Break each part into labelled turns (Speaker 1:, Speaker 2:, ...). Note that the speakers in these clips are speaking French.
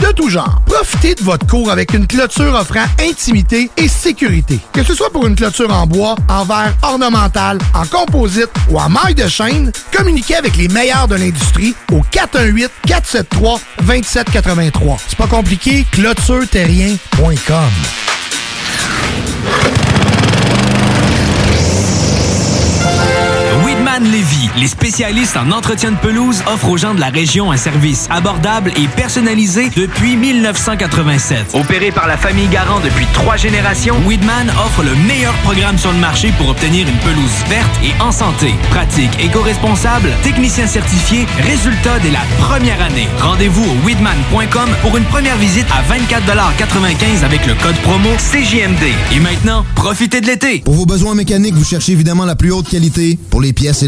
Speaker 1: De tout genre. Profitez de votre cour avec une clôture offrant intimité et sécurité. Que ce soit pour une clôture en bois, en verre ornemental, en composite ou en maille de chaîne, communiquez avec les meilleurs de l'industrie au 418-473-2783. C'est pas compliqué, clôtureterrien.com.
Speaker 2: Les spécialistes en entretien de pelouse, offrent aux gens de la région un service abordable et personnalisé depuis 1987. Opéré par la famille Garant depuis trois générations, Weedman offre le meilleur programme sur le marché pour obtenir une pelouse verte et en santé. Pratique éco-responsable, technicien certifié, résultat dès la première année. Rendez-vous au weedman.com pour une première visite à 24,95 avec le code promo CJMD. Et maintenant, profitez de l'été.
Speaker 3: Pour vos besoins mécaniques, vous cherchez évidemment la plus haute qualité pour les pièces et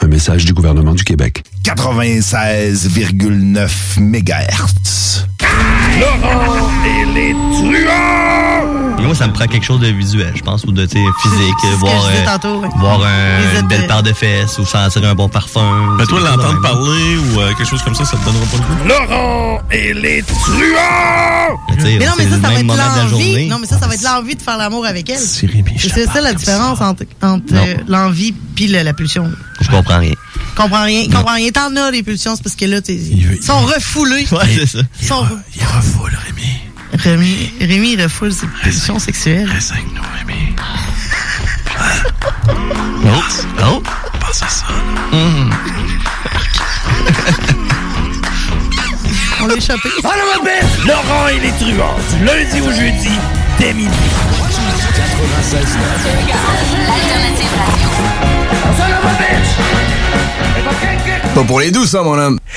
Speaker 4: Un message du gouvernement du Québec.
Speaker 5: 96,9 MHz. Laurent et les truands!
Speaker 6: Moi, ça me prend quelque chose de visuel, je pense, ou de physique.
Speaker 7: C'est ce que
Speaker 6: voir euh,
Speaker 7: tantôt, ouais.
Speaker 6: voir un- une belle paire de fesses ou sentir un bon parfum.
Speaker 8: Mais toi, l'entendre parler ou euh, quelque chose comme ça, ça te donnera pas le goût?
Speaker 5: Laurent et les truands!
Speaker 6: Mais,
Speaker 7: non, mais ça, ça va être l'envie. Non, mais ça, ça va être l'envie de faire l'amour avec elle.
Speaker 8: C'est
Speaker 7: ça la différence entre, entre
Speaker 6: Non.
Speaker 7: euh, l'envie puis la pulsion.
Speaker 6: Je comprends rien.
Speaker 7: Comprends rien. Comprends rien. T'en as les pulsions, c'est parce que là, t'es-
Speaker 8: veut-
Speaker 7: ils sont refoulés.
Speaker 6: Ouais, c'est ça.
Speaker 7: Ils sont re-
Speaker 8: Il refoule, Rémi.
Speaker 7: Rémi, Rémi, il refoule ses pulsions sexuelles.
Speaker 8: Reste avec nous, Rémi.
Speaker 6: Oh, oh.
Speaker 8: Pense à ça.
Speaker 7: On l'a échappé.
Speaker 5: Ma belle, Laurent et les truands, du lundi au jeudi, dès midi.
Speaker 9: Pas pour les douces, ça, mon homme.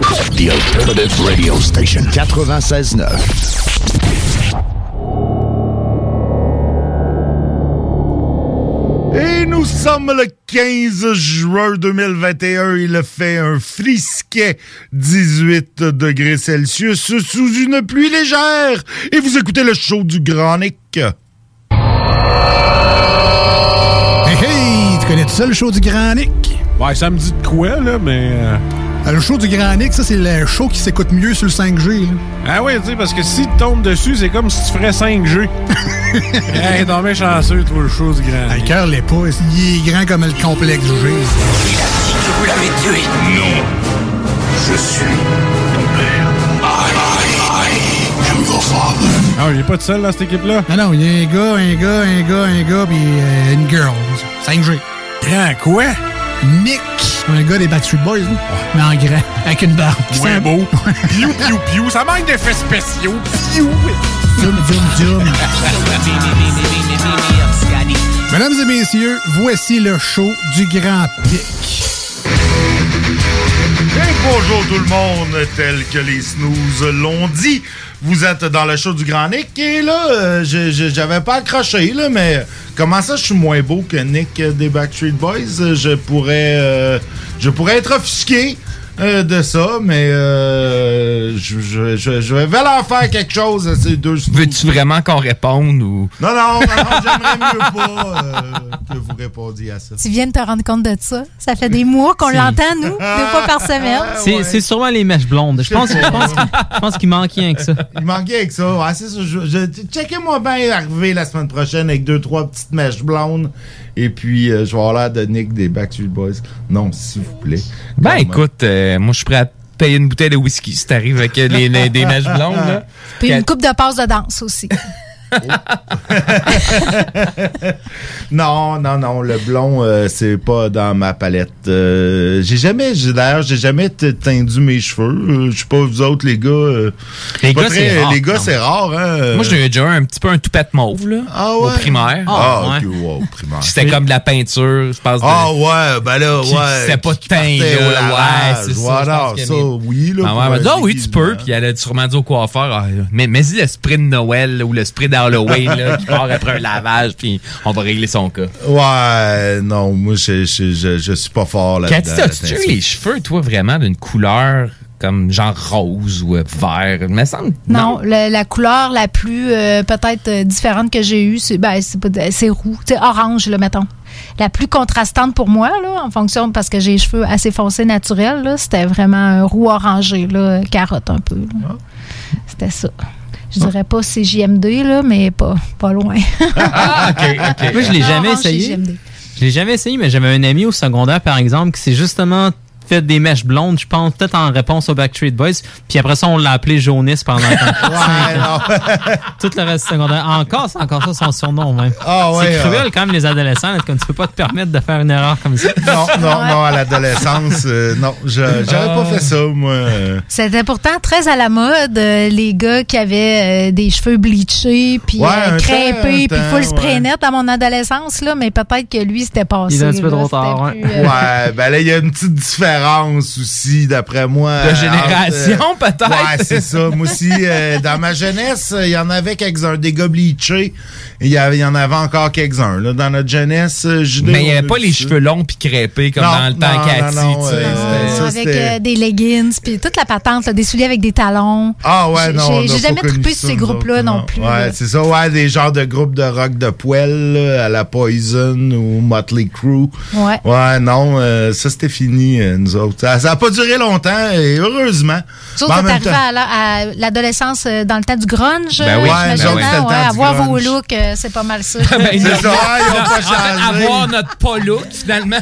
Speaker 10: The Alternative Radio Station 96.9.
Speaker 11: Et nous sommes le 15 juin 2021. Il fait un frisquet 18 degrés Celsius sous une pluie légère. Et vous écoutez le show du Grand Nick.
Speaker 12: Hey, hey! Tu connais tout ça, le show du Grand Nick?
Speaker 13: Ouais, ça me dit de quoi, là, mais...
Speaker 12: Ah, Le show du Grand Nick, ça, c'est le show qui s'écoute mieux sur le 5G. là.
Speaker 13: Ah oui, tu sais, parce que si tu tombes dessus, c'est comme si tu ferais 5G. hey, t'en mets chanceux, toi, le show du grand.
Speaker 12: Ah, Le cœur l'est pas. Il est grand comme le complexe du G.
Speaker 14: Vous l'avez tué Non. Je suis ton père. I, I, I am your father.
Speaker 13: Ah, il est pas tout seul dans cette équipe-là?
Speaker 12: Non, non, il y a un gars, un gars, un gars, un gars, puis euh, une girl. 5G.
Speaker 13: Grand quoi?
Speaker 12: Nick. Un gars des Backstreet Boys, là. mais en grand, avec une barbe.
Speaker 13: Moins
Speaker 12: C'est
Speaker 13: beau. Piou, piou, piou. Ça manque d'effets spéciaux. Piou.
Speaker 12: Dum, dum, dum. Mesdames et messieurs, voici le show du Grand Pic.
Speaker 11: Et bonjour tout le monde, tel que les snooze l'ont dit. Vous êtes dans le show du Grand Nick et là, euh, j'avais pas accroché, là, mais comment ça je suis moins beau que Nick des Backstreet Boys? Je pourrais, euh, je pourrais être offusqué euh, de ça, mais euh, je, je- je- je vais leur faire quelque chose à ces deux.
Speaker 15: Veux-tu vraiment qu'on réponde ou?
Speaker 11: Non, non, non, non, j'aimerais mieux pas euh, que vous répondiez à ça.
Speaker 16: Tu viens de te rendre compte de ça? Ça fait des mois qu'on l'entend, nous, deux fois par semaine.
Speaker 17: C'est sûrement les mèches blondes. Je pense, je pense, qu'il- rien que ça.
Speaker 11: Il manquait avec ça. Ouais, c'est ça. Je, je- checkez-moi bien arriver la semaine prochaine avec deux, trois petites mèches blondes. Et puis, euh, je vais avoir l'air de Nick des Backstreet Boys. Non, s'il vous plaît.
Speaker 15: Ben écoute, euh, moi je suis prêt à payer une bouteille de whisky si t'arrives avec euh, les, les- des mèches blondes. Là.
Speaker 16: Puis une coupe de passe de danse aussi.
Speaker 11: non, non, non. Le blond, euh, c'est pas dans ma palette. Euh, j'ai jamais, j'ai- d'ailleurs, j'ai jamais teindu mes cheveux. Euh, Je sais pas, vous autres, les gars. euh,
Speaker 15: Les gars,
Speaker 11: très-
Speaker 15: c'est rare.
Speaker 11: Les gars,
Speaker 15: Non.
Speaker 11: c'est rare, hein.
Speaker 15: Moi j'ai déjà un petit peu un toupette mauve là, au primaire.
Speaker 11: Ah, ok, wow, primaire.
Speaker 15: C'était comme de la peinture, je pense. de-
Speaker 11: Ah ouais, ben là,
Speaker 15: qui-
Speaker 11: ouais.
Speaker 15: C'était pas teint, là. Ouais, c'est ça.
Speaker 11: Voilà, ça, oui, là.
Speaker 15: Ah ouais, ah oui, tu peux. Puis elle a sûrement dit au coiffeur, ah, mais, mais dis le spray de Noël ou le spray d'Halloween là, qui part après un lavage, puis on va régler son cas.
Speaker 11: Ouais, non, moi, je, je, je, je suis pas fort là-dedans.
Speaker 15: Cathy, as-tu les cheveux, toi, vraiment d'une couleur comme genre rose ou vert? Il me semble.
Speaker 16: Non, la couleur la plus euh, peut-être euh, différente que j'ai eue, c'est ben, c'est c'est roux, c'est orange, là, mettons. La plus contrastante pour moi, là, en fonction, parce que j'ai les cheveux assez foncés naturels, là, c'était vraiment un roux orangé, là, carotte un peu. là. C'était ça. Je dirais pas CJMD, là, mais pas, pas loin.
Speaker 17: Ah, Moi, je l'ai jamais essayé. Je l'ai jamais essayé, mais j'avais un ami au secondaire, par exemple, qui s'est justement fait des mèches blondes, je pense, peut-être en réponse aux Backstreet Boys. Puis après ça, on l'a appelé Jaunis pendant ans. Tout le reste du secondaire. Encore, c'est encore ça son surnom, même.
Speaker 11: Ah ouais,
Speaker 17: c'est cruel quand même, les adolescents, comme tu peux pas te permettre de faire une erreur comme ça.
Speaker 11: Non, non, non, à l'adolescence, euh, non, je- j'aurais pas fait ça, moi.
Speaker 16: C'était pourtant très à la mode, euh, les gars qui avaient euh, des cheveux bleachés, puis
Speaker 11: Ouais,
Speaker 16: euh, crêpés, puis
Speaker 11: temps,
Speaker 16: full spray
Speaker 11: ouais.
Speaker 16: net à mon adolescence, là, mais peut-être que lui, c'était passé.
Speaker 17: Il est un petit peu trop tard,
Speaker 16: plus,
Speaker 17: ouais.
Speaker 16: euh,
Speaker 11: Ouais, ben là, il y a une petite différence différence aussi, d'après moi.
Speaker 15: De
Speaker 11: entre,
Speaker 15: génération, peut-être?
Speaker 11: Ouais, c'est ça. Moi aussi, euh, dans ma jeunesse, il y en avait quelques-uns. Des gars bleachés. Il y, avait- il y en avait encore quelques-uns. là. Dans notre jeunesse, euh,
Speaker 15: Mais il n'y avait pas les
Speaker 11: ça.
Speaker 15: cheveux longs puis crêpés comme
Speaker 11: Non,
Speaker 15: dans le temps
Speaker 11: non,
Speaker 15: Cathy.
Speaker 11: non, euh, ça,
Speaker 18: avec
Speaker 11: c'était-
Speaker 18: euh, des leggings, puis toute la patente, là, des souliers avec des talons.
Speaker 11: Ah ouais,
Speaker 18: J'ai-
Speaker 11: non.
Speaker 18: j'ai- jamais trippé sur ces groupes-là non plus.
Speaker 11: Ouais,
Speaker 18: là.
Speaker 11: c'est ça, ouais, des genres de groupes de rock de poêle, là, à la Poison ou Motley Crue.
Speaker 18: Ouais.
Speaker 11: Ouais, non, euh, ça c'était fini, euh, nous autres. Ça, ça a pas duré longtemps, et heureusement.
Speaker 18: Vous autres, arrivés
Speaker 11: temps-
Speaker 18: à la- à l'adolescence euh, dans le temps du grunge.
Speaker 11: Ben
Speaker 18: euh,
Speaker 11: oui, ben
Speaker 18: hein?
Speaker 11: c'était le temps
Speaker 18: Ouais, avoir vos looks, euh, c'est pas mal ça.
Speaker 15: Ben,
Speaker 11: C'est ça, ouais, ils ont pas
Speaker 15: En fait,
Speaker 11: changé.
Speaker 15: avoir notre pas look, finalement.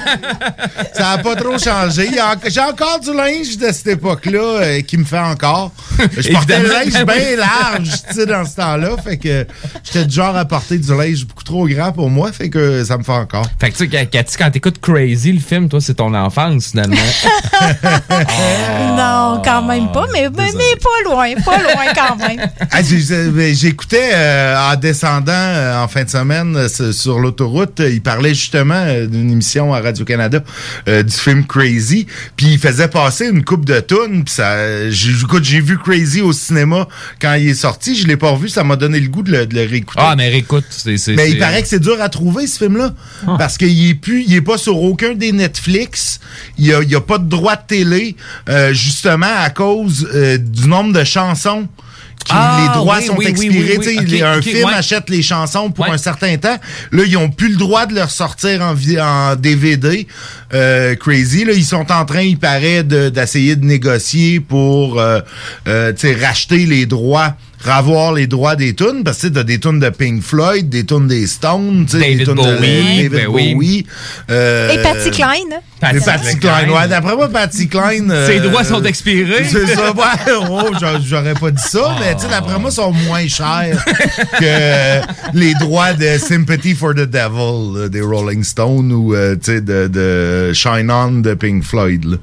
Speaker 11: Ça a pas trop changé. J'ai encore du linge de cette époque-là euh, qui me fait encore. Je portais le linge
Speaker 15: ben
Speaker 11: bien
Speaker 15: oui.
Speaker 11: large, tu sais, dans ce temps-là. Fait que j'étais du genre à porter du linge beaucoup trop grand pour moi. Fait que ça me fait encore.
Speaker 15: Fait que tu sais, Cathy, quand t'écoutes Crazy, le film, toi, c'est ton enfance, finalement.
Speaker 18: non, quand même pas, mais, mais, mais pas loin, pas loin quand même.
Speaker 11: Ah, J'écoutais euh, en descendant euh, en fin de semaine euh, sur- l'autoroute, il parlait justement d'une émission à Radio-Canada euh, du film Crazy, puis il faisait passer une coupe de tunes, puis ça, j'ai, écoute, j'ai vu Crazy au cinéma quand il est sorti, je l'ai pas revu, ça m'a donné le goût de le, de le réécouter.
Speaker 15: ah, mais écoute, c'est. c'est-
Speaker 11: Mais il paraît que c'est dur à trouver ce film-là. Parce qu'il est plus, il est pas sur aucun des Netflix. Il y a, il y a pas de droit de télé, euh, justement à cause euh, du nombre de chansons. qui-
Speaker 15: Ah,
Speaker 11: les droits
Speaker 15: oui,
Speaker 11: sont
Speaker 15: oui,
Speaker 11: expirés.
Speaker 15: oui,
Speaker 11: un film
Speaker 15: ouais.
Speaker 11: achète les chansons pour
Speaker 15: Ouais.
Speaker 11: un certain temps. Là, ils ont plus le droit de le ressortir en, DVD. Euh, crazy, là, ils sont en train, il paraît, de- d'essayer de, négocier pour euh, euh, racheter les droits ravoir les droits des tunes parce que tu t'as des tunes de Pink Floyd, des tunes des Stones,
Speaker 15: David
Speaker 11: des tunes de
Speaker 15: Bowie,
Speaker 11: David
Speaker 15: ben oui.
Speaker 11: Bowie. euh,
Speaker 18: Et Patty Klein.
Speaker 11: et Patty Klein, ouais. D'après moi, Patty Klein. euh,
Speaker 15: Ses droits sont expirés.
Speaker 11: C'est ça, ouais. Oh, j'a- j'aurais pas dit ça, mais tu sais, d'après moi, ils sont moins chers que les droits de Sympathy for the Devil là, des Rolling Stones ou, euh, tu sais, de, de Shine On de Pink Floyd. là.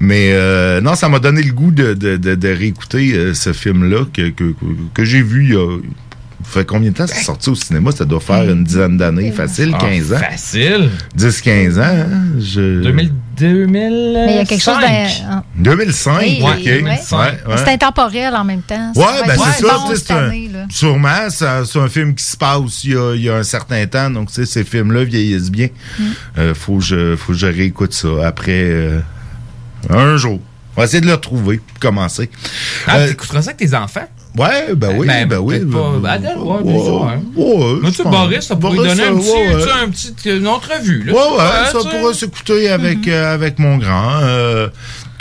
Speaker 11: Mais euh, non, ça m'a donné le goût de, de, de, de réécouter euh, ce film-là que, que, que, j'ai vu il y a. Ça fait combien de temps c'est sorti au cinéma? Ça doit faire une dizaine d'années, facile,
Speaker 15: Ah,
Speaker 11: 15 ans.
Speaker 15: Facile.
Speaker 11: 10-15 ans. hein? Je...
Speaker 15: 2000, 2000.
Speaker 18: Mais il y a quelque chose d'un.
Speaker 11: 2005,
Speaker 18: Oui,
Speaker 11: ok.
Speaker 18: oui, oui.
Speaker 11: Ouais, ouais.
Speaker 18: C'est intemporel en même temps.
Speaker 11: Ouais,
Speaker 18: va
Speaker 11: ben c'est ça.
Speaker 18: bon cette
Speaker 11: un-
Speaker 18: année,
Speaker 11: sûrement, c'est un film qui se passe il y a, il y a un certain temps. Donc, tu sais, ces films-là vieillissent bien.
Speaker 18: Mm.
Speaker 11: Euh, faut, que je, faut que je réécoute ça après euh, un jour. On va essayer de le retrouver, puis commencer.
Speaker 15: Ah,
Speaker 11: Euh,
Speaker 15: t'écouteras ça avec tes enfants?
Speaker 11: Ouais, ben oui, ben, oui.
Speaker 15: peut-être pas.
Speaker 11: ben-
Speaker 15: Ben, Adèle, ouais, hein.
Speaker 11: ouais,
Speaker 15: Mais
Speaker 11: je
Speaker 15: tu sais,
Speaker 11: pense.
Speaker 15: Boris, ça pourrait
Speaker 11: Boris,
Speaker 15: donner un
Speaker 11: euh,
Speaker 15: petit,
Speaker 11: ouais,
Speaker 15: tu
Speaker 11: ouais.
Speaker 15: sais, un petit, une entrevue. Là,
Speaker 11: Ouais, ça pourrait s'écouter avec, euh, avec mon grand. euh,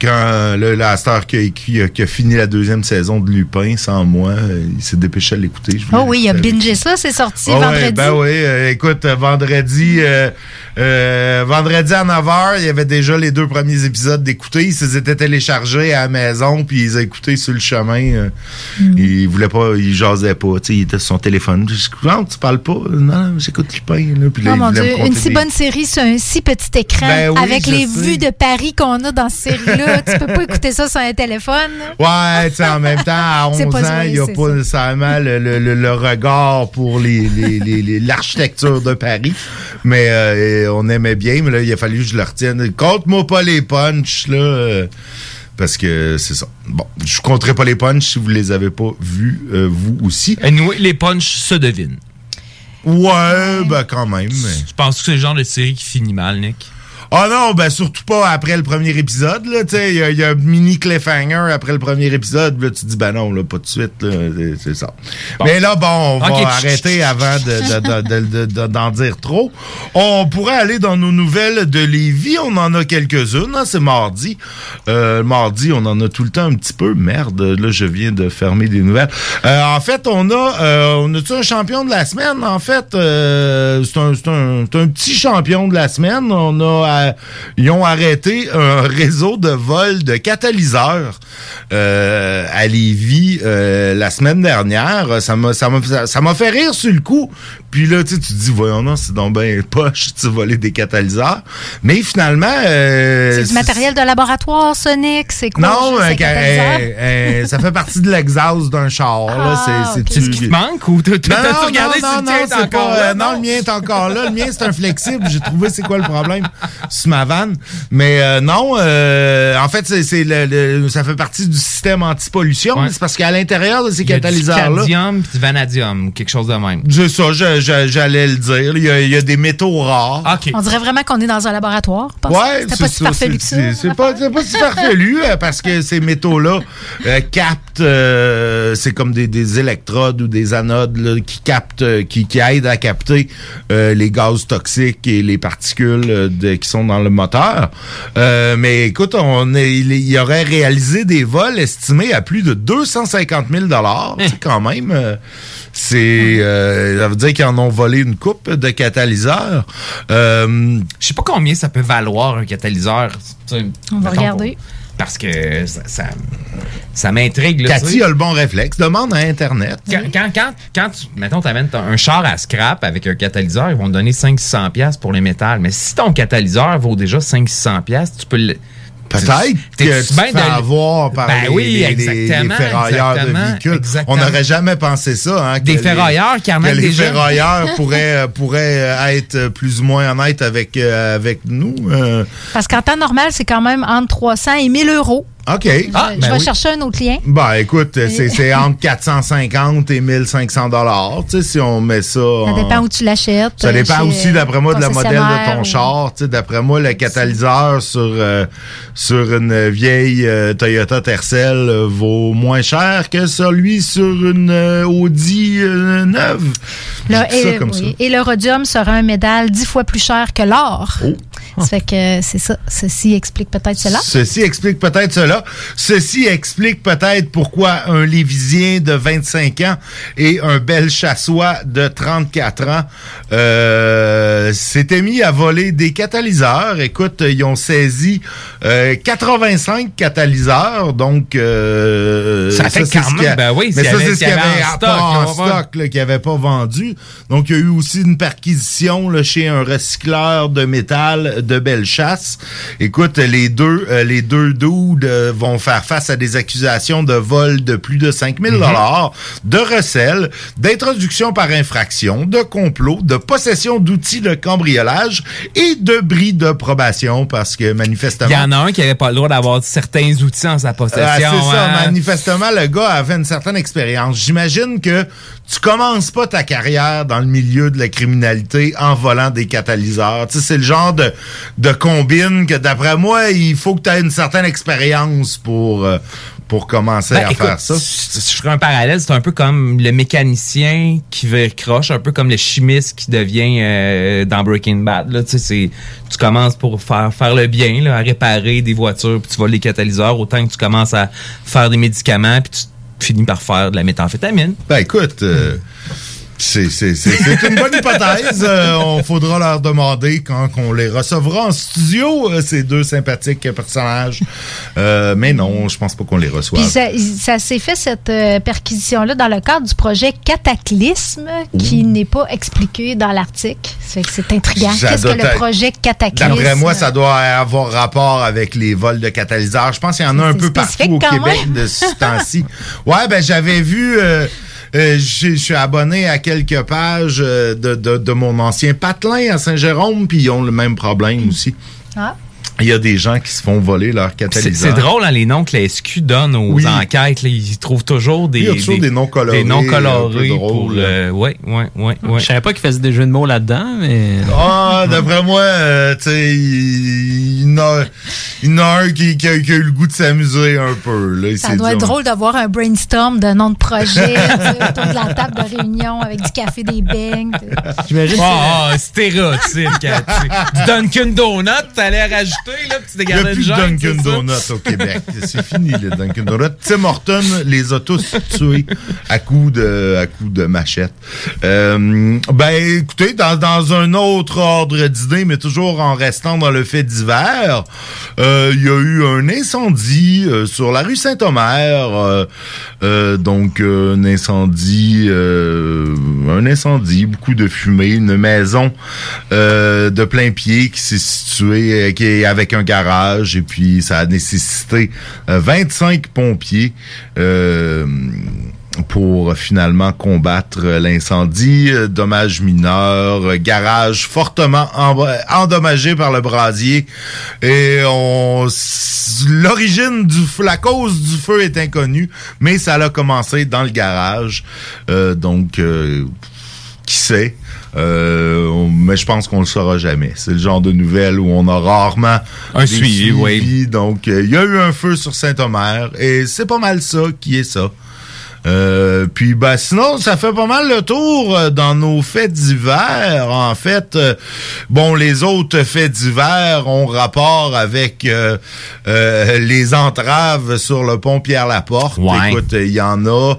Speaker 11: quand le la star qui a, écrit- qui a fini la deuxième saison de Lupin sans moi, euh, il s'est dépêché à l'écouter.
Speaker 18: Oh oui, il a bingé ça, c'est sorti
Speaker 11: Ah ouais,
Speaker 18: vendredi.
Speaker 11: ben oui, euh, écoute, euh, vendredi, euh, euh, vendredi à 9h, il y avait déjà les deux premiers épisodes d'écouter. Ils se étaient téléchargés à la maison, puis ils ont écouté sur le chemin. euh,
Speaker 18: Mm.
Speaker 11: Ils voulaient pas, ils jasaient pas, tu sais, il était sur son téléphone. Je dis, non, tu parles pas. Non, j'écoute Lupin. Là, puis là,
Speaker 18: Oh
Speaker 11: ils
Speaker 18: mon Dieu, une si
Speaker 11: des-
Speaker 18: bonne série sur un si petit écran
Speaker 11: Ben oui,
Speaker 18: avec les
Speaker 11: sais.
Speaker 18: vues de Paris qu'on a dans cette série-là. Tu peux pas écouter ça sur un téléphone.
Speaker 11: Ouais, tu sais, en même temps, à 11
Speaker 18: C'est pas
Speaker 11: ans, il n'y a pas
Speaker 18: ça.
Speaker 11: nécessairement le, le- le- le regard pour les- les- les- les- l'architecture de Paris. Mais euh, on aimait bien, mais là, il a fallu que je le retienne. Compte-moi pas les punchs, là. euh, parce que c'est ça. Bon, je compterai pas les punchs si vous les avez pas vus, euh, vous aussi.
Speaker 15: Anyway, les punchs se devinent.
Speaker 11: Ouais, ben quand même. mais-
Speaker 15: Tu penses que c'est le genre de série qui finit mal, Nick?
Speaker 11: Ah non, ben surtout pas après le premier épisode. là, tu sais, Il y, a- il y a un mini cliffhanger après le premier épisode. Là, tu te dis, ben non, là, pas de suite. c'est- ça. Mais là, bon, on va arrêter avant de- de- de- de- de- d'en dire trop. On pourrait aller dans nos nouvelles de Lévis. On en a quelques-unes. hein, c'est mardi. Euh, mardi, on en a tout le temps un petit peu. Merde, là, je viens de fermer des nouvelles. Euh, en fait, on a, euh, on a-tu un champion de la semaine? En fait, c'est un, un petit champion de la semaine. On a, ils ont arrêté un réseau de vol de catalyseurs euh, à Lévis euh, la semaine dernière. Ça m'a, ça m'a, ça m'a fait rire sur le coup. Puis là, tu sais, tu te dis, voyons, non, c'est donc ben poche, tu voler des catalyseurs. Mais finalement, euh,
Speaker 18: C'est du matériel de laboratoire, Sonic. C'est quoi?
Speaker 11: non, euh, euh, euh, ça fait partie de l'exhaust d'un char. là.
Speaker 18: Ah,
Speaker 11: c'est,
Speaker 15: ce qui te manque ou t'as- t'as-
Speaker 11: non, non,
Speaker 15: regardé
Speaker 11: non,
Speaker 15: si le
Speaker 11: non,
Speaker 15: tien est
Speaker 11: c'est
Speaker 15: encore
Speaker 11: pas,
Speaker 15: là?
Speaker 11: non, le mien est encore là. Le mien, c'est un flexible. J'ai trouvé c'est quoi le problème. Sur ma vanne. Mais euh, non, euh, en fait, c'est, c'est le, le- ça fait partie du système anti-pollution.
Speaker 15: Ouais.
Speaker 11: C'est parce qu'à l'intérieur de ces
Speaker 15: Il y a
Speaker 11: catalyseurs-là,
Speaker 15: Du cadmium puis du vanadium, quelque chose de même.
Speaker 11: c'est ça, je- je- j'allais le dire. Il y, a, il y a des métaux rares.
Speaker 18: On dirait vraiment qu'on est dans un laboratoire.
Speaker 11: Ouais, c'est
Speaker 18: pas si farfelu que ça.
Speaker 11: c'est- C'est pas, c'est pas si farfelu parce que ces métaux-là euh, captent, euh, c'est comme des, des électrodes ou des anodes là, qui captent, qui, qui aident à capter euh, les gaz toxiques et les particules euh, de- qui sont dans le moteur. Euh, mais écoute, on est, il, il aurait réalisé des vols estimés à plus de 250 000 dollars, quand même. euh, c'est, euh, ça veut dire qu'ils en ont volé une coupe de catalyseurs. Euh,
Speaker 15: Je sais pas combien ça peut valoir un catalyseur.
Speaker 18: On va regarder.
Speaker 15: pour- Parce que ça, ça, ça m'intrigue.
Speaker 11: Cathy a le bon réflexe. Demande à Internet.
Speaker 15: Quand, quand, quand, quand tu, mettons, t'amènes un char à scrap avec un catalyseur, ils vont te donner 500-600$ piastres pour les métals. Mais si ton catalyseur vaut déjà 500-600$, piastres, tu peux le.
Speaker 11: Peut-être que tu
Speaker 15: bien
Speaker 11: te fais
Speaker 15: de-
Speaker 11: avoir par
Speaker 15: Ben
Speaker 11: les,
Speaker 15: oui,
Speaker 11: les- les- les ferrailleurs de véhicules.
Speaker 15: exactement.
Speaker 11: On n'aurait jamais pensé ça. Hein, que
Speaker 15: Des
Speaker 11: les-
Speaker 15: ferrailleurs qui
Speaker 11: que
Speaker 15: arnaquent
Speaker 11: les
Speaker 15: des jeunes.
Speaker 11: ferrailleurs pourraient, pourraient être plus ou moins honnêtes avec, euh, avec nous. euh.
Speaker 18: Parce qu'en temps normal, c'est quand même entre 300 et 1000 euros.
Speaker 11: OK.
Speaker 18: je je vais chercher un autre lien.
Speaker 11: Ben, écoute, c'est entre 450 et 1500 dollars. Tu sais, si on met ça.
Speaker 18: Ça
Speaker 11: en-
Speaker 18: dépend où tu l'achètes.
Speaker 11: Ça dépend aussi, d'après moi, de la modèle de ton
Speaker 18: ou-
Speaker 11: char. Tu sais, D'après moi, le catalyseur sur, euh, sur une vieille euh, Toyota Tercel euh, vaut moins cher que celui sur une Audi neuve.
Speaker 18: Le-
Speaker 11: dis ça
Speaker 18: et,
Speaker 11: comme
Speaker 18: oui, et le rhodium sera un métal dix fois plus cher que l'or.
Speaker 11: Oh.
Speaker 18: Ça fait que c'est ça. Ceci explique peut-être cela.
Speaker 11: Ceci explique peut-être cela. Ceci explique peut-être pourquoi un Lévisien de 25 ans et un bel chassois de 34 ans euh, s'étaient mis à voler des catalyseurs. Écoute, ils ont saisi euh, 85 catalyseurs, donc euh,
Speaker 15: Ça fait
Speaker 11: c'est
Speaker 15: quand même,
Speaker 11: a-
Speaker 15: ben oui,
Speaker 11: mais ça c'est ce qu'il
Speaker 15: y avait en
Speaker 11: en
Speaker 15: stock, ouais.
Speaker 11: stock, là, qui n'avait pas vendu. Donc, il y a eu aussi une perquisition là, chez un recycleur de métal de Bellechasse. Écoute, les deux, euh, les deux dudes euh, vont faire face à des accusations de vol de plus de 5000 dollars, de recel, d'introduction par infraction, de complot, de possession d'outils de cambriolage et de bris de probation parce que manifestement...
Speaker 15: Il y en a un qui avait pas le droit d'avoir certains outils en sa possession.
Speaker 11: Ah, c'est ça,
Speaker 15: hein.
Speaker 11: manifestement, le gars avait une certaine expérience. J'imagine que tu commences pas ta carrière dans le milieu de la criminalité en volant des catalyseurs. Tu sais, c'est le genre de, de combine que, d'après moi, il faut que tu aies une certaine expérience pour, euh, pour commencer
Speaker 15: Ben,
Speaker 11: à
Speaker 15: écoute,
Speaker 11: faire ça.
Speaker 15: Je je ferai un parallèle, c'est un peu comme le mécanicien qui veut croche, un peu comme le chimiste qui devient euh, dans Breaking Bad. Là, tu sais, c'est- tu commences pour faire faire le bien, là, à réparer des voitures, puis tu voles les catalyseurs, autant que tu commences à faire des médicaments, puis tu finis par faire de la méthamphétamine.
Speaker 11: Ben écoute, euh, c'est une bonne hypothèse. Euh, on faudra leur demander quand on les recevra en studio, euh, ces deux sympathiques personnages. Euh, mais non, je pense pas qu'on les reçoive.
Speaker 18: Puis ça, ça s'est fait cette perquisition-là dans le cadre du projet Cataclysme, qui n'est pas expliqué dans l'article. C'est intriguant. Qu'est-ce que le projet Cataclysme?
Speaker 11: D'après moi, ça doit avoir rapport avec les vols de catalyseurs. Je pense qu'il y en a un peu partout au Québec
Speaker 18: même.
Speaker 11: de ce temps-ci. Ouais, ben j'avais vu. Euh, je suis abonné à quelques pages euh, de, de, de mon ancien patelin à Saint-Jérôme, puis ils ont le même problème aussi.
Speaker 18: Ah.
Speaker 11: Il y a des gens qui se font voler leur catalyseur.
Speaker 15: c'est drôle, hein, les noms que la SQ donne aux
Speaker 11: Oui.
Speaker 15: enquêtes. là, ils trouvent toujours des,
Speaker 11: Il y a toujours des noms colorés,
Speaker 15: Des noms
Speaker 11: un peu
Speaker 15: colorés
Speaker 11: drôles,
Speaker 15: pour le... Ouais, ouais, ouais, ouais.
Speaker 19: Je savais pas qu'ils faisaient des jeux de mots là-dedans, mais.
Speaker 11: Ah, d'après moi, euh, tu sais, il, y en a, il un qui, qui a, qui a eu le goût de s'amuser un peu. Là.
Speaker 18: Ça doit
Speaker 11: dit,
Speaker 18: être drôle d'avoir un brainstorm de nom de projet autour de la table de réunion avec du café, des beignes.
Speaker 19: J'imagine.
Speaker 15: Ah, ah, stéréotype, Cathy. Du Dunkin' Donut, t'allais rajouter, là, puis tu
Speaker 11: Il n'y a plus de Dunkin'? Donuts au Québec. C'est fini, les Dunkin' Donuts. Tim Horton les a tous tués à coups de, à coups de machette. Euh, ben, écoutez, dans, dans un autre ordre d'idée, mais toujours en restant dans le fait divers, euh, il y a eu un incendie euh, sur la rue Saint-Omer. euh, euh, donc, un incendie, euh, un incendie, beaucoup de fumée, une maison euh, de plein pied qui s'est située, qui est avec un garage, et puis ça a nécessité euh, 25 pompiers. euh, pour finalement combattre l'incendie. Euh, Dommages mineurs, euh, garage fortement en- endommagé par le brasier. Et l'origine du la cause du feu est inconnue, mais ça a commencé dans le garage. Euh, donc, euh, qui sait? Euh, mais je pense qu'on le saura jamais. C'est le genre de nouvelle où on a rarement
Speaker 15: Un suivi, oui.
Speaker 11: Donc, euh, il y a eu un feu sur Saint-Omer et c'est pas mal ça qui est ça. Euh, puis ben sinon ça fait pas mal le tour euh, dans nos faits d'hiver en fait euh, bon les autres faits d'hiver ont rapport avec les entraves sur le pont Pierre Laporte
Speaker 15: Ouais.
Speaker 11: écoute il y en a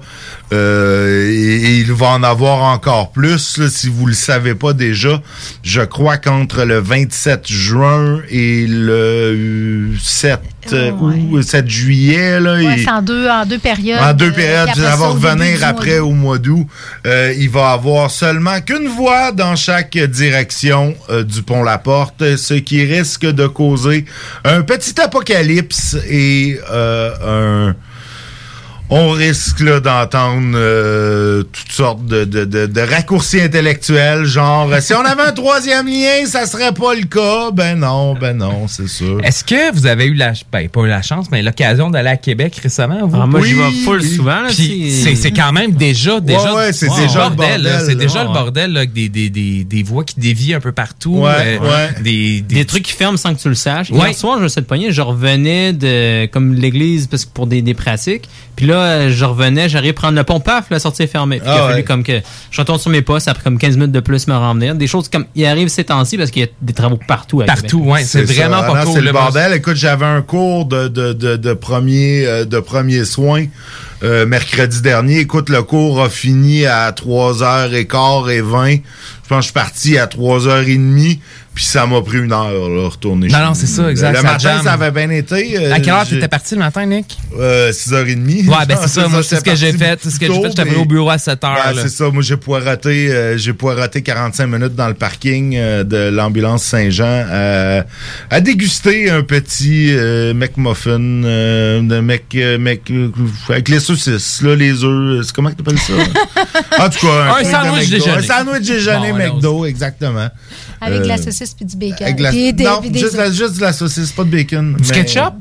Speaker 11: euh, et, et il va en avoir encore plus là, si vous le savez pas déjà je crois qu'entre le 27 juin et le 7 ou 7 juillet là
Speaker 16: Ouais,
Speaker 11: il-
Speaker 16: en deux, en deux périodes.
Speaker 11: en deux
Speaker 16: euh,
Speaker 11: périodes,
Speaker 16: puis
Speaker 11: ça va revenir après au mois d'août. Euh, il va avoir seulement qu'une voie dans chaque direction euh, du pont La Porte, ce qui risque de causer un petit apocalypse et euh, un on risque là, d'entendre euh, toutes sortes de, de, de, de raccourcis intellectuels, genre si on avait un troisième lien, ça serait pas le cas. Ben non, ben non, c'est sûr.
Speaker 15: Est-ce que vous avez eu la, ben, pas eu la chance, mais l'occasion d'aller à Québec récemment, vous?
Speaker 17: Ah, moi, j'y vais full souvent, là,
Speaker 15: Puis c'est, c'est quand même déjà, déjà,
Speaker 11: ouais, c'est déjà le bordel,
Speaker 15: là. C'est déjà le bordel, là, avec des, des, des, des voies qui dévient un peu partout.
Speaker 11: Ouais,
Speaker 15: euh,
Speaker 11: ouais.
Speaker 15: Des, des,
Speaker 17: Des trucs qui ferment sans que tu le saches.
Speaker 15: Ouais.
Speaker 17: Hier soir, je sais de poignet, je revenais de comme l'église parce que pour des, des pratiques. Puis là, euh, je revenais, j'arrive prendre le pont, paf, la sortie est fermée. Puis il a
Speaker 11: Ah
Speaker 17: fallu
Speaker 11: ouais.
Speaker 17: comme que je retourne sur mes pas, ça a pris comme 15 minutes de plus me ramener. Des choses comme il arrive ces temps-ci parce qu'il y a des travaux partout à
Speaker 15: Partout, ouais. C'est vraiment
Speaker 11: ça.
Speaker 15: pas
Speaker 11: Ah
Speaker 15: cool.
Speaker 11: C'est le
Speaker 15: là.
Speaker 11: bordel. Écoute, j'avais un cours de, de, de, de premier euh, de premier soin euh, mercredi dernier. Écoute, le cours a fini à 3h15 et 20. Je pense que je suis parti à 3h30. Puis ça m'a pris une heure, là, retourner
Speaker 15: Non,
Speaker 11: chez
Speaker 15: non, c'est ça, exact,
Speaker 11: Le
Speaker 15: ça
Speaker 11: matin, ça avait bien été. euh,
Speaker 15: À quelle heure t'étais parti le matin, Nick?
Speaker 11: Euh, 6h30.
Speaker 15: Ouais, ben c'est ça. Moi, c'est ce que j'ai fait. C'est ce que j'ai fait. J'étais
Speaker 11: mais-
Speaker 15: au bureau à 7 heures.
Speaker 11: Ouais,
Speaker 15: là.
Speaker 11: c'est ça. Moi, j'ai poiraté, euh, j'ai poiraté 45 minutes dans le parking euh, de l'ambulance Saint-Jean euh, à déguster un petit euh, McMuffin euh, de mec, euh, mec euh, avec les saucisses, là, les œufs. C'est comment que t'appelles ça? en tout cas,
Speaker 15: Un
Speaker 11: de
Speaker 15: sandwich déjeuner.
Speaker 11: Un sandwich déjeuner McDo, exactement.
Speaker 16: Avec
Speaker 11: Euh,
Speaker 16: la saucisse puis du bacon.
Speaker 11: avec la-
Speaker 16: Puis des-
Speaker 11: non,
Speaker 16: puis des-
Speaker 11: juste, la, juste de la saucisse, pas de bacon.
Speaker 15: Du
Speaker 11: mais-
Speaker 15: ketchup?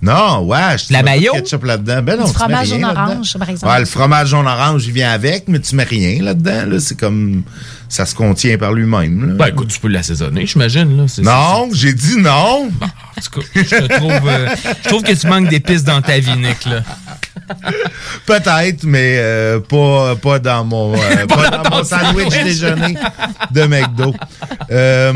Speaker 11: Non, ouais. je
Speaker 15: La
Speaker 11: mets pas de
Speaker 15: mayo?
Speaker 11: ketchup là-dedans. Ben non,
Speaker 16: Du fromage jaune orange, par exemple.
Speaker 11: Ouais, le fromage jaune orange, il vient avec, mais tu mets rien là-dedans. Là. C'est comme. Ça se contient par lui-même. là.
Speaker 15: Ben écoute, tu peux l'assaisonner, j'imagine. Là. C'est-
Speaker 11: non, j'ai dit non.
Speaker 15: En tout cas, je te trouve, euh, je trouve que tu manques d'épices dans ta vie, Nick. Là.
Speaker 11: Peut-être, mais euh, pas, pas dans mon, euh, pas dans mon sandwich déjeuner de McDo. Euh,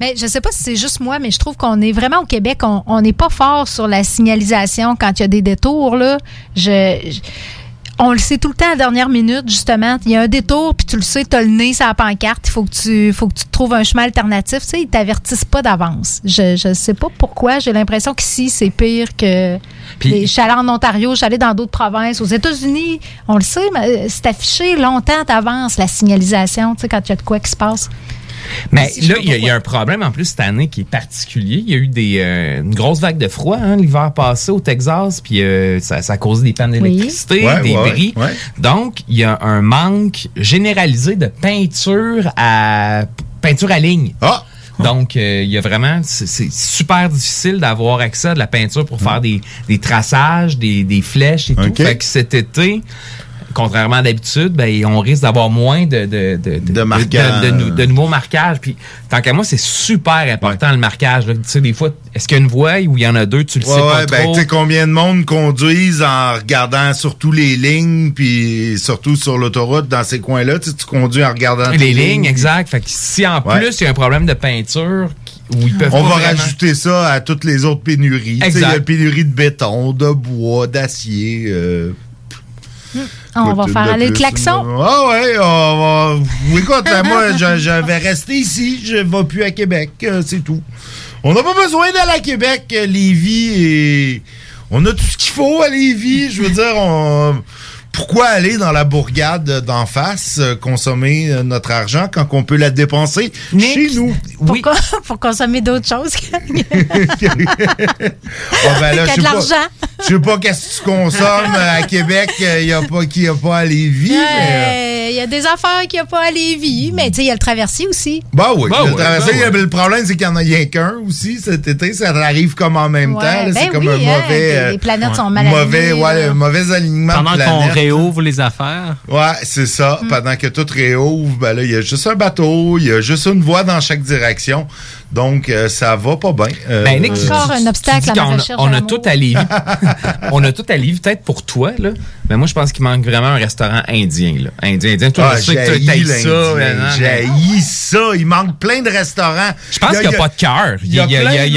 Speaker 16: Mais je sais pas si c'est juste moi, mais je trouve qu'on est vraiment au Québec, on on n'est pas fort sur la signalisation quand il y a des détours. Là. Je, je- on le sait tout le temps à la dernière minute, justement. Il y a un détour, puis tu le sais, tu as le nez sur la pancarte. Il faut que tu faut que tu trouves un chemin alternatif. Tu sais, ils t'avertissent pas d'avance. Je je sais pas pourquoi. J'ai l'impression qu'ici, c'est pire que.
Speaker 15: Puis-
Speaker 16: je suis allée en Ontario, je suis allée dans d'autres provinces. Aux États-Unis, on le sait, mais euh, c'est affiché longtemps d'avance, la signalisation, tu sais, quand il y a de quoi qui se passe.
Speaker 15: Mais là, il y, a-
Speaker 16: pas
Speaker 15: il y a un problème en plus cette année qui est particulier. Il y a eu des, euh, une grosse vague de froid hein, l'hiver passé au Texas, puis euh, ça, ça a causé des pannes
Speaker 16: Oui.
Speaker 15: d'électricité,
Speaker 11: Ouais,
Speaker 15: des
Speaker 11: ouais,
Speaker 15: bris.
Speaker 11: ouais.
Speaker 15: Donc, il y a un manque généralisé de peinture à peinture à ligne.
Speaker 11: Ah!
Speaker 15: Donc, euh, il y a vraiment, c'est super difficile d'avoir accès à de la peinture pour faire des, des traçages, des, des flèches et tout. Fait que cet été, contrairement à d'habitude, ben, on risque d'avoir moins de, de, de, de,
Speaker 11: De marquages.
Speaker 15: de- de nou- de nouveaux marquages. Puis, tant qu'à moi, c'est super important le marquage. là. Tu sais, des fois, est-ce qu'il y a une voie ou il y en a deux, tu le
Speaker 11: Ouais,
Speaker 15: sais pas
Speaker 11: ouais, ben,
Speaker 15: trop?
Speaker 11: tu sais combien de monde conduisent en regardant surtout les lignes, puis surtout sur l'autoroute dans ces coins-là? Tu sais, tu conduis en regardant
Speaker 15: les
Speaker 11: tes
Speaker 15: lignes, exact. Fait que si en
Speaker 11: Ouais.
Speaker 15: plus, il y a un problème de peinture où ils peuvent
Speaker 11: On
Speaker 15: pas
Speaker 11: va
Speaker 15: vraiment-
Speaker 11: rajouter ça à toutes les autres pénuries. Il y a pénurie de béton, de bois, d'acier. euh,
Speaker 16: On va faire aller le klaxon.
Speaker 11: Ah ouais, on va... Écoute, là, moi, je, je vais rester ici. Je ne vais plus à Québec. euh, c'est tout. On n'a pas besoin d'aller à Québec. euh, Lévis et... On a tout ce qu'il faut à Lévis. Je veux dire, on... pourquoi aller dans la bourgade d'en face, euh, consommer euh, notre argent quand on peut la dépenser chez nous?
Speaker 18: Pourquoi? Pour consommer d'autres choses.
Speaker 11: Ben là,
Speaker 18: y
Speaker 11: je sais
Speaker 18: de
Speaker 11: pas-
Speaker 18: l'argent.
Speaker 11: Je sais pas qu'est-ce que tu consommes euh, à Québec, il n'y a pas qui a pas à Lévis, mais...
Speaker 18: Il y a des affaires qu'il n'y a pas à Lévis, mais tu sais, il y a le traversier aussi.
Speaker 11: Bah oui,
Speaker 18: Bah
Speaker 11: le,
Speaker 18: bah
Speaker 11: y le problème, c'est qu'il n'y en a rien qu'un aussi cet été. Ça arrive comme en même
Speaker 18: Ouais,
Speaker 11: temps. là,
Speaker 18: ben
Speaker 11: c'est comme
Speaker 18: oui,
Speaker 11: un
Speaker 18: hein,
Speaker 11: mauvais.
Speaker 18: les-
Speaker 11: euh,
Speaker 18: les planètes sont mal
Speaker 11: mauvais, ouais, mauvais alignement
Speaker 19: Pendant
Speaker 11: de
Speaker 19: qu'on
Speaker 11: planètes.
Speaker 19: Réouvre les affaires.
Speaker 11: Ouais, c'est ça.
Speaker 18: Mm.
Speaker 11: Pendant que tout réouvre, ben là, il y a juste un bateau, il y a juste une voie dans chaque direction. Donc, euh, ça va pas bien. Euh,
Speaker 15: Ben, Nick,
Speaker 11: euh,
Speaker 18: Encore un obstacle
Speaker 15: Tu
Speaker 18: à ma
Speaker 15: a- On a tout à Lévis. on a tout à Lévis, peut-être pour toi, là. Mais moi, je pense qu'il manque vraiment un restaurant indien, là. Indien, indien. Toi,
Speaker 11: Ah,
Speaker 15: je sais que t'aimes ça.
Speaker 11: j'haïs ça. Il manque plein de restaurants.
Speaker 15: Je pense qu'il n'y a
Speaker 11: a-
Speaker 15: pas de cœur.
Speaker 11: il y a plein-
Speaker 15: il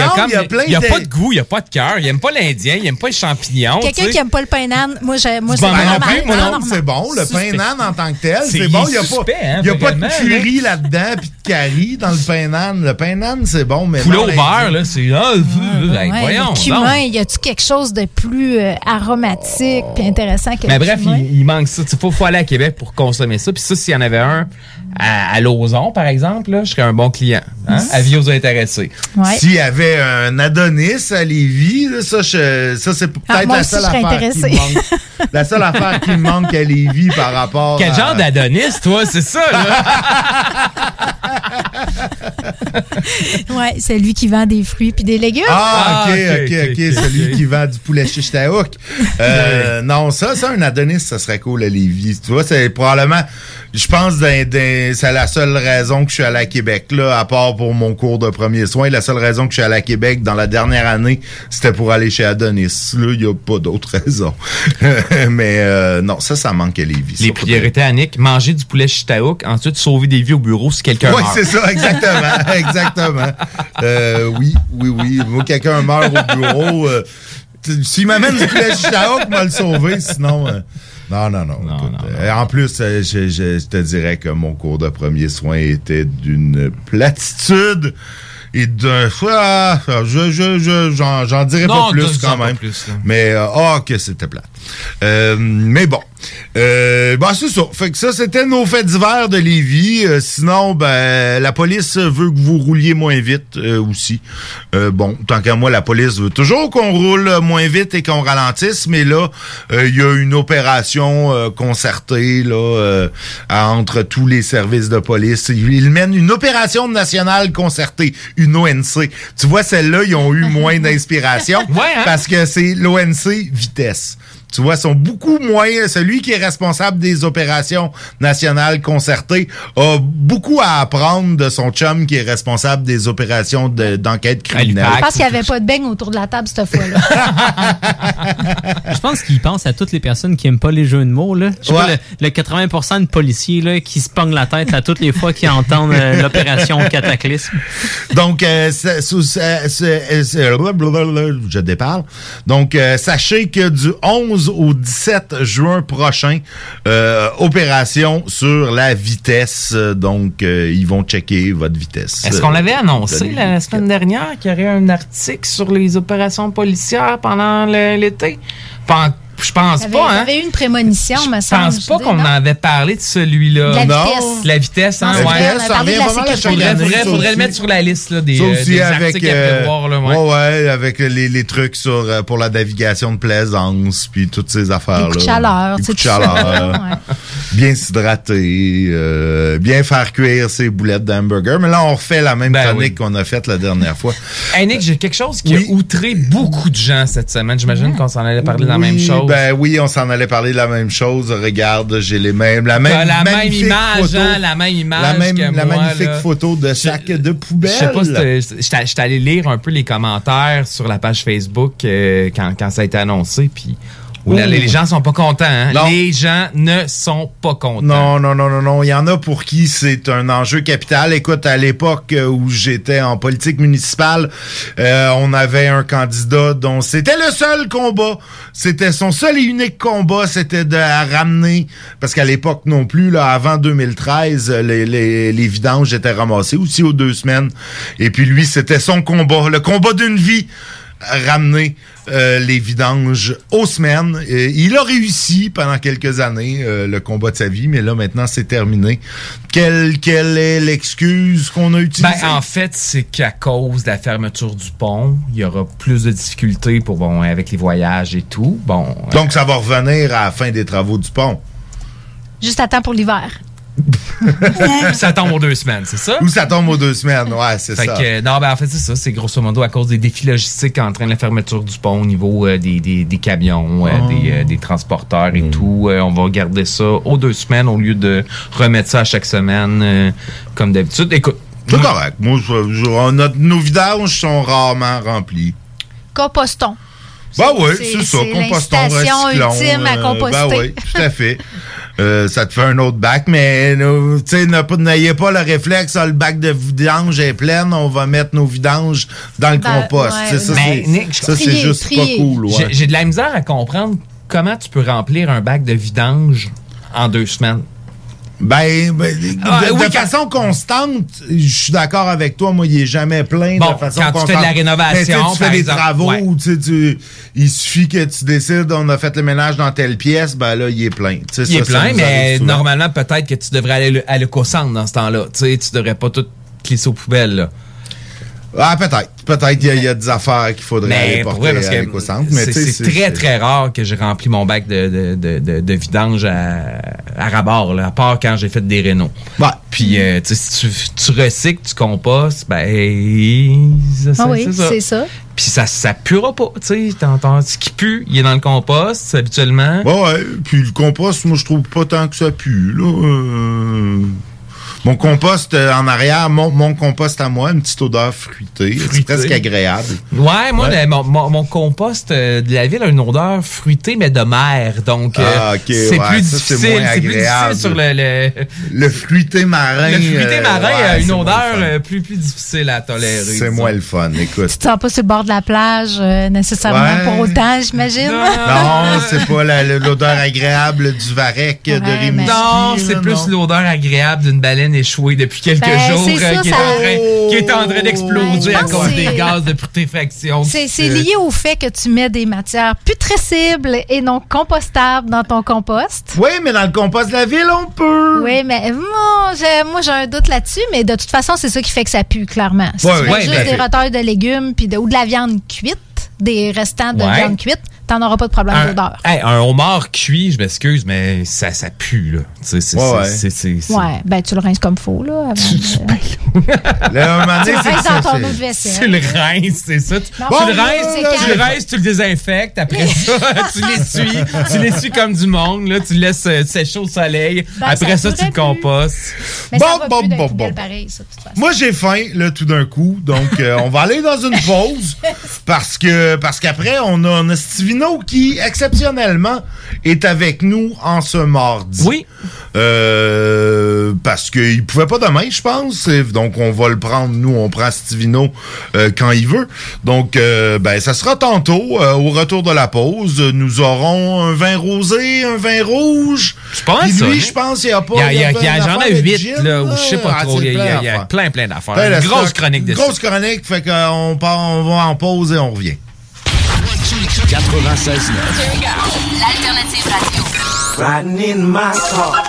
Speaker 15: y a pas de goût, il n'y a pas de cœur. Il aime pas l'Indien, il aime pas les champignons.
Speaker 18: Quelqu'un
Speaker 15: tu
Speaker 18: qui aime pas le pain nan, moi, j'ai- c'est
Speaker 15: bon.
Speaker 11: C'est bon, le pain nan en tant que tel,
Speaker 15: C'est-
Speaker 11: bon.
Speaker 15: il
Speaker 11: n'y a,
Speaker 15: suspect,
Speaker 11: pas,
Speaker 15: hein,
Speaker 11: il y a pas de curry là-dedans puis de curry dans le pain nan. Le pain nan, c'est bon, mais
Speaker 15: Poulet au beurre, là, c'est. Ah, hey,
Speaker 18: Ouais,
Speaker 15: voyons.
Speaker 18: cumin, y a-tu quelque chose de plus euh, aromatique puis intéressant que
Speaker 15: Mais bref, il, il manque ça. Il faut, faut aller à Québec pour consommer ça. Puis ça, s'il y en avait un à, à Lauson, par exemple, là, je serais un bon client. Hein? Avis aux intéressés.
Speaker 11: S'il y avait un Adonis à Lévis, là, ça, je- ça c'est peut-être
Speaker 18: Ah, moi
Speaker 11: la
Speaker 18: aussi,
Speaker 11: seule affaire qui manque. La seule affaire qui me manque à Lévis par rapport
Speaker 15: Quel
Speaker 11: à...
Speaker 15: genre d'Adonis, toi? C'est ça, là?
Speaker 18: Ouais, c'est lui qui vend des fruits puis des légumes.
Speaker 11: Ah, ok, ok, ok,
Speaker 15: ok, ok,
Speaker 11: celui
Speaker 15: ok.
Speaker 11: qui vend du poulet chiche taouk. Euh, non, ça, ça, un Adonis, ça serait cool à Lévis. Tu vois, c'est probablement, je pense, d'un- c'est la seule raison que je suis allé à Québec, là, à part pour mon cours de premiers soins. La seule raison que je suis allé à Québec dans la dernière année, c'était pour aller chez Adonis. Là, il n'y a pas d'autre raison. Mais euh, non, ça, ça manque à Lévis.
Speaker 15: Les priorités à Nick, manger du poulet chitaouk, ensuite sauver des vies au bureau si quelqu'un
Speaker 11: Oui,
Speaker 15: meurt.
Speaker 11: c'est ça, exactement. exactement. Euh, oui, oui, oui. Moi, quelqu'un meurt au bureau. euh, S'il m'amène du poulet chichaouk, je vais le sauver. Sinon, non, non, non. écoute, euh, en plus, euh, je, je- je te dirais que mon cours de premiers soins était d'une platitude. Et d'un ah, je, je, je, j'en, dirais pas plus quand même.
Speaker 15: plus,
Speaker 11: mais euh, ah que c'était plat. Mais bon, euh, bah c'est ça. Fait que ça c'était nos faits divers de Lévis. Euh, sinon, ben la police veut que vous rouliez moins vite euh, aussi. Euh, bon, tant qu'à moi, la police veut toujours qu'on roule moins vite et qu'on ralentisse, mais là, il y a une opération concertée là euh, entre tous les services de police. Ils mènent une opération nationale concertée, une ONC. Tu vois, celle-là, ils ont eu moins d'inspiration
Speaker 15: hein?
Speaker 11: parce que c'est l'ONC vitesse. Tu vois, sont beaucoup moins. Celui qui est responsable des opérations nationales concertées a beaucoup à apprendre de son chum qui est responsable des opérations de- d'enquête criminelle.
Speaker 18: Je pense qu'il n'y avait pas de beigne autour de la table cette fois-là.
Speaker 19: Je pense qu'il pense à toutes les personnes qui aiment pas les jeux de mots. Là. Je sais pas,
Speaker 11: Ouais.
Speaker 19: le, le 80% de policiers là, qui se pognent la tête à toutes les fois qu'ils entendent euh, l'opération Cataclysme.
Speaker 11: Donc, euh, blablabla, je déparle. Donc, euh, sachez que du 11 au 17 juin prochain, euh, opération sur la vitesse. Donc, euh, ils vont checker votre vitesse.
Speaker 15: Est-ce qu'on l'avait
Speaker 11: Euh,
Speaker 15: annoncé la semaine dernière qu'il y aurait un article sur les opérations policières pendant l'été? Je pense
Speaker 18: avait,
Speaker 15: pas, hein?
Speaker 18: avait eu une prémonition,
Speaker 15: Je
Speaker 18: semble.
Speaker 15: pense pas qu'on en avait parlé de celui-là.
Speaker 18: La Non. vitesse.
Speaker 15: La vitesse, hein?
Speaker 18: Non, c'est
Speaker 15: ouais.
Speaker 18: vrai, on a parlé de la sécurité.
Speaker 15: Faudrait, faudrait,
Speaker 11: Ça
Speaker 15: faudrait
Speaker 11: aussi.
Speaker 15: le mettre sur la liste là, des, euh, des
Speaker 11: avec,
Speaker 15: articles à
Speaker 11: euh,
Speaker 15: prévoir. Là, ouais.
Speaker 11: ouais, ouais, avec les, les trucs sur euh, pour la navigation de plaisance puis toutes ces affaires là.
Speaker 18: coups de chaleur,
Speaker 11: Les
Speaker 18: tu sais,
Speaker 11: coups de
Speaker 18: tout ça,
Speaker 11: chaleur.
Speaker 18: ouais.
Speaker 11: Bien s'hydrater, euh, bien faire cuire ses boulettes d'hamburger. Mais là, on refait la même
Speaker 15: Ben
Speaker 11: chronique qu'on a faite la dernière fois.
Speaker 15: Hey Nick, j'ai quelque chose qui a outré beaucoup de gens cette semaine. J'imagine qu'on s'en allait parler de la même
Speaker 11: Oui,
Speaker 15: chose.
Speaker 11: Ben oui, on s'en allait parler de la même chose. Regarde, j'ai les mêmes, la même,
Speaker 15: T'as la même image,
Speaker 11: photo,
Speaker 15: hein, la même image
Speaker 11: la même,
Speaker 15: que
Speaker 11: la
Speaker 15: moi,
Speaker 11: magnifique
Speaker 15: là.
Speaker 11: photo de sac de
Speaker 15: Je
Speaker 11: poubelle.
Speaker 15: sais pas j'étais j'étais allé lire un peu les commentaires sur la page Facebook euh, quand, quand ça a été annoncé, puis là, les gens sont pas contents. hein. Les gens ne sont pas contents.
Speaker 11: Non, non, non, non, non. Il y en a pour qui c'est un enjeu capital. Écoute, à l'époque où j'étais en politique municipale, euh, on avait un candidat dont c'était le seul combat. C'était son seul et unique combat, c'était de ramener, parce qu'à l'époque non plus, là, avant 2013, euh, les, les, les vidanges étaient ramassées aussi aux deux semaines. Et puis lui, c'était son combat, le combat d'une vie ramener euh, les vidanges aux semaines. Et il a réussi pendant quelques années euh, le combat de sa vie, mais là maintenant c'est terminé. Quelle, quelle est l'excuse qu'on a utilisée?
Speaker 15: Ben, en fait, c'est qu'à cause de la fermeture du pont, il y aura plus de difficultés pour bon avec les voyages et tout. Bon. euh,
Speaker 11: Donc ça va revenir à la fin des travaux du pont.
Speaker 18: Juste à temps pour l'hiver.
Speaker 15: Ou ça tombe aux deux semaines, c'est ça?
Speaker 11: Ou ça tombe aux deux semaines, ouais, c'est
Speaker 15: Fait
Speaker 11: ça.
Speaker 15: que, non, ben en fait, c'est ça. C'est grosso modo à cause des défis logistiques entraînant la fermeture du pont au niveau euh, des, des, des camions, euh,
Speaker 11: Ah.
Speaker 15: des, euh, des transporteurs et tout. Euh, on va garder ça aux deux semaines au lieu de remettre ça à chaque semaine euh, comme d'habitude. Écoute.
Speaker 11: C'est correct. Moi, je- nos vidanges sont rarement remplis.
Speaker 18: Compostons.
Speaker 11: Bah oui,
Speaker 18: c'est-
Speaker 11: ça.
Speaker 18: c'est
Speaker 11: Compostons, recyclons.
Speaker 18: ultime à
Speaker 11: euh,
Speaker 18: composter.
Speaker 11: Ben oui, tout à fait. Euh, ça te fait un autre bac, mais euh, n'ayez pas le réflexe, ah, le bac de vidange est plein, on va mettre nos vidanges dans le
Speaker 15: Ben,
Speaker 11: compost.
Speaker 15: ouais,
Speaker 11: sais, ça,
Speaker 15: Mais,
Speaker 11: c'est-
Speaker 15: Nick,
Speaker 11: ça, c'est juste pas cool. ouais.
Speaker 15: J'ai de la misère à comprendre comment tu peux remplir un bac de vidange en deux semaines.
Speaker 11: Ben, ben, de,
Speaker 15: Ah,
Speaker 11: de
Speaker 15: oui, quand-
Speaker 11: façon constante, je suis d'accord avec toi. Moi, il est jamais plein
Speaker 15: Bon,
Speaker 11: de façon
Speaker 15: quand tu
Speaker 11: constante.
Speaker 15: fais de la rénovation,
Speaker 11: Mais tu tu fais des
Speaker 15: exemple,
Speaker 11: travaux,
Speaker 15: ouais.
Speaker 11: tu tu- il suffit que tu décides, on a fait le ménage dans telle pièce, ben là, il est plein. Tu
Speaker 15: Il
Speaker 11: ça,
Speaker 15: est plein, mais normalement, peut-être que tu devrais aller le- à l'éco-centre dans ce temps-là. Tu sais, tu devrais pas tout glisser aux poubelles, là.
Speaker 11: Ah, peut-être. Peut-être qu'il y, a- il y a des affaires qu'il faudrait
Speaker 15: Mais
Speaker 11: aller
Speaker 15: pour
Speaker 11: porter
Speaker 15: vrai, parce
Speaker 11: à
Speaker 15: que c'est très, très rare que j'ai rempli mon bac de, de, de, de, de vidange à, à rabord, là, à part quand j'ai fait des rénaux. Puis, euh, tu sais, si tu, tu recycles, tu compostes, ben, ça,
Speaker 18: Ah oui,
Speaker 15: ça.
Speaker 18: c'est ça.
Speaker 15: Puis ça, ça puera pas, tu sais. t'entends- Ce qui pue, il est dans le compost, habituellement.
Speaker 11: Ouais, ouais. Puis le compost, moi, je trouve pas tant que ça pue, là. Euh, Mon compost euh, en arrière, mon, mon compost à moi, une petite odeur fruitée. C'est presque agréable.
Speaker 15: Ouais, moi,
Speaker 11: Ouais.
Speaker 15: le- mon, mon- mon compost euh, de la ville a une odeur fruitée, mais de mer. Donc, euh,
Speaker 11: Ah, ok,
Speaker 15: c'est
Speaker 11: ouais,
Speaker 15: plus
Speaker 11: ça,
Speaker 15: difficile.
Speaker 11: moins
Speaker 15: C'est plus
Speaker 11: agréable.
Speaker 15: difficile sur le. Le,
Speaker 11: Le fruité marin.
Speaker 15: le fruité
Speaker 11: euh,
Speaker 15: marin
Speaker 11: ouais,
Speaker 15: a une odeur plus, plus difficile à tolérer.
Speaker 11: C'est moins le fun, écoute.
Speaker 18: Tu te sens pas sur le bord de la plage euh, nécessairement
Speaker 11: Ouais.
Speaker 18: pour autant, j'imagine?
Speaker 11: Non, c'est pas l'odeur agréable du varech de Rimouski.
Speaker 15: Non, c'est plus l'odeur agréable d'une baleine échouée depuis quelques
Speaker 18: Ben,
Speaker 15: jours
Speaker 18: ça,
Speaker 15: euh, qui, est
Speaker 18: ça-
Speaker 15: en train, qui est en train d'exploser
Speaker 18: Ben,
Speaker 15: à cause des gaz de putréfaction.
Speaker 18: C'est lié au fait que tu mets des matières putrescibles et non compostables dans ton compost.
Speaker 11: Oui, mais dans le compost de la ville, on peut.
Speaker 18: Oui, mais moi, j'ai, moi, j'ai un doute là-dessus, mais de toute façon, c'est ça qui fait que ça pue, clairement. Si
Speaker 15: Ouais,
Speaker 18: tu
Speaker 15: oui,
Speaker 18: mets
Speaker 15: ouais,
Speaker 18: juste des retailles de légumes puis de, ou de la viande cuite, des restants de
Speaker 15: Ouais.
Speaker 18: viande cuite, t'en auras pas de problème
Speaker 15: Un,
Speaker 18: d'odeur.
Speaker 15: hey, un homard cuit, je m'excuse, mais ça, ça pue, là. C'est, c'est,
Speaker 11: Ouais,
Speaker 15: c'est-
Speaker 18: ben tu le rinces comme faut, là. Avant de-
Speaker 11: Là, un moment
Speaker 18: Tu le
Speaker 11: c'est
Speaker 18: rinces
Speaker 11: que
Speaker 18: dans
Speaker 11: ça,
Speaker 18: ton
Speaker 11: c'est-
Speaker 18: eau de vaisselle.
Speaker 15: Tu le rinces, c'est ça. Tu,
Speaker 18: Non,
Speaker 15: tu le rinces, tu le rinces, tu le désinfectes. Après ça, tu l'essuies. Tu l'essuies comme du monde. Là, tu le laisses euh, sécher au soleil.
Speaker 18: Ben,
Speaker 15: Après ça,
Speaker 18: ça
Speaker 15: tu le compostes.
Speaker 18: Mais
Speaker 11: Bon,
Speaker 18: ça va
Speaker 11: bon, bon, bon.
Speaker 18: pareil, ça.
Speaker 11: Moi, j'ai faim, là, tout d'un coup. Donc, euh, on va aller dans une pause parce que parce qu'après, on a, on a Qui, exceptionnellement, est avec nous en ce mardi.
Speaker 15: Oui.
Speaker 11: Euh, parce qu'il pouvait pas demain, je pense. Donc, on va le prendre. Nous, on prend Stivino euh, quand il veut. Donc, euh, ben, ça sera tantôt, au retour de la pause. Nous aurons un vin rosé, un vin rouge.
Speaker 15: Je pense,
Speaker 11: Puis lui,
Speaker 15: hein?
Speaker 11: je pense qu'il n'y a pas...
Speaker 15: Il y a- il y a- il J'en ai huit, là, ou je sais pas
Speaker 11: Ah,
Speaker 15: trop. Il y a-
Speaker 11: plein
Speaker 15: il il plein, d'affaires.
Speaker 11: Ben,
Speaker 15: grosse chronique de
Speaker 11: Grosse chronique, fait qu'on part, on va en pause et on revient.
Speaker 20: 96.9.
Speaker 5: L'alternative radio. Riding in my car.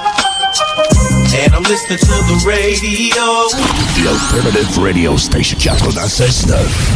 Speaker 5: And I'm listening to the radio.
Speaker 20: The Alternative Radio Station 96.9.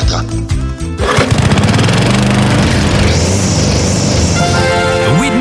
Speaker 21: Pierre-Bertrand.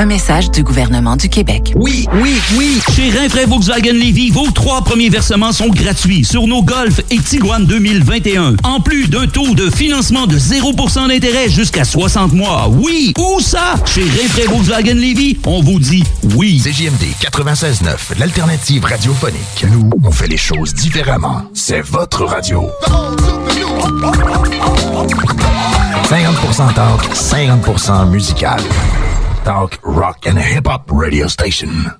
Speaker 22: Un message du gouvernement du Québec.
Speaker 23: Oui, oui, oui. Chez Rinfraie Volkswagen Levy, vos trois premiers versements sont gratuits sur nos Golf et Tiguan 2021. En plus d'un taux de financement de 0% d'intérêt jusqu'à 60 mois. Oui, où ça? Chez Rinfraie Volkswagen Levy, on vous dit oui.
Speaker 20: CJMD 96.9, l'alternative radiophonique. Nous, on fait les choses différemment. C'est votre radio. 50% talk, 50% musical. Talk, rock and hip-hop radio station.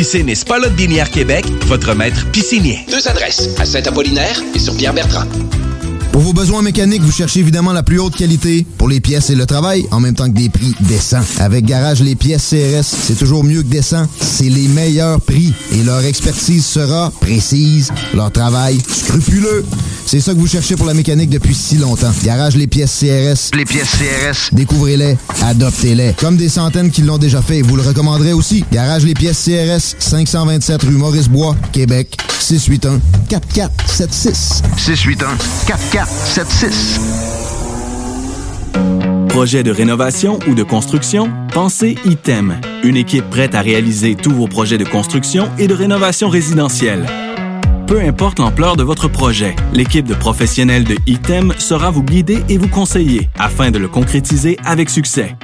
Speaker 24: Piscine et Spa Lot Binière Québec, votre maître piscinier.
Speaker 25: Deux adresses, à Saint-Apollinaire et sur Pierre-Bertrand.
Speaker 3: Pour vos besoins mécaniques, vous cherchez évidemment la plus haute qualité pour les pièces et le travail, en même temps que des prix décents. Avec Garage Les Pièces CRS, c'est toujours mieux que décent. C'est les meilleurs prix et leur expertise sera précise, leur travail scrupuleux. C'est ça que vous cherchez pour la mécanique depuis si longtemps. Garage Les Pièces CRS. Les pièces CRS. Découvrez-les, adoptez-les. Comme des centaines qui l'ont déjà fait, vous le recommanderez aussi. Garage Les Pièces CRS, 527 rue Maurice-Bois, Québec, 681 4476.
Speaker 26: 681 4476.
Speaker 27: Projet de rénovation ou de construction? Pensez ITEM. Une équipe prête à réaliser tous vos projets de construction et de rénovation résidentielle. Peu importe l'ampleur de votre projet, l'équipe de professionnels de ITEM sera vous guider et vous conseiller afin de le concrétiser avec succès.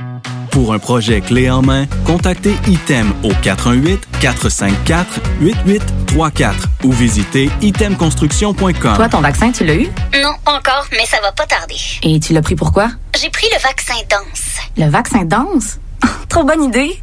Speaker 27: Pour un projet clé en main, contactez ITEM au 418-454-8834 ou visitez itemconstruction.com.
Speaker 28: Toi, ton vaccin, tu l'as eu?
Speaker 29: Non, encore, mais ça va pas tarder.
Speaker 28: Et tu l'as pris pourquoi?
Speaker 29: J'ai pris le vaccin danse.
Speaker 28: Le vaccin danse? Trop bonne idée!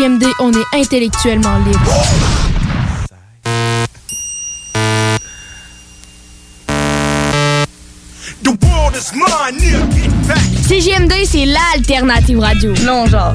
Speaker 30: CJMD, on est intellectuellement libre.
Speaker 5: The world is mine, nigga. Get back.
Speaker 30: CJMD, c'est l'alternative radio. Non, genre.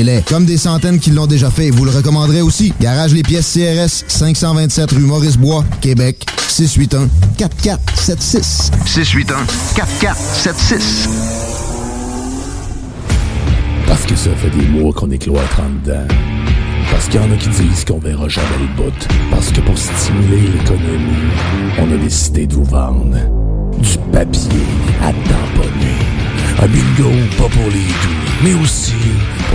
Speaker 3: Comme des centaines qui l'ont déjà fait, vous le recommanderez aussi. Garage Les Pièces CRS, 527 rue Maurice-Bois, Québec, 681-4476.
Speaker 26: 681-4476.
Speaker 20: Parce que ça fait des mois qu'on est cloître en dedans. Parce qu'il y en a qui disent qu'on verra jamais le bout. Parce que pour stimuler l'économie, on a décidé de vous vendre du papier à tamponner. Un bingo pas pour les doux, mais aussi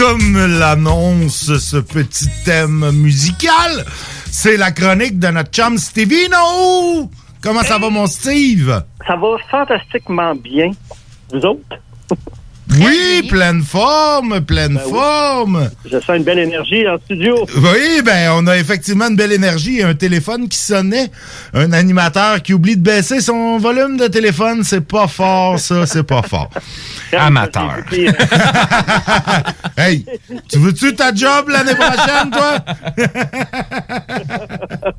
Speaker 11: comme l'annonce ce petit thème musical, c'est la chronique de notre chum Stevino! Comment ça va, mon Steve?
Speaker 31: Ça va fantastiquement bien. Vous autres?
Speaker 11: Oui, pleine forme, pleine
Speaker 31: Ben oui.
Speaker 11: forme.
Speaker 31: Je sens une belle énergie en studio.
Speaker 11: Oui, ben, on a effectivement une belle énergie un téléphone qui sonnait. Un animateur qui oublie de baisser son volume de téléphone. C'est pas fort, ça, c'est pas fort.
Speaker 31: Amateur.
Speaker 11: hey, tu veux-tu ta job l'année prochaine, toi?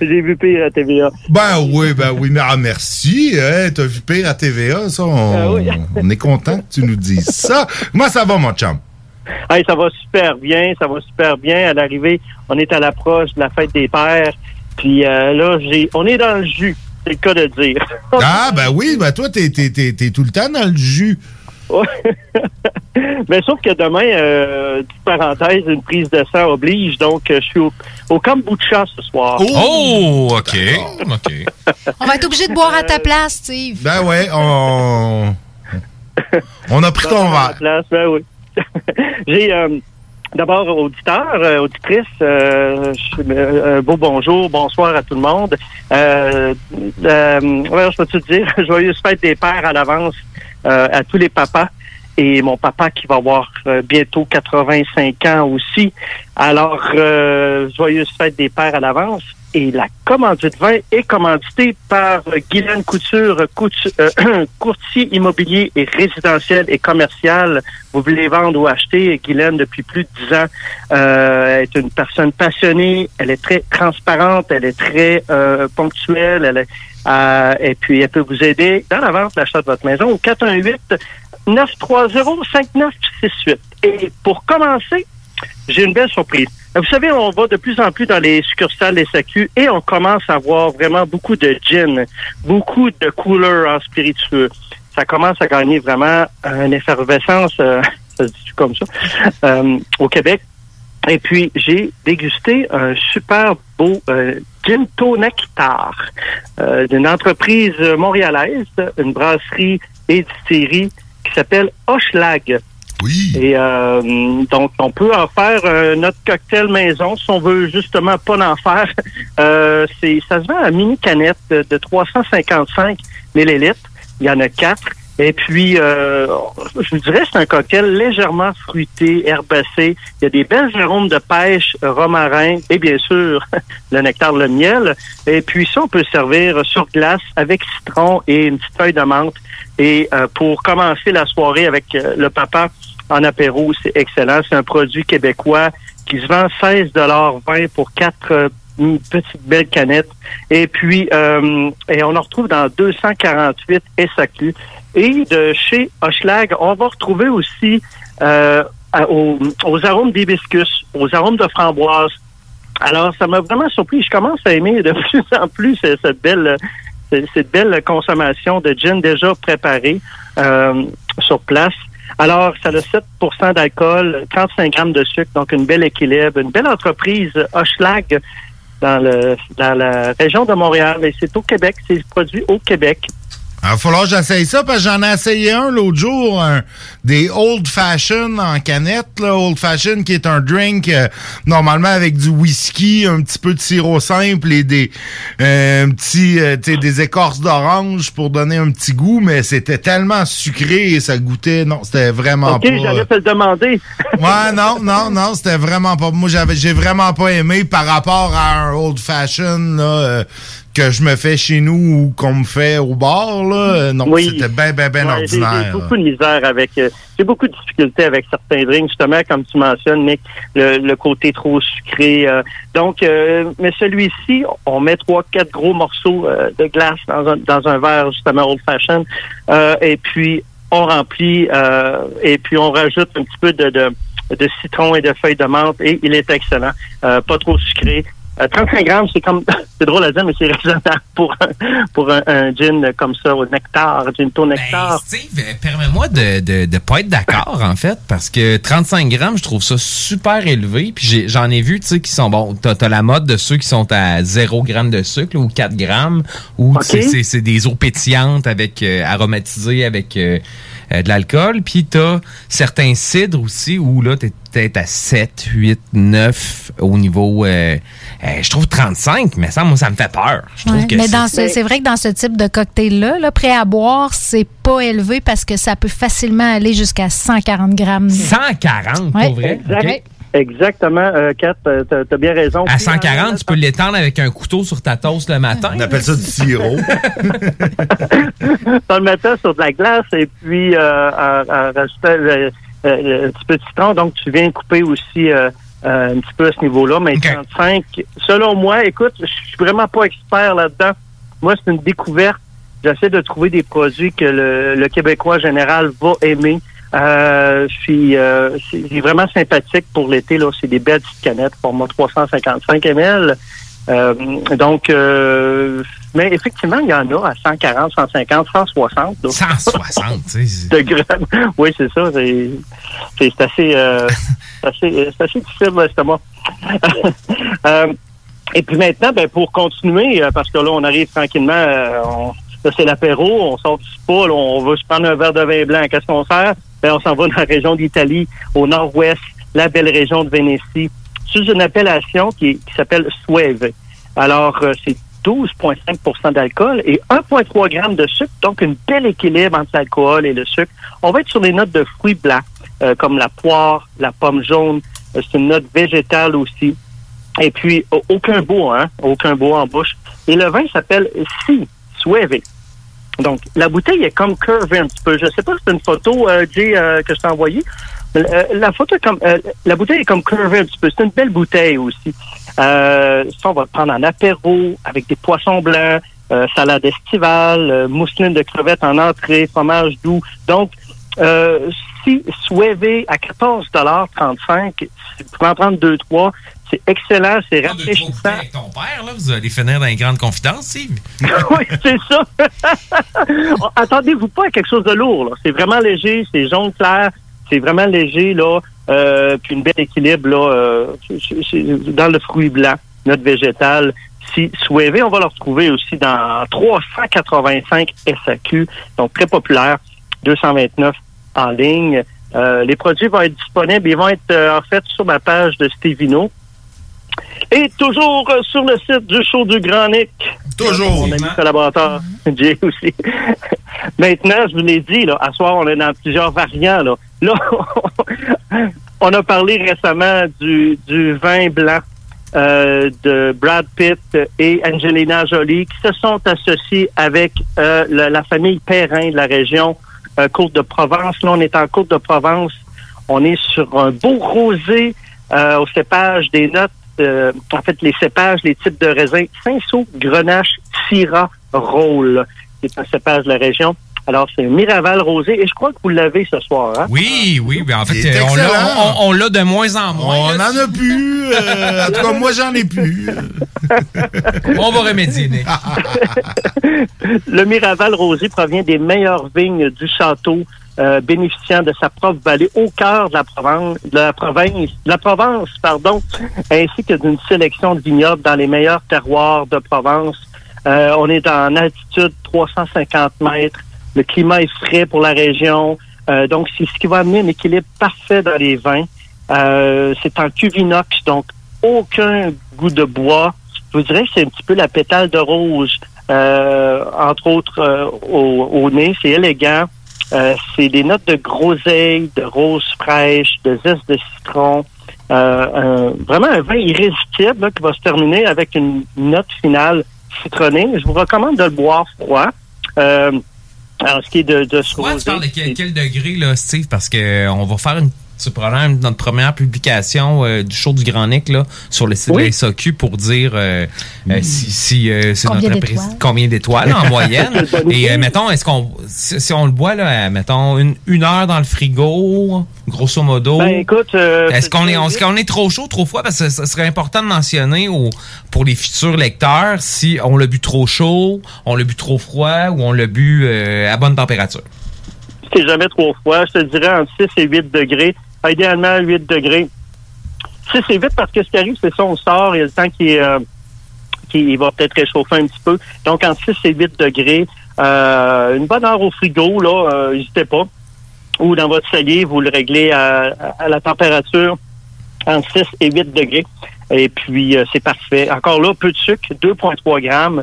Speaker 31: J'ai vu pire à TVA.
Speaker 11: Ben oui, ben oui, mais ah, merci. Hein, T'as vu pire à TVA, ça. On,
Speaker 31: Ah oui.
Speaker 11: on est content que tu nous dises ça. Moi, ça va, mon chum?
Speaker 31: Hey, ça va super bien, ça va super bien. À l'arrivée, on est à l'approche de la fête des pères. Puis euh, là, j'ai, on est dans le jus, c'est le cas de dire.
Speaker 11: Ah, ben oui, ben toi, t'es, t'es, t'es, t'es tout le temps dans le jus.
Speaker 31: Mais sauf que demain, euh, petite parenthèse, une prise de sang oblige. Donc, euh, je suis au, au kombucha ce soir.
Speaker 32: Oh, OK. OK.
Speaker 18: On va être obligé de boire à ta place, Steve.
Speaker 11: Ben ouais, on. On a pris ton verre.
Speaker 31: place, ben oui. J'ai euh, d'abord auditeur, euh, auditrice, euh, un beau bonjour, bonsoir à tout le monde. Euh, ouais, je peux te dire, joyeuse fête des pères à l'avance à tous les papas. Et mon papa qui va avoir euh, bientôt 85 ans aussi. Alors, euh, joyeuse fête des pères à l'avance. Et la commandite vin est commanditée par Guylaine Couture, coutu- euh, courtier immobilier et résidentiel et commercial. Vous voulez vendre ou acheter, Guylaine, depuis plus de 10 ans, euh, est une personne passionnée, elle est très transparente, elle est très euh, ponctuelle, elle est, euh, et puis elle peut vous aider dans la vente, l'achat de votre maison au 418 930 5968. Et pour commencer, j'ai une belle surprise. Vous savez, on va de plus en plus dans les succursales SAQ et on commence à voir vraiment beaucoup de gin, beaucoup de couleurs en spiritueux. Ça commence à gagner vraiment une effervescence, euh, ça se dit comme ça, euh, au Québec. Et puis, j'ai dégusté un super beau euh, gin nectar euh, d'une entreprise montréalaise, une brasserie et distillerie qui s'appelle Hochelag.
Speaker 11: Oui.
Speaker 31: Et euh, donc, on peut en faire euh, notre cocktail maison si on veut justement pas en faire. Euh, c'est, ça se vend à mini canette de, de 355 millilitres. Il y en a quatre. Et puis, euh, je vous dirais, c'est un cocktail légèrement fruité, herbacé. Il y a des belles arômes de pêche, romarin et bien sûr le nectar, le miel. Et puis ça, on peut servir sur glace avec citron et une petite feuille de menthe. Et euh, pour commencer la soirée avec euh, le papa en apéro, c'est excellent. C'est un produit québécois qui se vend 16,20 pour quatre euh, petites belles canettes. Et puis, euh, et on en retrouve dans 248 SAQ. Et de chez Hochelag, on va retrouver aussi euh, aux, aux arômes d'hibiscus, aux arômes de framboise. Alors, ça m'a vraiment surpris. Je commence à aimer de plus en plus cette belle, cette belle consommation de gin déjà préparé euh, sur place. Alors, ça a 7% d'alcool, 35 grammes de sucre, donc une belle équilibre. Une belle entreprise, Hochelag, dans, le, dans la région de Montréal. Et c'est au Québec, c'est produit au Québec.
Speaker 11: Il va falloir que j'essaye ça parce que j'en ai essayé un l'autre jour, un- des Old Fashion en canette. Là, Old Fashion qui est un drink euh, normalement avec du whisky, un petit peu de sirop simple et des euh, un petit, euh, des écorces d'orange pour donner un petit goût, mais c'était tellement sucré et ça goûtait, non, c'était vraiment
Speaker 31: OK,
Speaker 11: pas.
Speaker 31: j'allais te le demander.
Speaker 11: Ouais, non, non, non, c'était vraiment pas. Moi, j'avais, j'ai vraiment pas aimé par rapport à un old fashion là, euh, que je me fais chez nous ou qu'on me fait au bar. Là. Euh, Non,
Speaker 31: Oui.
Speaker 11: c'était bien, bien, bien
Speaker 31: Ouais, j'ai- J'ai
Speaker 11: ordinaire.
Speaker 31: beaucoup de misère avec. euh, j'ai beaucoup de difficultés avec certains drinks, justement, comme tu mentionnes, Nick, le, le côté trop sucré. euh. donc, euh, mais celui-ci, on met trois, quatre gros morceaux de glace dans un, dans un verre, justement, old fashion, euh, et puis on remplit, et puis on rajoute un petit peu de, de, de citron et de feuilles de menthe, et il est excellent. Euh, pas trop sucré. Euh, 35 grammes, c'est comme, c'est drôle à dire, mais c'est raisonnable pour un, pour un, un gin comme ça, au nectar, gin to nectar.
Speaker 33: Steve, euh, permets-moi de, de, de pas être d'accord, en fait, parce que 35 grammes, je trouve ça super élevé. Puis j'ai- j'en ai, vu, tu sais, qui sont, bon, t'as as la mode de ceux qui sont à 0 grammes de sucre, là, ou 4 grammes, ou tu sais,
Speaker 31: Ok.
Speaker 33: c'est c'est des eaux pétillantes avec, euh, aromatisées avec euh, euh, de l'alcool. Puis t'as certains cidres aussi, où là, t'es peut-être à 7, 8, 9 au niveau... euh, euh, je trouve 35, mais ça, moi, ça me fait peur. Je trouve
Speaker 18: Ouais,
Speaker 33: que
Speaker 18: mais
Speaker 33: c'est-
Speaker 18: dans ce- vrai que dans ce type de cocktail-là, là, prêt à boire, c'est pas élevé parce que ça peut facilement aller jusqu'à 140 grammes.
Speaker 33: 140,
Speaker 18: Ouais.
Speaker 33: pour vrai?
Speaker 31: Exact-. Exactement, euh, Kat, euh, t'as t'as bien raison.
Speaker 33: À 140, tu peux l'étendre avec un couteau sur ta toast le matin. On
Speaker 11: appelle ça du sirop.
Speaker 31: Tu le mettais sur de la glace et puis euh, à- à rajouter le- un petit peu de citron. Donc, tu viens couper aussi euh, euh, un petit peu à ce niveau-là. Mais 35, selon moi, écoute, je suis vraiment pas expert là-dedans. Moi, c'est une découverte. J'essaie de trouver des produits que le, le Québécois général va aimer. Euh, je suis euh, c'est c'est vraiment sympathique pour l'été. là. C'est des belles petites canettes, format 355 ml. Euh, donc, euh, mais effectivement, il y en a à 140, 150, 160. là.
Speaker 33: 160, tu sais.
Speaker 31: De grammes. Oui, c'est ça. C'est assez, euh, assez, assez difficile, l'estomac. euh, et puis maintenant, ben, pour continuer, euh, parce que là, on arrive tranquillement, on- là, c'est l'apéro, on sort du spa, là, on va se prendre un verre de vin blanc. Qu'est-ce qu'on fait? Ben, on s'en va dans la région d'Italie, au nord-ouest, la belle région de Vénétie, sous une appellation qui, s'appelle Sueve. Alors, euh, c'est 12,5% d'alcool et 1,3 g de sucre, donc un bel équilibre entre l'alcool et le sucre. On va être sur des notes de fruits blancs, euh, comme la poire, la pomme jaune. Euh, c'est une note végétale aussi. Et puis, au- aucun bois, hein? Aucun bois en bouche. Et le vin s'appelle Si. Donc, la bouteille est comme curvée un petit peu. Je sais pas si c'est une photo, euh, Jay, que je t'ai envoyée. Euh, la photo est comme, euh, la bouteille est comme curvée un petit peu. C'est une belle bouteille aussi. Euh, ça, on va le prendre en apéro avec des poissons blancs, euh, salade estivale, euh, mousseline de crevettes en entrée, fromage doux. Donc, euh, si Sueve à 14,35 si vous pouvez en prendre deux, trois, C'est excellent, c'est rafraîchissant.
Speaker 15: avec ton père, là. Vous allez finir dans une grande confidence, Steve.
Speaker 31: oui, c'est ça. Attendez-vous pas à quelque chose de lourd. là. C'est vraiment léger, c'est jaune clair, c'est vraiment léger là, euh, puis une belle équilibre là euh, dans le fruit blanc, notre végétal. Si souhaité, on va le retrouver aussi dans 385 SAQ, donc très populaire, 229 en ligne. Euh, les produits vont être disponibles, ils vont être euh, en fait sur ma page de Stevino. Et toujours euh, sur le site du show du Grand Nick.
Speaker 11: Toujours.
Speaker 31: Mon ami collaborateur, Jay aussi. Maintenant, je vous l'ai dit, là, à soir, on est dans plusieurs variants. Là, là on a parlé récemment du, du vin blanc euh, de Brad Pitt et Angelina Jolie qui se sont associés avec euh, la, la famille Perrin de la région euh, Côte de Provence. Là, on est en Côte de Provence. On est sur un beau rosé euh, au cépage des notes. Euh, en fait, les cépages, les types de raisins, Saint-Saul, Grenache, Syrah, Rôle. C'est un cépage de la région. Alors, c'est un Miraval rosé et je crois que vous l'avez ce soir. Hein?
Speaker 15: Oui, oui, ben en fait, euh, on l'a-
Speaker 11: excellent.
Speaker 15: on- on l'a de moins en moins.
Speaker 11: On
Speaker 15: là.
Speaker 11: n'en a plus. euh, en tout cas, moi, j'en ai plus.
Speaker 15: On va remédier, Nick.
Speaker 31: Le Miraval rosé provient des meilleures vignes du château, euh, bénéficiant de sa propre vallée au cœur de la Provence, de la province, de la Provence, pardon, ainsi que d'une sélection de vignobles dans les meilleurs terroirs de Provence. Euh, on est en altitude 350 mètres. Le climat est frais pour la région. Euh, donc, c'est ce qui va amener un équilibre parfait dans les vins. Euh, c'est en cuvinox, donc aucun goût de bois. Je vous dirais que c'est un petit peu la pétale de rose, euh, entre autres au, au nez. C'est élégant. Euh, c'est des notes de groseille, de rose fraîche, de zeste de citron. Euh, un- vraiment un vin irrésistible là, qui va se terminer avec une note finale citronnée. Je vous recommande de le boire froid. Euh, en ce qui est de, de ce
Speaker 15: tu
Speaker 31: rosé,
Speaker 15: parles de quel, quel degré, là, Steve? Parce que euh, on va faire une petit problème notre première publication euh, du show du Grand Nick là, sur le site de la SAQ pour dire euh, euh, si, si euh, c'est
Speaker 16: Combien
Speaker 15: notre combien d'étoiles en moyenne? Et euh, mettons, est-ce qu'on si, si on le boit là, mettons une, une heure dans le frigo, grosso modo.
Speaker 31: Ben, écoute, euh,
Speaker 15: est-ce qu'on est, on-
Speaker 31: c'est-
Speaker 15: est-ce qu'on est trop chaud, trop froid? Parce que ce serait important de mentionner au- pour les futurs lecteurs si on l'a bu trop chaud, on l'a bu trop froid ou on l'a bu euh, à bonne température.
Speaker 31: c'est jamais trop froid. Je te dirais entre 6 et 8 degrés. Ah, Idéalement, 8 degrés. 6 et 8 parce que ce qui arrive, c'est ça, on sort, il y a le temps qui, euh, qui va peut-être réchauffer un petit peu. Donc, entre 6 et 8 degrés, euh, une bonne heure au frigo, là, euh, n'hésitez pas. Ou dans votre cellier, vous le réglez à, à la température entre 6 et 8 degrés. Et puis, euh, c'est parfait. Encore là, peu de sucre, 2,3 grammes,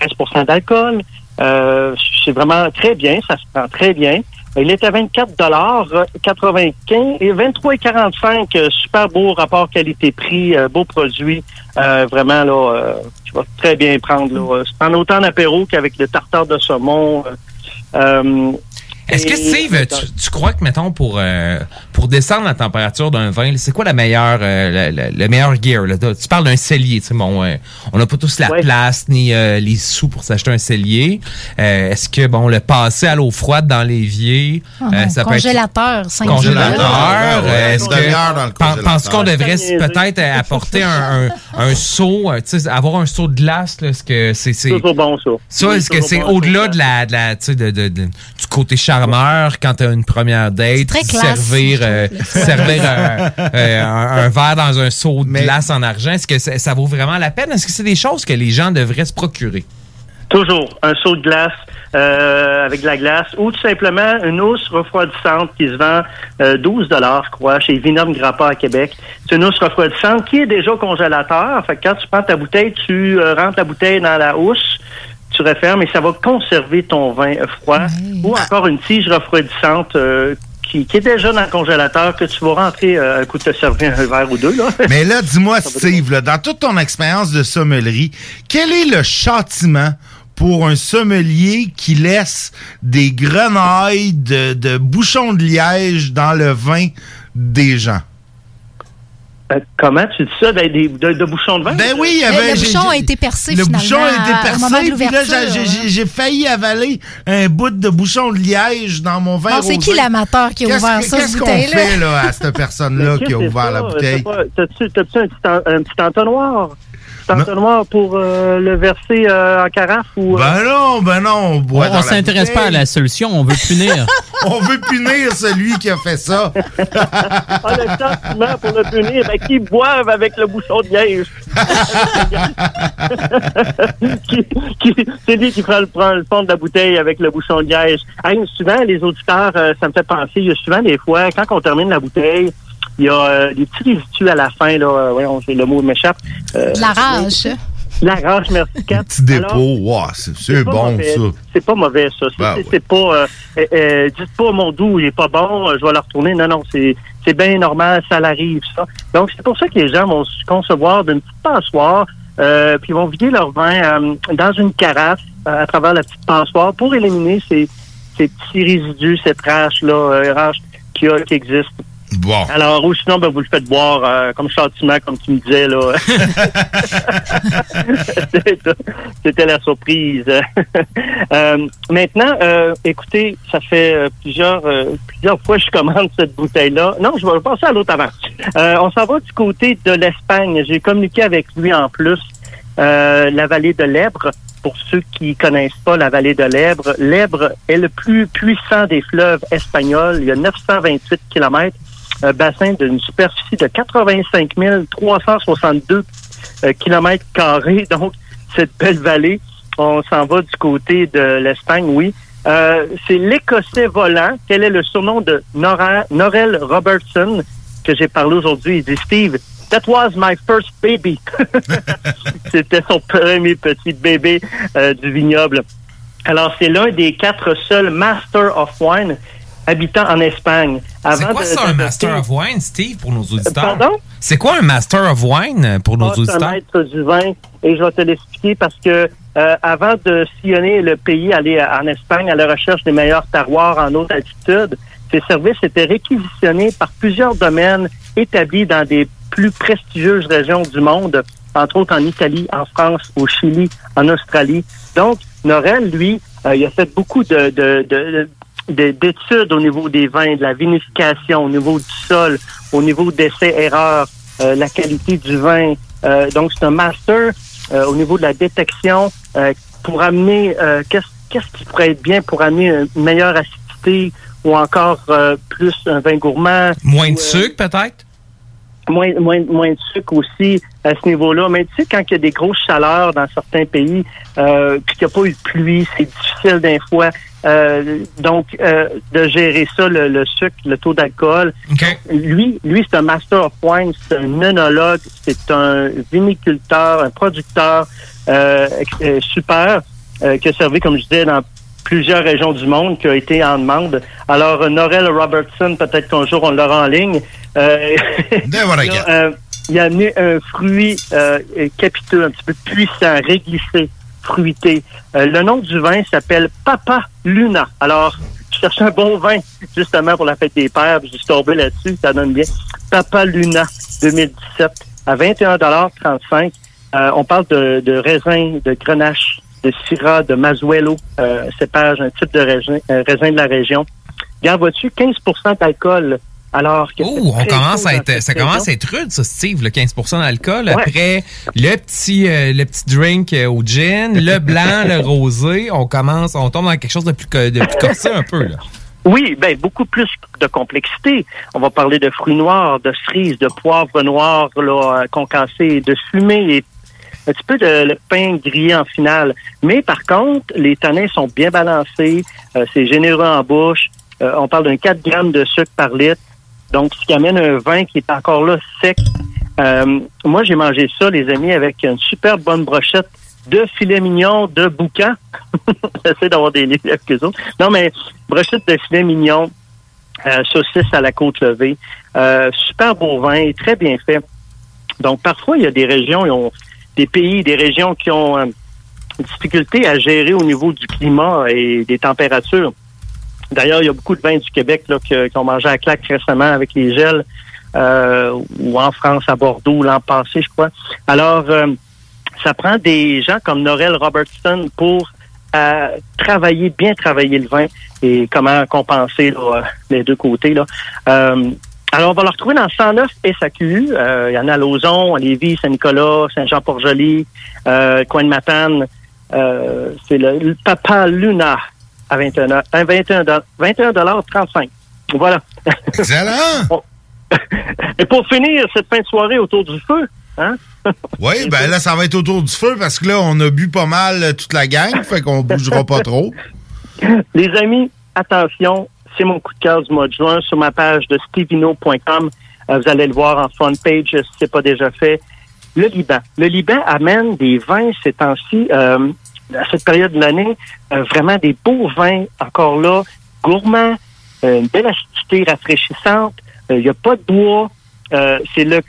Speaker 31: 13% d'alcool. Euh, c'est vraiment très bien, ça se prend très bien. Il à 24 dollars 95 et 23,45. euh, super beau rapport qualité-prix, euh, beau produit. Euh, vraiment là, euh, tu vas très bien prendre. Là. En autant d'apéro qu'avec le tartare de saumon. euh, euh,
Speaker 15: Est-ce que Steve, tu, tu crois que mettons pour euh, pour descendre la température d'un vin, c'est quoi la meilleure euh, le, le- le meilleur gear là? Tu parles d'un cellier, tu sais bon, euh, on n'a pas tous la place ni euh, les sous pour s'acheter un cellier. Euh, Est-ce que bon le passer à l'eau froide dans l'évier,
Speaker 16: Oh
Speaker 15: euh, ça peut être
Speaker 16: congélateur, 5
Speaker 15: congélateur. Est-ce que
Speaker 11: demi-heure dans le
Speaker 15: pen-
Speaker 11: congélateur.
Speaker 15: penses qu'on devrait peut-être apporter un, un, un seau, tu sais, avoir un seau de glace là, Est-ce que c'est c'est
Speaker 31: Toujours bon, ça.
Speaker 15: ça, est-ce que c'est au-delà de la, de la, tu sais, de, de- de- du côté charmeur quand t'as une première date,
Speaker 16: très classe,
Speaker 15: servir, euh, servir euh, euh, un, un verre dans un seau de glace en argent, est-ce que ça, ça vaut vraiment la peine? Est-ce que c'est des choses que les gens devraient se procurer?
Speaker 31: Toujours un seau de glace euh, avec de la glace ou tout simplement une housse refroidissante qui se vend euh, 12 dollars, je crois, chez Vinum Grappa à Québec. C'est une housse refroidissante qui est déjà au congélateur. Fait que quand tu prends ta bouteille, tu euh, rentres la bouteille dans la housse, tu refermes et ça va conserver ton vin froid. Ou encore une tige refroidissante euh, qui, qui est déjà dans le congélateur que tu vas rentrer euh, un coup de te servir un verre ou deux. Là.
Speaker 11: Mais là, dis-moi, Steve, là, dans toute ton expérience de sommellerie, quel est le châtiment pour un sommelier qui laisse des grenailles de, de bouchons de liège dans le vin des gens?
Speaker 31: Euh, comment tu dis ça? Ben, des, de, de bouchons de vin?
Speaker 11: Ben oui, il y
Speaker 18: Le-
Speaker 11: avait.
Speaker 18: le bouchon a été percé,
Speaker 11: Le
Speaker 18: finalement,
Speaker 11: bouchon a été percé,
Speaker 18: de
Speaker 11: puis là,
Speaker 18: l'ouverture,
Speaker 11: j'ai- j'ai-
Speaker 18: hein.
Speaker 11: j'ai failli avaler un bout de bouchon de liège dans mon vin
Speaker 18: Bon, c'est qui l'amateur qui a
Speaker 11: Qu'est-ce
Speaker 18: ouvert ça,
Speaker 11: Qu'est-ce qu'on fait là, à cette personne-là qui a ouvert la bouteille?
Speaker 31: T'as-tu t'as-tu un, petit en- un petit entonnoir? Entonnoir pour euh, le verser euh, en carafe ou... euh,
Speaker 11: Ben non, ben non, on boit
Speaker 34: On, s'intéresse pas à la solution, on veut punir.
Speaker 11: On veut punir celui qui a fait ça.
Speaker 31: Ah, le sentiment pour le punir, ben, qu'ils boivent avec le bouchon de qui- c'est lui qui prend le, prend le fond de la bouteille avec le bouchon de liège. Hey, souvent, les auditeurs, euh, ça me fait penser, il y a souvent des fois, quand on termine la bouteille, il y a euh, des petits résidus à la fin, là, euh, voyons, j'ai- le mot m'échappe. Euh,
Speaker 18: De la rage.
Speaker 31: La rage, merci, Kat.
Speaker 11: Petit dépôt, wow, c'est bon
Speaker 31: mauvais.
Speaker 11: ça.
Speaker 31: C'est pas mauvais, ça. C'est
Speaker 11: Ben
Speaker 31: c'est- pas. euh, euh, euh, dites pas mon doux, il est pas bon, euh, je vais le retourner. Non, non, c'est c'est bien normal, ça l'arrive, ça. Donc, c'est pour ça que les gens vont se concevoir d'une petite passoire, euh, puis ils vont vider leur vin euh, dans une carafe euh, à travers la petite passoire pour éliminer ces, ces petits résidus, cette rage-là, euh, rage qui, a- qui existe.
Speaker 11: Bon.
Speaker 31: Alors, ou sinon, ben, vous le faites boire euh, comme châtiment, comme tu me disais, là. C'était- la surprise. Euh, maintenant, euh, écoutez, ça fait euh, plusieurs euh, plusieurs fois que je commande cette bouteille-là. Non, je vais passer à l'autre avant. Euh, on s'en va du côté de l'Espagne. J'ai communiqué avec lui en plus euh, la vallée de l'Èbre. Pour ceux qui connaissent pas la vallée de l'Èbre, l'Èbre est le plus puissant des fleuves espagnols. Il y a 928 kilomètres, un bassin d'une superficie de 85 362 euh, kilomètres carrés. Donc, cette belle vallée, on s'en va du côté de l'Espagne, oui. Euh, c'est l'Écossais volant. Quel est le surnom de Nora, Norel Robertson que j'ai parlé aujourd'hui? Il dit Steve, that was my first baby. C'était son premier petit bébé euh, du vignoble. Alors, c'est l'un des quatre seuls Master of Wine habitant en Espagne.
Speaker 35: C'est quoi
Speaker 31: de-
Speaker 35: ça, un Master of Wine, Steve, pour nos auditeurs?
Speaker 31: Pardon?
Speaker 35: C'est quoi un Master of Wine pour nos
Speaker 31: Ah, c'est un
Speaker 35: auditeurs?
Speaker 31: maître du vin et je vais te l'expliquer parce que euh, avant de sillonner le pays, aller en Espagne à la recherche des meilleurs terroirs en haute altitude, ces services étaient réquisitionnés par plusieurs domaines établis dans des plus prestigieuses régions du monde, entre autres en Italie, en France, au Chili, en Australie. Donc, Norel, lui, euh, il a fait beaucoup de, de, de- de- d'études au niveau des vins, de la vinification, au niveau du sol, au niveau d'essais-erreurs, euh, la qualité du vin. Euh, donc, c'est un master euh, au niveau de la détection euh, pour amener euh, qu'est-ce qu'est-ce qui pourrait être bien pour amener une meilleure acidité ou encore euh, plus un vin gourmand.
Speaker 35: Moins de sucre, peut-être?
Speaker 31: moins, moins, moins de sucre aussi à ce niveau-là. Mais tu sais, quand il y a des grosses chaleurs dans certains pays, euh, puis qu'il n'y a pas eu de pluie, c'est difficile d'un fois. Euh, donc, euh, de gérer ça, le, le sucre, le taux d'alcool. Lui, lui c'est un master of wine, c'est un œnologue, c'est un viniculteur, un producteur euh, super euh, qui a servi, comme je disais, dans plusieurs régions du monde, qui a été en demande. Alors, euh, Norel Robertson, peut-être qu'un jour on l'aura en ligne. Euh, il, a, amené un fruit capiteux, un petit peu puissant, réglissé, fruité. Euh, le nom du vin s'appelle Papa Luna. Alors, je cherchais un bon vin, justement, pour la fête des pères, puis je suis tombé là-dessus, ça donne bien. Papa Luna 2017, à 21,35 euh, On parle de, de raisin, de grenache, de syrah, de mazuelo, euh, cépage, un type de raisin, raisin de la région. Regarde, vois-tu, 15% d'alcool. Alors que
Speaker 35: Oh, on commence à être, ça commence à être rude, ça, Steve, le 15% d'alcool.
Speaker 31: Ouais.
Speaker 35: Après, le petit, euh, le petit drink euh, au gin, le blanc, le rosé, on commence, on tombe dans quelque chose de plus, co- de plus corsé un peu, là.
Speaker 31: Oui, ben beaucoup plus de complexité. On va parler de fruits noirs, de cerises, de poivre noir là, euh, concassé, de fumée et un petit peu de le pain grillé en finale. Mais par contre, les tanins sont bien balancés, euh, c'est généreux en bouche. Euh, on parle d'un 4 grammes de sucre par litre. Donc, ce qui amène un vin qui est encore là sec. Euh, moi, j'ai mangé ça, les amis, avec une super bonne brochette de filet mignon de boucan. J'essaie d'avoir des livres avec eux autres. Non, mais brochette de filet mignon, euh, saucisse à la côte levée. Euh, super beau vin, très bien fait. Donc, parfois, il y a des régions, ils ont, des pays, des régions qui ont euh, une difficulté à gérer au niveau du climat et des températures. D'ailleurs, il y a beaucoup de vins du Québec là, qui ont mangé à claque récemment avec les gels. euh, ou en France, à Bordeaux, l'an passé, je crois. Alors, euh, ça prend des gens comme Norel Robertson pour euh, travailler, bien travailler le vin et comment compenser là, les deux côtés. Là. Euh, alors, on va le retrouver dans 109 SAQ. Euh, il y en a à Lauson, à Lévis, Saint-Nicolas, Saint-Jean-Port-Joli, euh, Coin de Matane. Euh, c'est le, le Papa Luna à 21 euh, 21 21 35. Voilà.
Speaker 11: Excellent.
Speaker 31: Et pour finir cette fin de soirée autour du feu, hein?
Speaker 11: Oui, ben là, ça va être autour du feu parce que là, on a bu pas mal euh, toute la gang, fait qu'on bougera pas trop.
Speaker 31: Les amis, attention, c'est mon coup de cœur du mois de juin sur ma page de stevino.com. Euh, vous allez le voir en front page si c'est pas déjà fait. Le Liban. Le Liban amène des vins ces temps-ci, euh, à cette période de l'année, euh, vraiment des beaux vins, encore là, gourmands, euh, une belle acidité rafraîchissante. Il n'y a pas de bois. Euh, c'est le,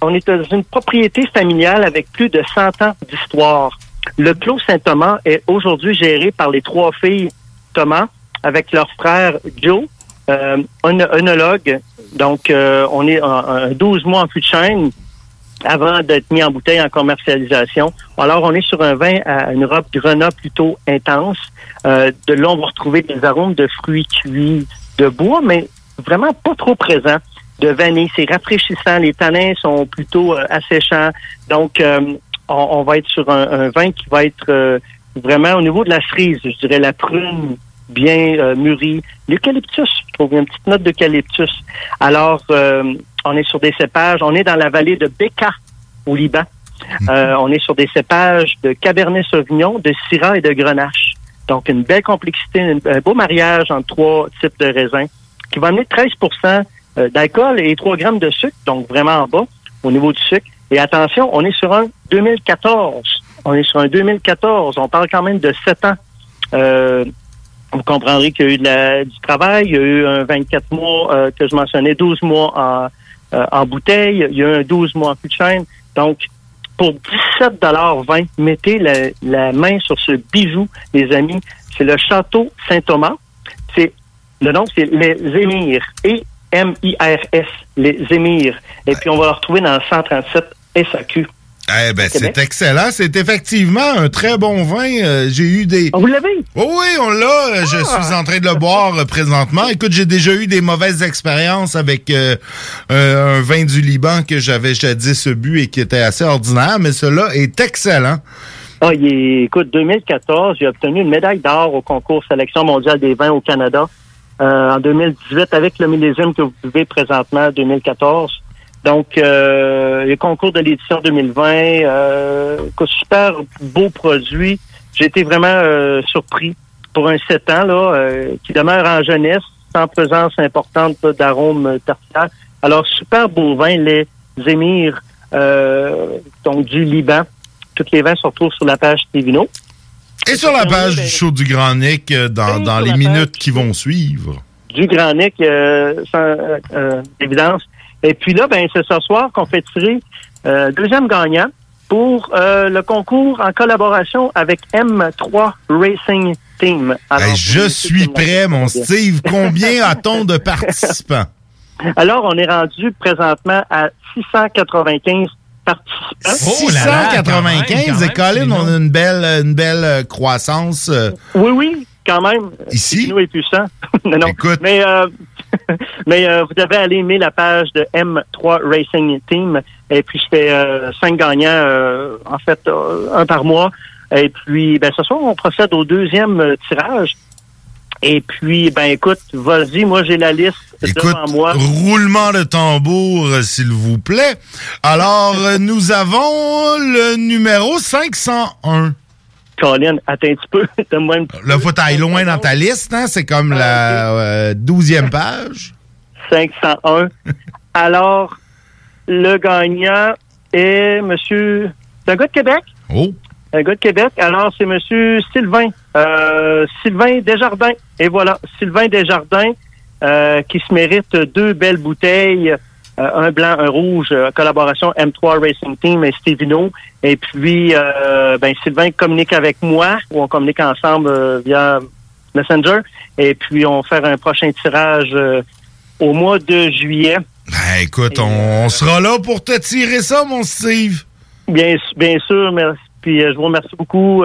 Speaker 31: on est dans une propriété familiale avec plus de 100 ans d'histoire. Le Clos Saint-Thomas est aujourd'hui géré par les trois filles Thomas avec leur frère Joe, euh, un œnologue. Donc, euh, on est en, en 12 mois en fût de chêne avant d'être mis en bouteille en commercialisation. Alors, on est sur un vin à une robe Grenat plutôt intense. Euh, de là, on va retrouver des arômes de fruits cuits, de bois, mais vraiment pas trop présents. De vanille, c'est rafraîchissant. Les tanins sont plutôt euh, asséchants. Donc, euh, on, on va être sur un, un vin qui va être euh, vraiment au niveau de la cerise, je dirais la prune bien euh, mûrie. L'eucalyptus, je trouve une petite note d'eucalyptus. Alors, on est sur des cépages. On est dans la vallée de Beka, au Liban. Euh, on est sur des cépages de Cabernet Sauvignon, de Syrah et de Grenache. Donc, une belle complexité, une- un beau mariage entre trois types de raisins qui va amener 13% euh, d'alcool et 3 grammes de sucre, donc vraiment en bas au niveau du sucre. Et attention, on est sur un 2014. On est sur un 2014. On parle quand même de 7 ans. Euh, vous comprendrez qu'il y a eu de la- du travail. Il y a eu un 24 mois euh, que je mentionnais, 12 mois en, euh, en bouteille. Il y a un 12 mois en fût de chêne. Donc, pour 17,20 mettez la, la main sur ce bijou, les amis. C'est le Château Saint-Thomas. C'est le nom, c'est les Émirs. E-M-I-R-S, les Émirs. Et puis, on va le retrouver dans le 137 SAQ.
Speaker 11: Eh ben, c'est excellent. C'est effectivement un très bon vin. Euh, j'ai eu des.
Speaker 31: vous l'avez?
Speaker 11: Oh oui, on l'a. Je
Speaker 31: Ah.
Speaker 11: suis en train de le boire euh, présentement. Écoute, j'ai déjà eu des mauvaises expériences avec euh, un vin du Liban que j'avais jadis bu et qui était assez ordinaire, mais celui-là est excellent.
Speaker 31: Ah, il est, écoute, 2014, j'ai obtenu une médaille d'or au concours Sélection mondiale des vins au Canada. En 2018, avec le millésime que vous buvez présentement, 2014. Donc, euh, le concours de l'édition 2020, euh, super beau produit. J'ai été vraiment euh, surpris pour un 7 ans là, euh, qui demeure en jeunesse, sans présence importante d'arômes euh, tertiaires. Alors, super beau vin, les émirs euh, donc du Liban. Tous les vins se retrouvent sur la page Stevino.
Speaker 11: Et sur la page du show du Grand Nick, euh, dans, dans les minutes qui vont suivre.
Speaker 31: du Grand Nick, euh, sans évidence. Et puis là, ben, c'est ce soir qu'on fait tirer euh, deuxième gagnant pour euh, le concours en collaboration avec M3 Racing Team. Alors,
Speaker 11: Hey, je suis prêt, mon Steve. Combien a-t-on de participants?
Speaker 31: Alors, on est rendu présentement à 695 participants.
Speaker 11: 695 et Colin, on a une belle, une belle euh, croissance.
Speaker 31: Oui, oui, quand même.
Speaker 11: Ici?
Speaker 31: Nous est puissant. non, non. Mais, euh, mais euh, vous devez aller aimer la page de M3 Racing Team. Et puis, je fais euh, cinq gagnants, euh, en fait, euh, un par mois. Et puis, ben, ce soir, on procède au deuxième tirage. Et puis, ben, écoute, vas-y, moi, j'ai la liste devant moi.
Speaker 11: Roulement de tambour, s'il vous plaît. Alors, nous avons le numéro 501.
Speaker 31: Colin, attends un petit peu. Donne-moi une
Speaker 11: Là, faut aller loin dans ta liste, hein? C'est comme la euh, douzième page.
Speaker 31: 501. Alors, le gagnant est Monsieur. C'est un gars de Québec?
Speaker 11: Oh.
Speaker 31: Un gars de Québec. Alors, c'est Monsieur Sylvain. Euh, Sylvain Desjardins. Et voilà, Sylvain Desjardins, euh, qui se mérite deux belles bouteilles. Euh, un blanc, un rouge, euh, collaboration M3 Racing Team et Stevino. Et puis, euh, ben, Sylvain communique avec moi, ou on communique ensemble euh, via Messenger. Et puis, on va faire un prochain tirage au mois de juillet.
Speaker 11: Ben écoute, on, on sera là pour te tirer ça, mon Steve.
Speaker 31: Bien, bien sûr, merci. Puis je vous remercie beaucoup.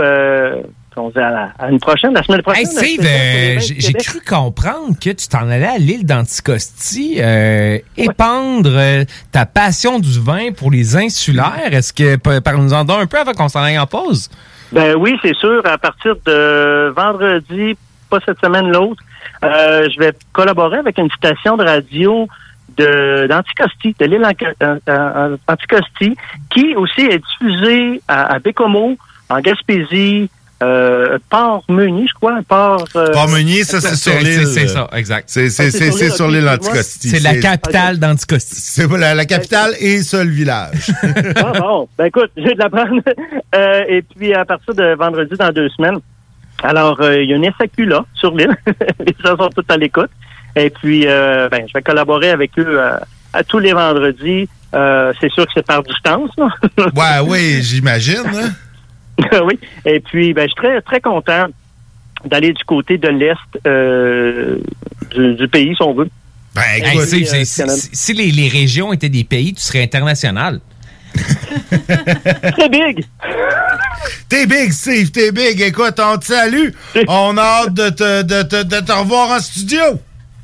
Speaker 31: On se dit à, la- à une prochaine, la semaine prochaine.
Speaker 35: Hey, Steve, euh, j'ai cru comprendre que tu t'en allais à l'île d'Anticosti euh, épandre euh, ta passion du vin pour les insulaires. Est-ce que pa- parle-nous-en donc un peu avant qu'on s'en aille en pause?
Speaker 31: Ben oui, c'est sûr. À partir de vendredi, pas cette semaine, l'autre, je vais collaborer avec une station de radio d'Anticosti, de l'île Anticosti, qui aussi est diffusée à, à Bécomo, en Gaspésie, euh, Port-Meunier, je crois, Port... euh,
Speaker 11: Port-Meunier, ça, c'est sur l'île.
Speaker 35: C'est ça, exact.
Speaker 11: C'est c'est-
Speaker 31: c'est
Speaker 11: c'est-
Speaker 31: sur l'île,
Speaker 11: sur
Speaker 31: ok,
Speaker 11: l'île
Speaker 31: excuse-moi.
Speaker 11: Anticosti.
Speaker 35: C'est la capitale d'Anticosti.
Speaker 11: C'est la, la capitale et seul village.
Speaker 31: Ah bon, ben écoute, je vais de l'apprendre. Euh, et puis à partir de vendredi dans deux semaines, alors euh, il y a une SAQ là sur l'île. Les gens sont tous à l'écoute. Et puis euh, ben je vais collaborer avec eux euh, à tous les vendredis. Euh, c'est sûr que c'est par distance. là.
Speaker 11: ouais, oui, j'imagine.
Speaker 31: oui. Et puis ben je suis très très content d'aller du côté de l'est euh, du, du pays si on veut.
Speaker 11: Ben,
Speaker 35: c'est-
Speaker 31: euh,
Speaker 35: si, les, les régions étaient des pays, tu serais international.
Speaker 31: Très big.
Speaker 11: T'es big, Steve, t'es big. Écoute, on te salue. On a hâte de te, de, te- de te revoir en studio.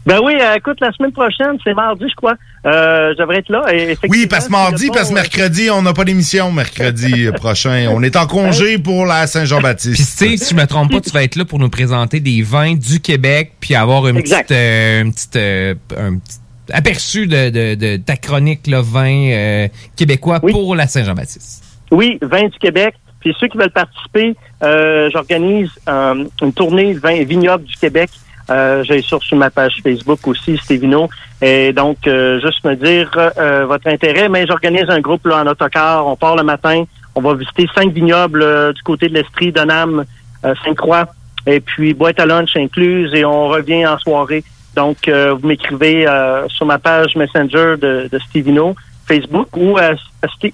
Speaker 31: Ben oui, euh, écoute, la semaine prochaine, c'est mardi, je crois. Euh, je devrais être là. Et
Speaker 11: Oui, parce mardi, parce que mercredi, on n'a pas d'émission mercredi prochain. On est en congé pour la
Speaker 35: Puis
Speaker 11: Saint-Jean-Baptiste.
Speaker 35: Steve, si je me trompe pas, tu vas être là pour nous présenter des vins du Québec, puis avoir une
Speaker 31: Exact.
Speaker 35: petite, euh, une petite, euh, un petit aperçu de, de- de ta chronique là, vin euh, québécois pour la Saint-Jean-Baptiste.
Speaker 31: Oui, vin du Québec. Puis ceux qui veulent participer, euh, j'organise euh, une tournée vin vignoble du Québec. Euh, J'ai sur, sur ma page Facebook aussi, Stevino. Et donc, euh, juste me dire euh, votre intérêt. Mais j'organise un groupe là, en autocar. On part le matin. On va visiter cinq vignobles euh, du côté de l'Estrie, Donham, euh, Sainte-Croix. Et puis, boîte à lunch incluse. Et on revient en soirée. Donc, euh, vous m'écrivez sur ma page Messenger de, de Stevino, Facebook, ou à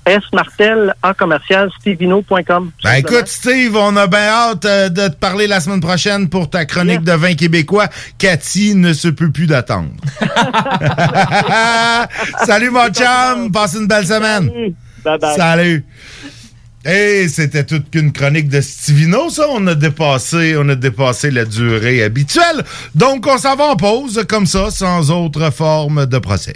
Speaker 31: S Martel A commercial stevino.com.
Speaker 11: Ben écoute, Steve, on a bien hâte euh, de te parler la semaine prochaine pour ta chronique de vin québécois. Cathy ne se peut plus d'attendre. Salut mon chum, passe une belle semaine.
Speaker 31: Bye bye.
Speaker 11: Salut. Et c'était toute qu'une chronique de Stivino, ça. On a dépassé, on a dépassé la durée habituelle. Donc, on s'en va en pause, comme ça, sans autre forme de procès.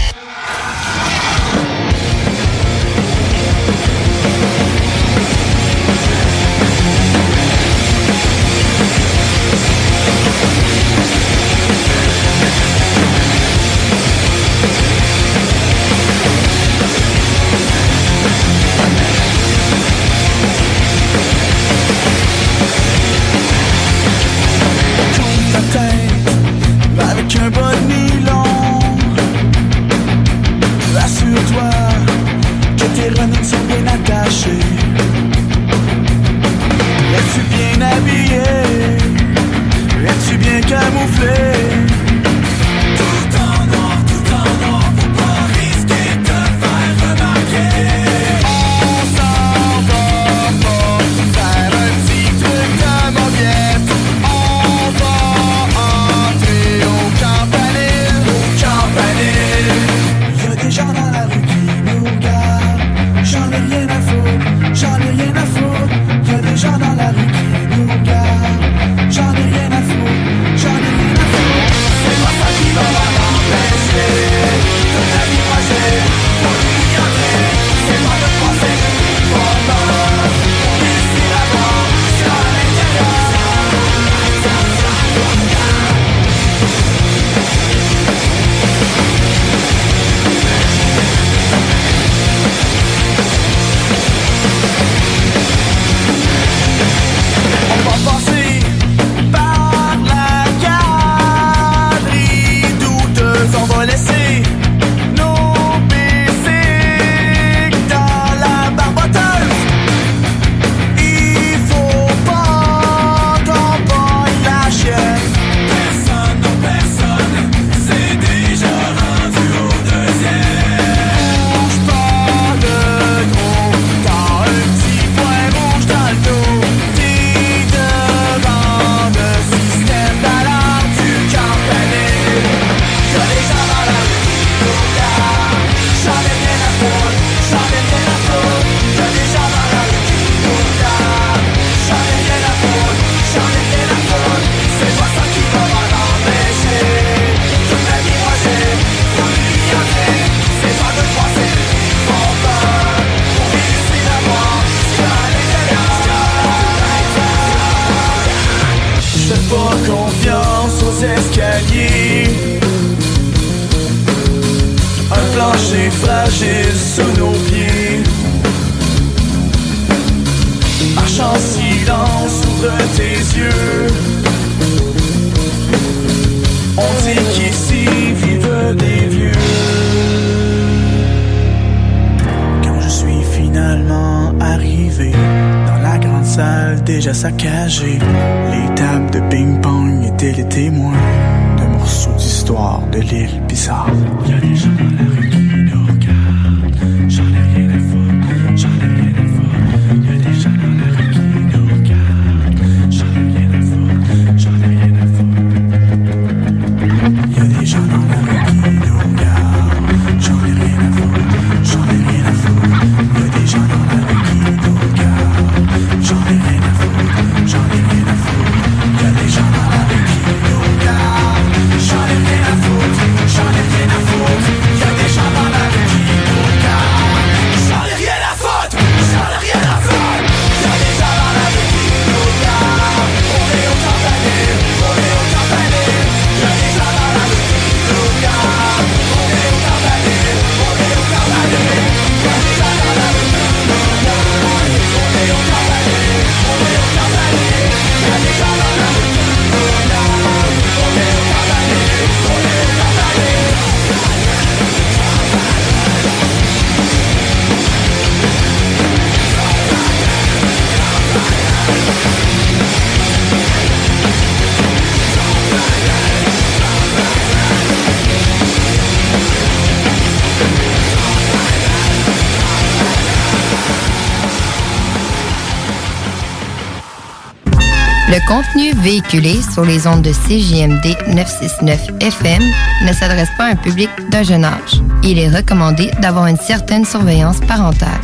Speaker 36: Contenu véhiculé sur les ondes de CJMD 969 FM ne s'adresse pas à un public d'un jeune âge. Il est recommandé d'avoir une certaine surveillance parentale.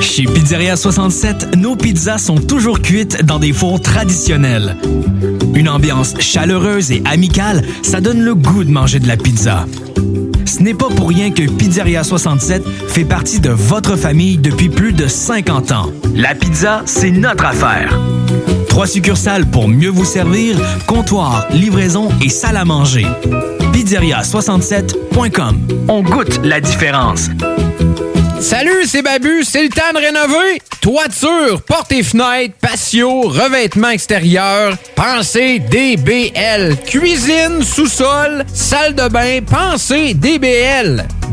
Speaker 2: Chez Pizzeria 67, nos pizzas sont toujours cuites dans des fours traditionnels. Une ambiance chaleureuse et amicale, ça donne le goût de manger de la pizza. Ce n'est pas pour rien que Pizzeria 67 fait partie de votre famille depuis plus de 50 ans. La pizza, c'est notre affaire. Trois succursales pour mieux vous servir, comptoir, livraison et salle à manger. Pizzeria67.com. On goûte la différence.
Speaker 33: Salut, c'est Babu, c'est le temps de rénover. Toiture, portes et fenêtres, patio, revêtement extérieur, pensez DBL. Cuisine, sous-sol, salle de bain, pensez DBL.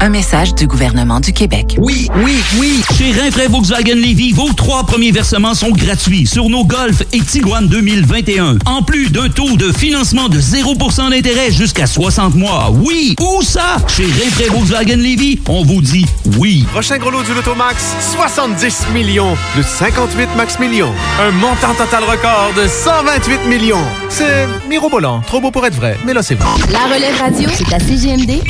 Speaker 22: Un message du gouvernement du Québec.
Speaker 23: Oui, oui, oui. Chez Rinfraie Volkswagen Lévy, vos trois premiers versements sont gratuits sur nos Golf et Tiguan 2021. En plus d'un taux de financement de 0% d'intérêt jusqu'à 60 mois. Oui, où ça? Chez Rinfraie Volkswagen Lévy, on vous dit oui.
Speaker 37: Prochain gros lot du Lotomax, 70 millions, plus 58 max millions. Un montant total record de 128 millions. C'est mirobolant, trop beau pour être vrai, mais là c'est vrai.
Speaker 30: La relève radio, c'est à CGMD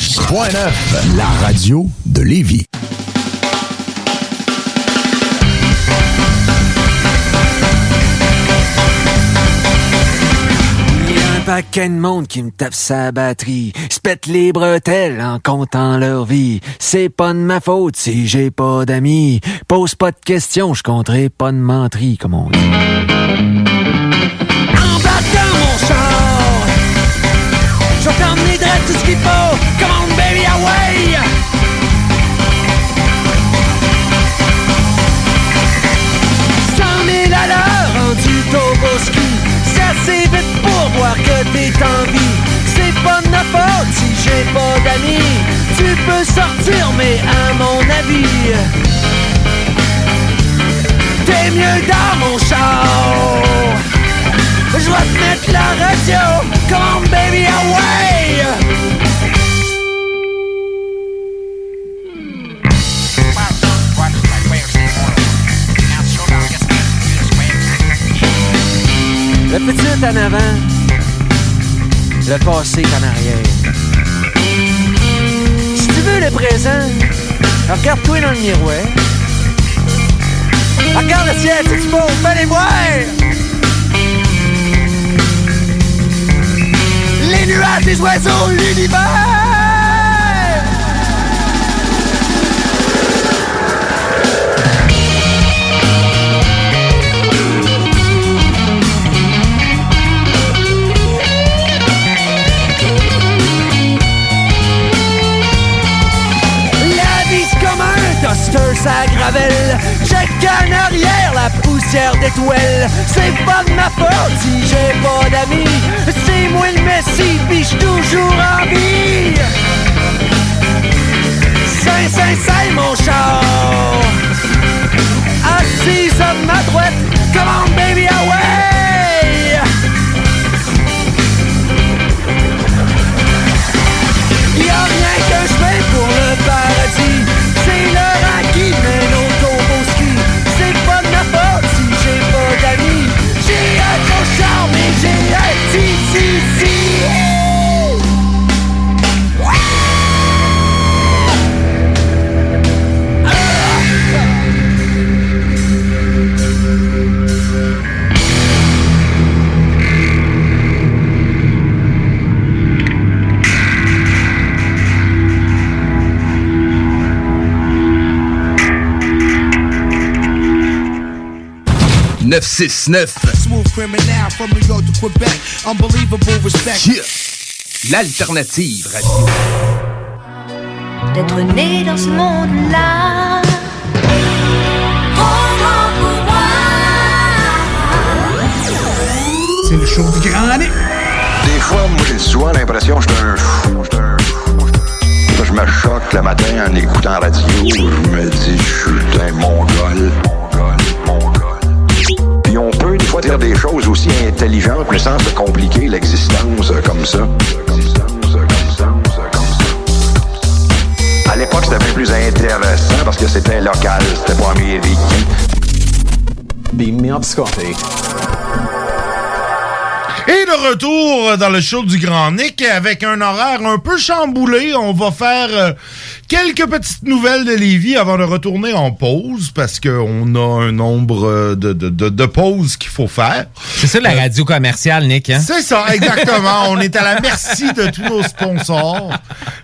Speaker 10: 96.9, la radio de Lévis.
Speaker 37: Paquet de monde qui me tape sa batterie. Se les bretelles en comptant leur vie. C'est pas de ma faute si j'ai pas d'amis. Pose pas de questions, je compterai pas de menterie, comme on dit.
Speaker 38: Embarque dans mon char vais t'emmener direct tout ce qu'il faut. Come on baby away. Cent mille à l'heure rendu Toboski C'est assez vite pour voir que t'es en vie. C'est pas de ma faute si j'ai pas d'amis. Tu peux sortir mais à mon avis T'es mieux dans mon char je vais te mettre la radio Come baby away
Speaker 37: Le futur est en avant, le passé est en arrière. Si tu veux le présent, regarde-toi dans le miroir. Regarde le ciel, c'est beau, fais les voir!
Speaker 38: Les nuages, les oiseaux, l'univers. Toaster, ça gravelle. Check en arrière, la poussière d'étoiles. C'est pas de ma faute si j'ai pas d'amis. C'est moi le messie, pis j'suis toujours en vie. Saint, saint, saint, mon char. Assise à ma droite, come on baby away
Speaker 39: 969. Yeah.
Speaker 40: L'alternative radio.
Speaker 41: D'être né dans ce monde-là.
Speaker 39: C'est le show du grand.
Speaker 42: Des fois, moi, j'ai souvent l'impression que je suis un fou. Je me choque le matin en écoutant radio. Je me dis, je suis un mongol. Des fois dire des choses aussi intelligentes, mais sans se compliquer l'existence euh, comme ça. À l'époque, c'était bien plus intéressant parce que c'était local, c'était pas américain.
Speaker 43: Beam me up, Scotty.
Speaker 11: Et le retour dans le show du Grand Nick avec un horaire un peu chamboulé. On va faire euh, quelques petites nouvelles de Lévis avant de retourner en pause parce qu'on a un nombre euh, de, de, de, de pauses qu'il faut faire.
Speaker 35: C'est ça la radio commerciale, Nick, hein?
Speaker 11: C'est ça, exactement. On est à la merci de tous nos sponsors,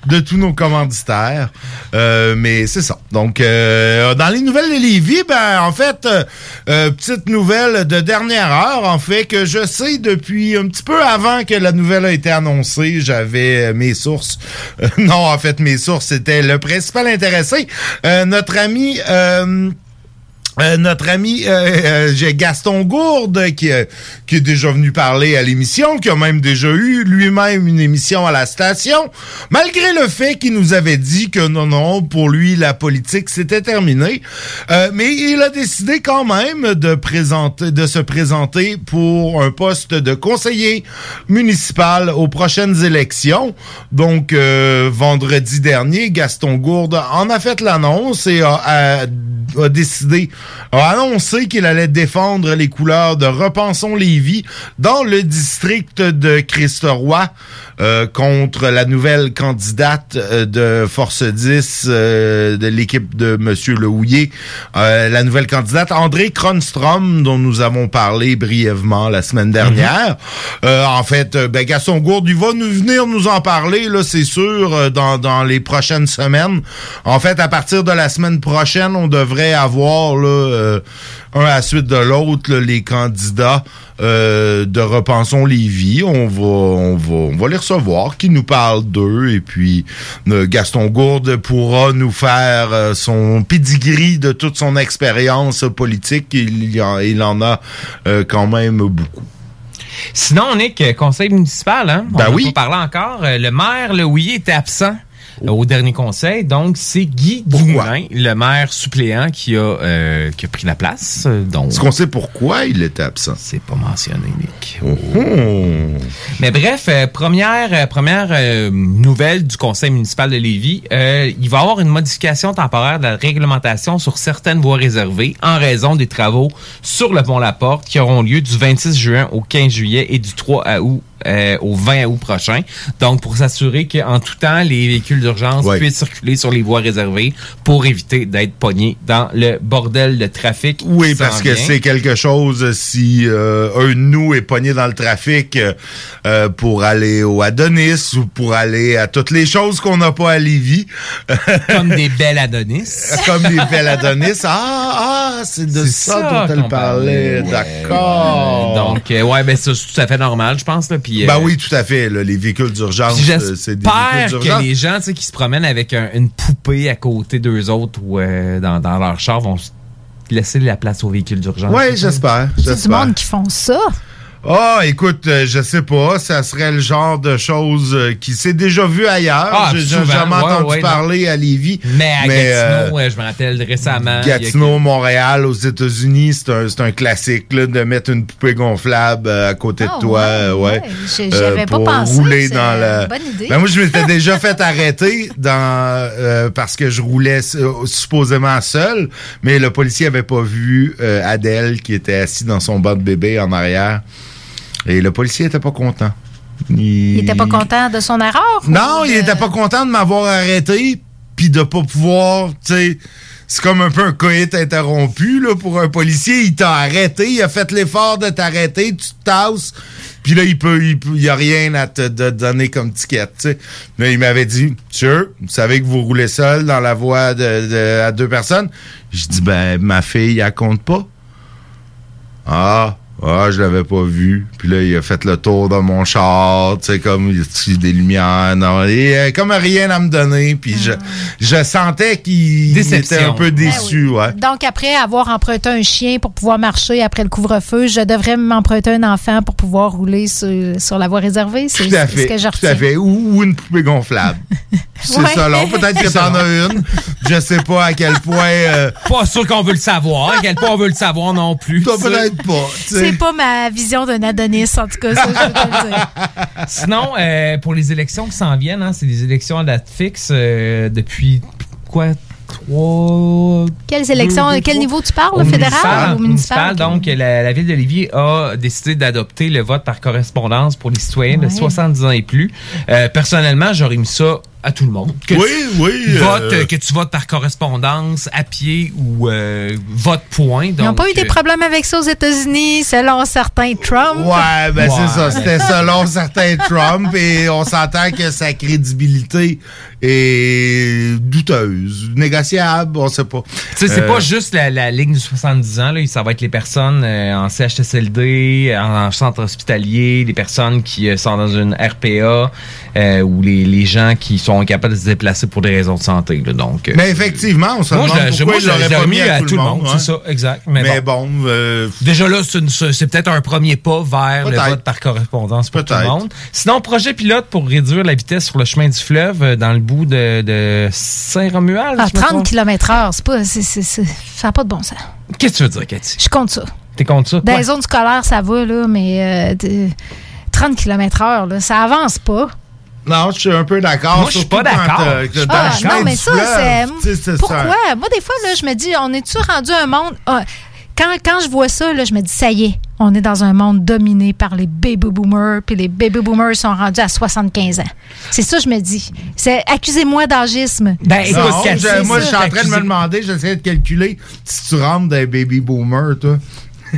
Speaker 11: de tous nos commanditaires. Euh, mais c'est ça. Donc, euh, dans les nouvelles de Lévis, ben, en fait, euh, euh, petite nouvelle de dernière heure, en fait, que je sais depuis un petit peu avant que la nouvelle a été annoncée, j'avais euh, mes sources. Euh, non, en fait, mes sources, c'était le principal intéressé. Euh, notre ami... euh, notre ami euh, euh, Gaston Gourde qui, euh, qui est déjà venu parler à l'émission, qui a même déjà eu lui-même une émission à la station, malgré le fait qu'il nous avait dit que non, non, pour lui, la politique, c'était terminé. Euh, mais il a décidé quand même de, présenter, de se présenter pour un poste de conseiller municipal aux prochaines élections. Donc, vendredi dernier, Gaston Gourde en a fait l'annonce et a, a- a décidé a annoncé qu'il allait défendre les couleurs de Repensons Lévis dans le district de Christ-Roi euh, contre la nouvelle candidate euh, de Force 10 euh, de l'équipe de Monsieur Le Houillet, euh, la nouvelle candidate André Kronstrom dont nous avons parlé brièvement la semaine dernière. Euh, en fait, euh, ben, Gaston Gourde, il va nous venir nous en parler, là, c'est sûr, dans, dans les prochaines semaines. En fait, à partir de la semaine prochaine, on devrait avoir là, euh, un à la suite de l'autre les candidats euh, de Repensons Lévis. On va, on va, on va les recevoir, qui nous parlent d'eux, et puis euh, Gaston Gourde pourra nous faire son pedigree de toute son expérience politique. Il, y en, il en a quand même beaucoup.
Speaker 15: Sinon, Nick, conseil municipal, hein?
Speaker 11: Ben
Speaker 15: on
Speaker 11: oui.
Speaker 15: n'a pas parlé encore. Le maire, le oui, était absent. Euh, Au dernier conseil, donc c'est Guy Dumoulin, le maire suppléant qui a euh, qui a pris la place. Donc
Speaker 11: Est-ce qu'on sait pourquoi il était absent?
Speaker 15: C'est pas mentionné, Nick.
Speaker 11: Oh,
Speaker 15: Mais bref, euh, première euh, première nouvelle du conseil municipal de Lévis, il va y avoir une modification temporaire de la réglementation sur certaines voies réservées en raison des travaux sur le pont La Porte qui auront lieu du 26 juin au 15 juillet et du 3 août euh, au 20 août prochain. Donc pour s'assurer qu'en tout temps les véhicules d'urgence
Speaker 11: Ouais.
Speaker 15: puissent circuler sur les voies réservées pour éviter d'être pognés dans le bordel de trafic.
Speaker 11: Oui, parce que c'est quelque chose si euh, un de nous est pogné dans le trafic euh, euh, pour aller au Adonis ou pour aller à toutes les choses qu'on n'a pas à Lévis.
Speaker 15: Comme des belles Adonis.
Speaker 11: Comme des belles Adonis. Ah, ah, c'est de ça,
Speaker 15: ça
Speaker 11: dont elle parlait. D'accord.
Speaker 15: Donc, ouais, ben ça, c'est tout à fait normal, je pense. Là, puis, euh,
Speaker 11: Ben oui, tout à fait. là, les véhicules d'urgence, euh, c'est des
Speaker 15: J'espère
Speaker 11: véhicules
Speaker 15: que
Speaker 11: d'urgence.
Speaker 15: les gens tu sais, qui se promènent avec un- une poupée à côté d'eux autres ou euh, dans, dans leur char vont laisser la place aux véhicules d'urgence.
Speaker 11: Oui, j'espère.
Speaker 16: C'est du monde qui font ça.
Speaker 11: Ah, écoute, euh, je sais pas, ça serait le genre de choses euh, qui s'est déjà vu ailleurs.
Speaker 15: Ah,
Speaker 11: J'ai jamais
Speaker 15: ouais,
Speaker 11: entendu
Speaker 15: ouais,
Speaker 11: parler à Lévis.
Speaker 15: Mais à
Speaker 11: euh,
Speaker 15: Gatineau, ouais, je me rappelle récemment.
Speaker 11: Gatineau, Montréal, aux États-Unis, c'est un, c'est un classique là, de mettre une poupée gonflable euh, à côté
Speaker 16: Ah,
Speaker 11: de toi. euh, ouais,
Speaker 16: j'avais pas pensé,
Speaker 11: rouler
Speaker 16: c'est
Speaker 11: dans
Speaker 16: une
Speaker 11: la.
Speaker 16: bonne idée.
Speaker 11: Ben, moi, je m'étais déjà fait arrêter dans euh, parce que je roulais euh, supposément seul, mais le policier avait pas vu euh, Adèle qui était assis dans son banc de bébé en arrière. Et le policier était pas content.
Speaker 16: Il était pas content de son erreur?
Speaker 11: Non, il
Speaker 16: de-
Speaker 11: était pas content de m'avoir arrêté, puis de pas pouvoir, tu sais, c'est comme un peu un coït interrompu là pour un policier. Il t'a arrêté, il a fait l'effort de t'arrêter, tu te tasses, puis là il peut, il, peut- il a rien à te de- donner comme ticket, tu sais. Là il m'avait dit, sûr, vous savez que vous roulez seul dans la voie de, de- à deux personnes? Je dis ben ma fille elle compte pas. Ah, ah, je l'avais pas vu. Puis là, il a fait le tour de mon char, tu sais, comme il y a des lumières? Non, il a comme rien à me donner. Puis je, je sentais qu'il était un peu déçu, ouais.
Speaker 16: Donc, après avoir emprunté un chien pour pouvoir marcher après le couvre-feu, je devrais m'emprunter un enfant pour pouvoir rouler sur, sur la voie réservée. C'est
Speaker 11: Tout à
Speaker 16: c'est
Speaker 11: fait.
Speaker 16: ce que je
Speaker 11: tout à fait. Ou, ou une poupée gonflable. C'est
Speaker 16: Ouais.
Speaker 11: ça, là. Peut-être que t'en as une. Je sais pas à quel point. euh,
Speaker 15: Pas sûr qu'on veut le savoir. À quel point on veut le savoir non plus.
Speaker 11: Peut-être pas.
Speaker 16: C'est pas ma vision d'un Adonis, en tout cas, ça, je veux te le dire.
Speaker 15: Sinon, euh, pour les élections qui s'en viennent, hein, c'est des élections à date fixe euh, depuis quoi trois.
Speaker 16: Quelles élections,
Speaker 15: deux, deux,
Speaker 16: quel niveau tu parles, fédéral ou municipal?
Speaker 15: Donc, la, la ville de Lévis a décidé d'adopter le vote par correspondance pour les citoyens de
Speaker 16: Ouais.
Speaker 15: 70 ans et plus. Euh, personnellement, j'aurais mis ça à tout le monde. Que
Speaker 11: Oui,
Speaker 15: tu
Speaker 11: oui,
Speaker 15: votes,
Speaker 11: euh,
Speaker 15: euh, que tu votes par correspondance, à pied ou euh, vote point.
Speaker 16: Ils n'ont pas eu des
Speaker 15: euh,
Speaker 16: problèmes avec ça aux États-Unis, selon certains Trump?
Speaker 11: Ouais, ben
Speaker 15: Ouais.
Speaker 11: c'est ça. C'était selon certains Trump et on s'entend que sa crédibilité est douteuse, négociable, on sait pas.
Speaker 15: Tu sais, c'est
Speaker 11: Euh,
Speaker 15: pas juste la, la ligne du 70 ans, là. Ça va être les personnes euh, en CHSLD, en, en centre hospitalier, les personnes qui euh, sont dans une RPA, euh, ou les, les gens qui sont incapables de se déplacer pour des raisons de santé, là. Donc, euh,
Speaker 11: Mais effectivement, on se
Speaker 15: moi,
Speaker 11: demande
Speaker 15: je- je-
Speaker 11: pourquoi
Speaker 15: je l'aurais
Speaker 11: pas mis à, tout le monde.
Speaker 15: c'est ça, exact. Mais,
Speaker 11: Mais
Speaker 15: bon.
Speaker 11: bon, euh,
Speaker 15: Déjà là, c'est peut-être un premier pas vers le vote par correspondance pour tout le monde. Sinon, projet pilote pour réduire la vitesse sur le chemin du fleuve dans le bout de, de Saint-Romuald.
Speaker 16: À
Speaker 15: je me
Speaker 16: 30
Speaker 15: trompe?
Speaker 16: km heure, c'est pas, c'est, c'est- c'est- ça n'a pas de bon sens.
Speaker 15: Qu'est-ce que tu veux dire, Cathy?
Speaker 16: Je compte ça.
Speaker 15: T'es contre ça?
Speaker 16: Dans les zones scolaires, ça va, là, mais euh, de- 30 km heure, là, ça avance pas.
Speaker 11: Non, je suis un peu d'accord.
Speaker 15: Moi, je suis pas d'accord.
Speaker 11: euh,
Speaker 16: Ah, non, mais ça, c'est. Pourquoi?
Speaker 11: ça.
Speaker 16: Moi, des fois, là, je me dis, on est-tu rendu un monde. ah, quand, quand je vois ça, là, je me dis, ça y est, on est dans un monde dominé par les baby boomers, puis les baby boomers sont rendus à 75 ans. C'est ça, je me dis. C'est accusez-moi d'agisme.
Speaker 15: Ben,
Speaker 16: C'est-
Speaker 11: Non, je- moi, je suis en train de me demander, j'essaie de calculer si tu rentres dans les baby boomers, toi.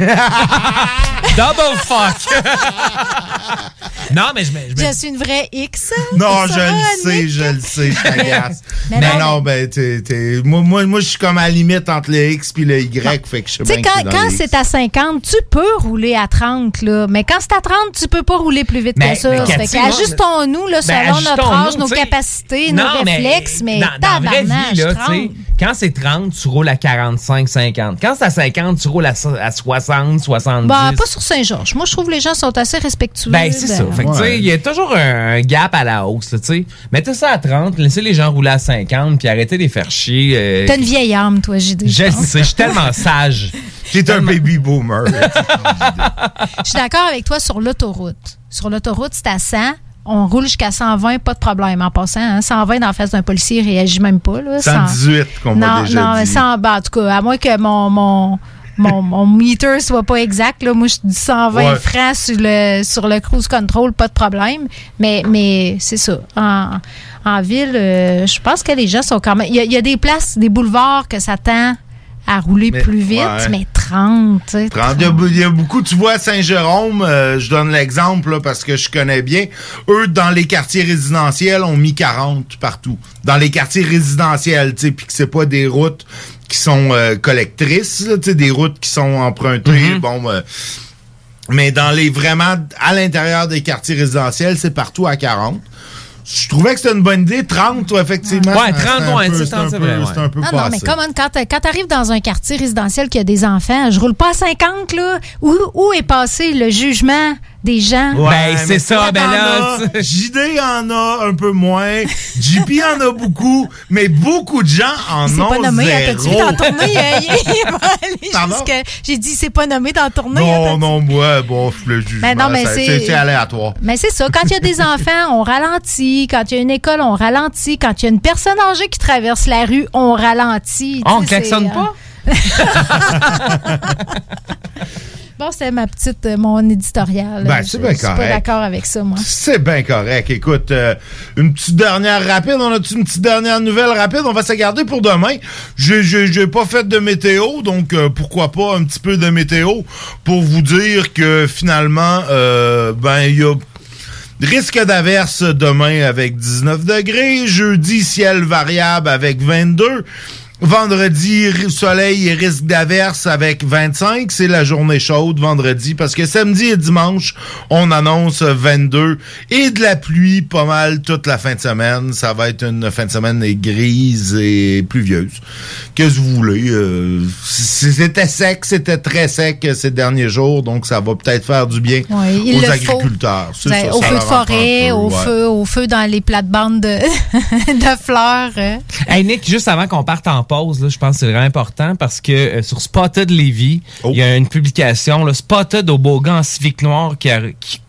Speaker 15: Double fuck! non, mais je je
Speaker 16: Je suis une vraie X.
Speaker 11: Non, je le sais, je le sais, je t'agace.
Speaker 16: Mais
Speaker 11: Mais
Speaker 16: non,
Speaker 11: non, ben, t'es- t'es- moi, moi, moi, je suis comme à la limite entre le X et le Y, fait que je sais bien
Speaker 16: quand, quand c'est à 50, tu peux rouler à 30, là. Mais quand c'est à 30, tu peux pas rouler plus vite
Speaker 15: Mais-
Speaker 16: que ça.
Speaker 15: mais
Speaker 16: Fait
Speaker 15: Cathy,
Speaker 16: que
Speaker 15: moi,
Speaker 16: ajustons-nous, là,
Speaker 15: Ben,
Speaker 16: selon notre âge, nos capacités,
Speaker 15: Non,
Speaker 16: nos
Speaker 15: mais
Speaker 16: réflexes, mais,
Speaker 15: dans, vie, là,
Speaker 16: 30.
Speaker 15: tu sais, quand c'est 30, tu roules à 45, 50. Quand c'est à 50, tu roules à, à 60, 70.
Speaker 16: Bah, pas sur Saint-Georges. Moi, je trouve que les gens sont assez respectueux.
Speaker 15: Ben, c'est ça. Fait que, tu sais, il y a toujours un, un gap à la hausse, tu sais. Mettez ça à 30, laissez les gens rouler à 50, puis arrêtez de les faire chier. euh,
Speaker 16: T'as une vieille âme, toi, JD.
Speaker 15: Je sais, je suis tellement sage.
Speaker 11: T'es un baby boomer.
Speaker 16: Je suis d'accord avec toi sur l'autoroute. Sur l'autoroute, c'est à 100. On roule jusqu'à 120, pas de problème en passant. hein. 120 dans la face d'un policier, il réagit même pas. Là.
Speaker 11: 118 qu'on m'a
Speaker 16: non,
Speaker 11: déjà
Speaker 16: non, mais
Speaker 11: dit.
Speaker 16: 100, ben, en tout cas, à moins que mon, mon, mon, mon meter soit pas exact, là, moi, je dis 120
Speaker 11: Ouais.
Speaker 16: francs sur le, sur le cruise control, pas de problème. Mais, mais c'est ça. En, en ville, euh, je pense que les gens sont quand même. Il y, a- il y a des places, des boulevards que ça tend à rouler
Speaker 11: Mais-
Speaker 16: plus vite,
Speaker 11: ouais.
Speaker 16: mais 30, tu sais.
Speaker 11: 30. Il y a- il y, a beaucoup, tu vois, à Saint-Jérôme, euh, je donne l'exemple parce que je connais bien. Eux, dans les quartiers résidentiels, ont mis 40 partout. Dans les quartiers résidentiels, tu sais, puis que c'est pas des routes qui sont euh, collectrices, là, tu sais, des routes qui sont empruntées, bon... euh, mais dans les vraiment à l'intérieur des quartiers résidentiels, c'est partout à 40. Je trouvais que c'était une bonne idée. 30, toi, effectivement.
Speaker 15: Ouais,
Speaker 11: c'est-
Speaker 15: 30,
Speaker 11: c'est un
Speaker 15: ouais,
Speaker 11: peu-
Speaker 15: c'est
Speaker 11: un peu-
Speaker 15: vrai, ouais.
Speaker 11: un peu
Speaker 16: Non, non, mais comment, quand, quand tu arrives dans un quartier résidentiel qui a des enfants, je roule pas à 50, là. Où, où est passé le jugement des gens?
Speaker 15: Ben, c'est ça, ben là,
Speaker 11: JD en a un peu moins. JP en a beaucoup, mais beaucoup de gens en
Speaker 16: C'est
Speaker 11: ont
Speaker 16: pas nommé, t'as-tu vu
Speaker 11: zéro.
Speaker 16: dans la tournée? euh, J'ai dit, c'est pas nommé dans la tournée. hein,
Speaker 11: Non, non, moi, bon, le jugement,
Speaker 16: Ben non, mais c'est-
Speaker 11: c'est c'est aléatoire.
Speaker 16: Mais c'est ça, quand il y a des enfants, on ralentit. Quand il y a une école, on ralentit. Quand il y a une personne âgée qui traverse la rue, on ralentit.
Speaker 15: Oh, on klaxonne
Speaker 16: c'est,
Speaker 15: pas?
Speaker 16: Bon, c'était ma petite, euh, mon éditorial.
Speaker 11: Ben, c'est bien
Speaker 16: Je suis pas
Speaker 11: correct.
Speaker 16: d'accord avec ça, moi.
Speaker 11: C'est bien correct. Écoute, euh, une petite dernière rapide. On a une petite dernière nouvelle rapide? On va se garder pour demain. J'ai- pas fait de météo, donc euh, pourquoi pas un petit peu de météo pour vous dire que finalement, euh, ben, il y a risque d'averse demain avec 19 degrés. Jeudi, ciel variable avec 22. Vendredi, soleil et risque d'averse avec 25. C'est la journée chaude vendredi parce que samedi et dimanche, on annonce 22 et de la pluie pas mal toute la fin de semaine. Ça va être une fin de semaine grise et pluvieuse. Qu'est-ce que vous voulez? euh, c'était sec, c'était très sec ces derniers jours, donc ça va peut-être faire du bien
Speaker 16: Oui,
Speaker 11: aux agriculteurs.
Speaker 16: Ben,
Speaker 11: ça,
Speaker 16: au
Speaker 11: ça
Speaker 16: feu de forêt,
Speaker 11: peu,
Speaker 16: au,
Speaker 11: ouais.
Speaker 16: feu, au feu dans les plates-bandes de, de fleurs.
Speaker 15: Hey Nick, juste avant qu'on parte en pause, là, je pense que c'est vraiment important parce que euh, sur Spotted Lévis,
Speaker 11: Oh.
Speaker 15: il y a une publication, là, Spotted au Bogan en civique noir qui a- qui-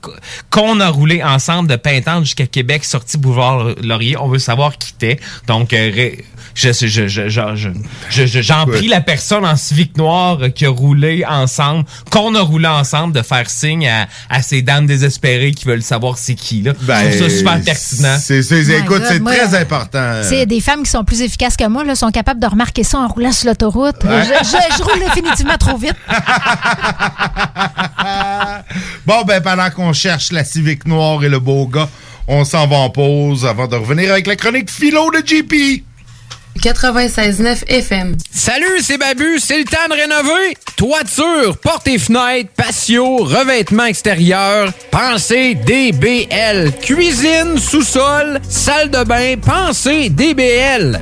Speaker 15: qu'on a roulé ensemble de Pintante jusqu'à Québec, sorti Boulevard Laurier. On veut savoir qui t'es. Donc, euh, ré- je, je, je, je, je- je- je- je- j'en prie la personne en civique noir euh, qui a roulé ensemble, qu'on a roulé ensemble, de faire signe à, à ces dames désespérées qui veulent savoir c'est qui. Là.
Speaker 11: Ben,
Speaker 15: je trouve ça super pertinent.
Speaker 11: C'est,
Speaker 16: My
Speaker 11: écoute, c'est très important.
Speaker 16: C'est des femmes qui sont plus efficaces que moi, là, sont capables de remarquer ça en roulant sur l'autoroute.
Speaker 11: Ouais.
Speaker 16: Je, je- je roule définitivement trop vite.
Speaker 11: Bon, ben, pendant qu'on cherche la Civique Noire et le beau gars, on s'en va en pause avant de revenir avec la chronique philo de JP.
Speaker 44: 96.9 FM.
Speaker 33: Salut, c'est Babu, c'est le temps de rénover. Toiture, portes et fenêtres, patio, revêtement extérieur, pensez DBL. Cuisine, sous-sol, salle de bain, pensez DBL.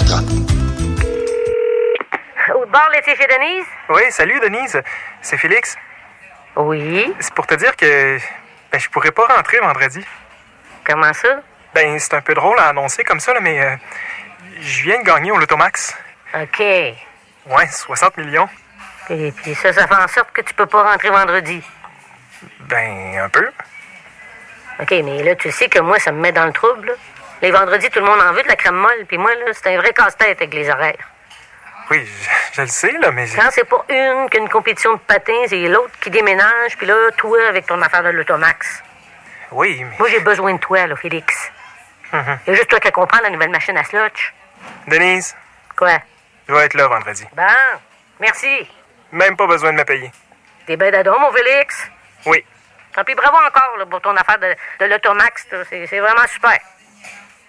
Speaker 45: Au bord laitier chez Denise?
Speaker 46: Oui, salut Denise. C'est Félix.
Speaker 45: Oui.
Speaker 46: C'est pour te dire que ben, je pourrais pas rentrer vendredi.
Speaker 45: Comment ça?
Speaker 46: Ben, c'est un peu drôle à annoncer comme ça, là, mais euh, je viens de gagner au Lotomax.
Speaker 45: OK.
Speaker 46: Ouais, 60 millions.
Speaker 45: Et puis ça, ça fait en sorte que tu peux pas rentrer vendredi.
Speaker 46: Ben, un peu.
Speaker 45: OK, mais là, tu sais que moi, ça me met dans le trouble. là. Les vendredis, tout le monde en veut de la crème molle, puis moi, là, c'est un vrai casse-tête avec les horaires.
Speaker 46: Oui, je, je le sais, là, mais...
Speaker 45: Quand c'est pas une qu'une compétition de patins, c'est l'autre qui déménage, puis là, toi, avec ton affaire de l'automax.
Speaker 46: Oui, mais...
Speaker 45: Moi, j'ai besoin de toi, là, Félix.
Speaker 46: Mhm.
Speaker 45: Il y a juste toi qui comprends la nouvelle machine à slotch.
Speaker 46: Denise,
Speaker 45: Quoi?
Speaker 46: je vais être là vendredi.
Speaker 45: Bon, merci.
Speaker 46: Même pas besoin de me payer.
Speaker 45: T'es ben d'adon, mon Félix?
Speaker 46: Oui.
Speaker 45: Tant pis, bravo encore là, pour ton affaire de, de l'automax. c'est vraiment super.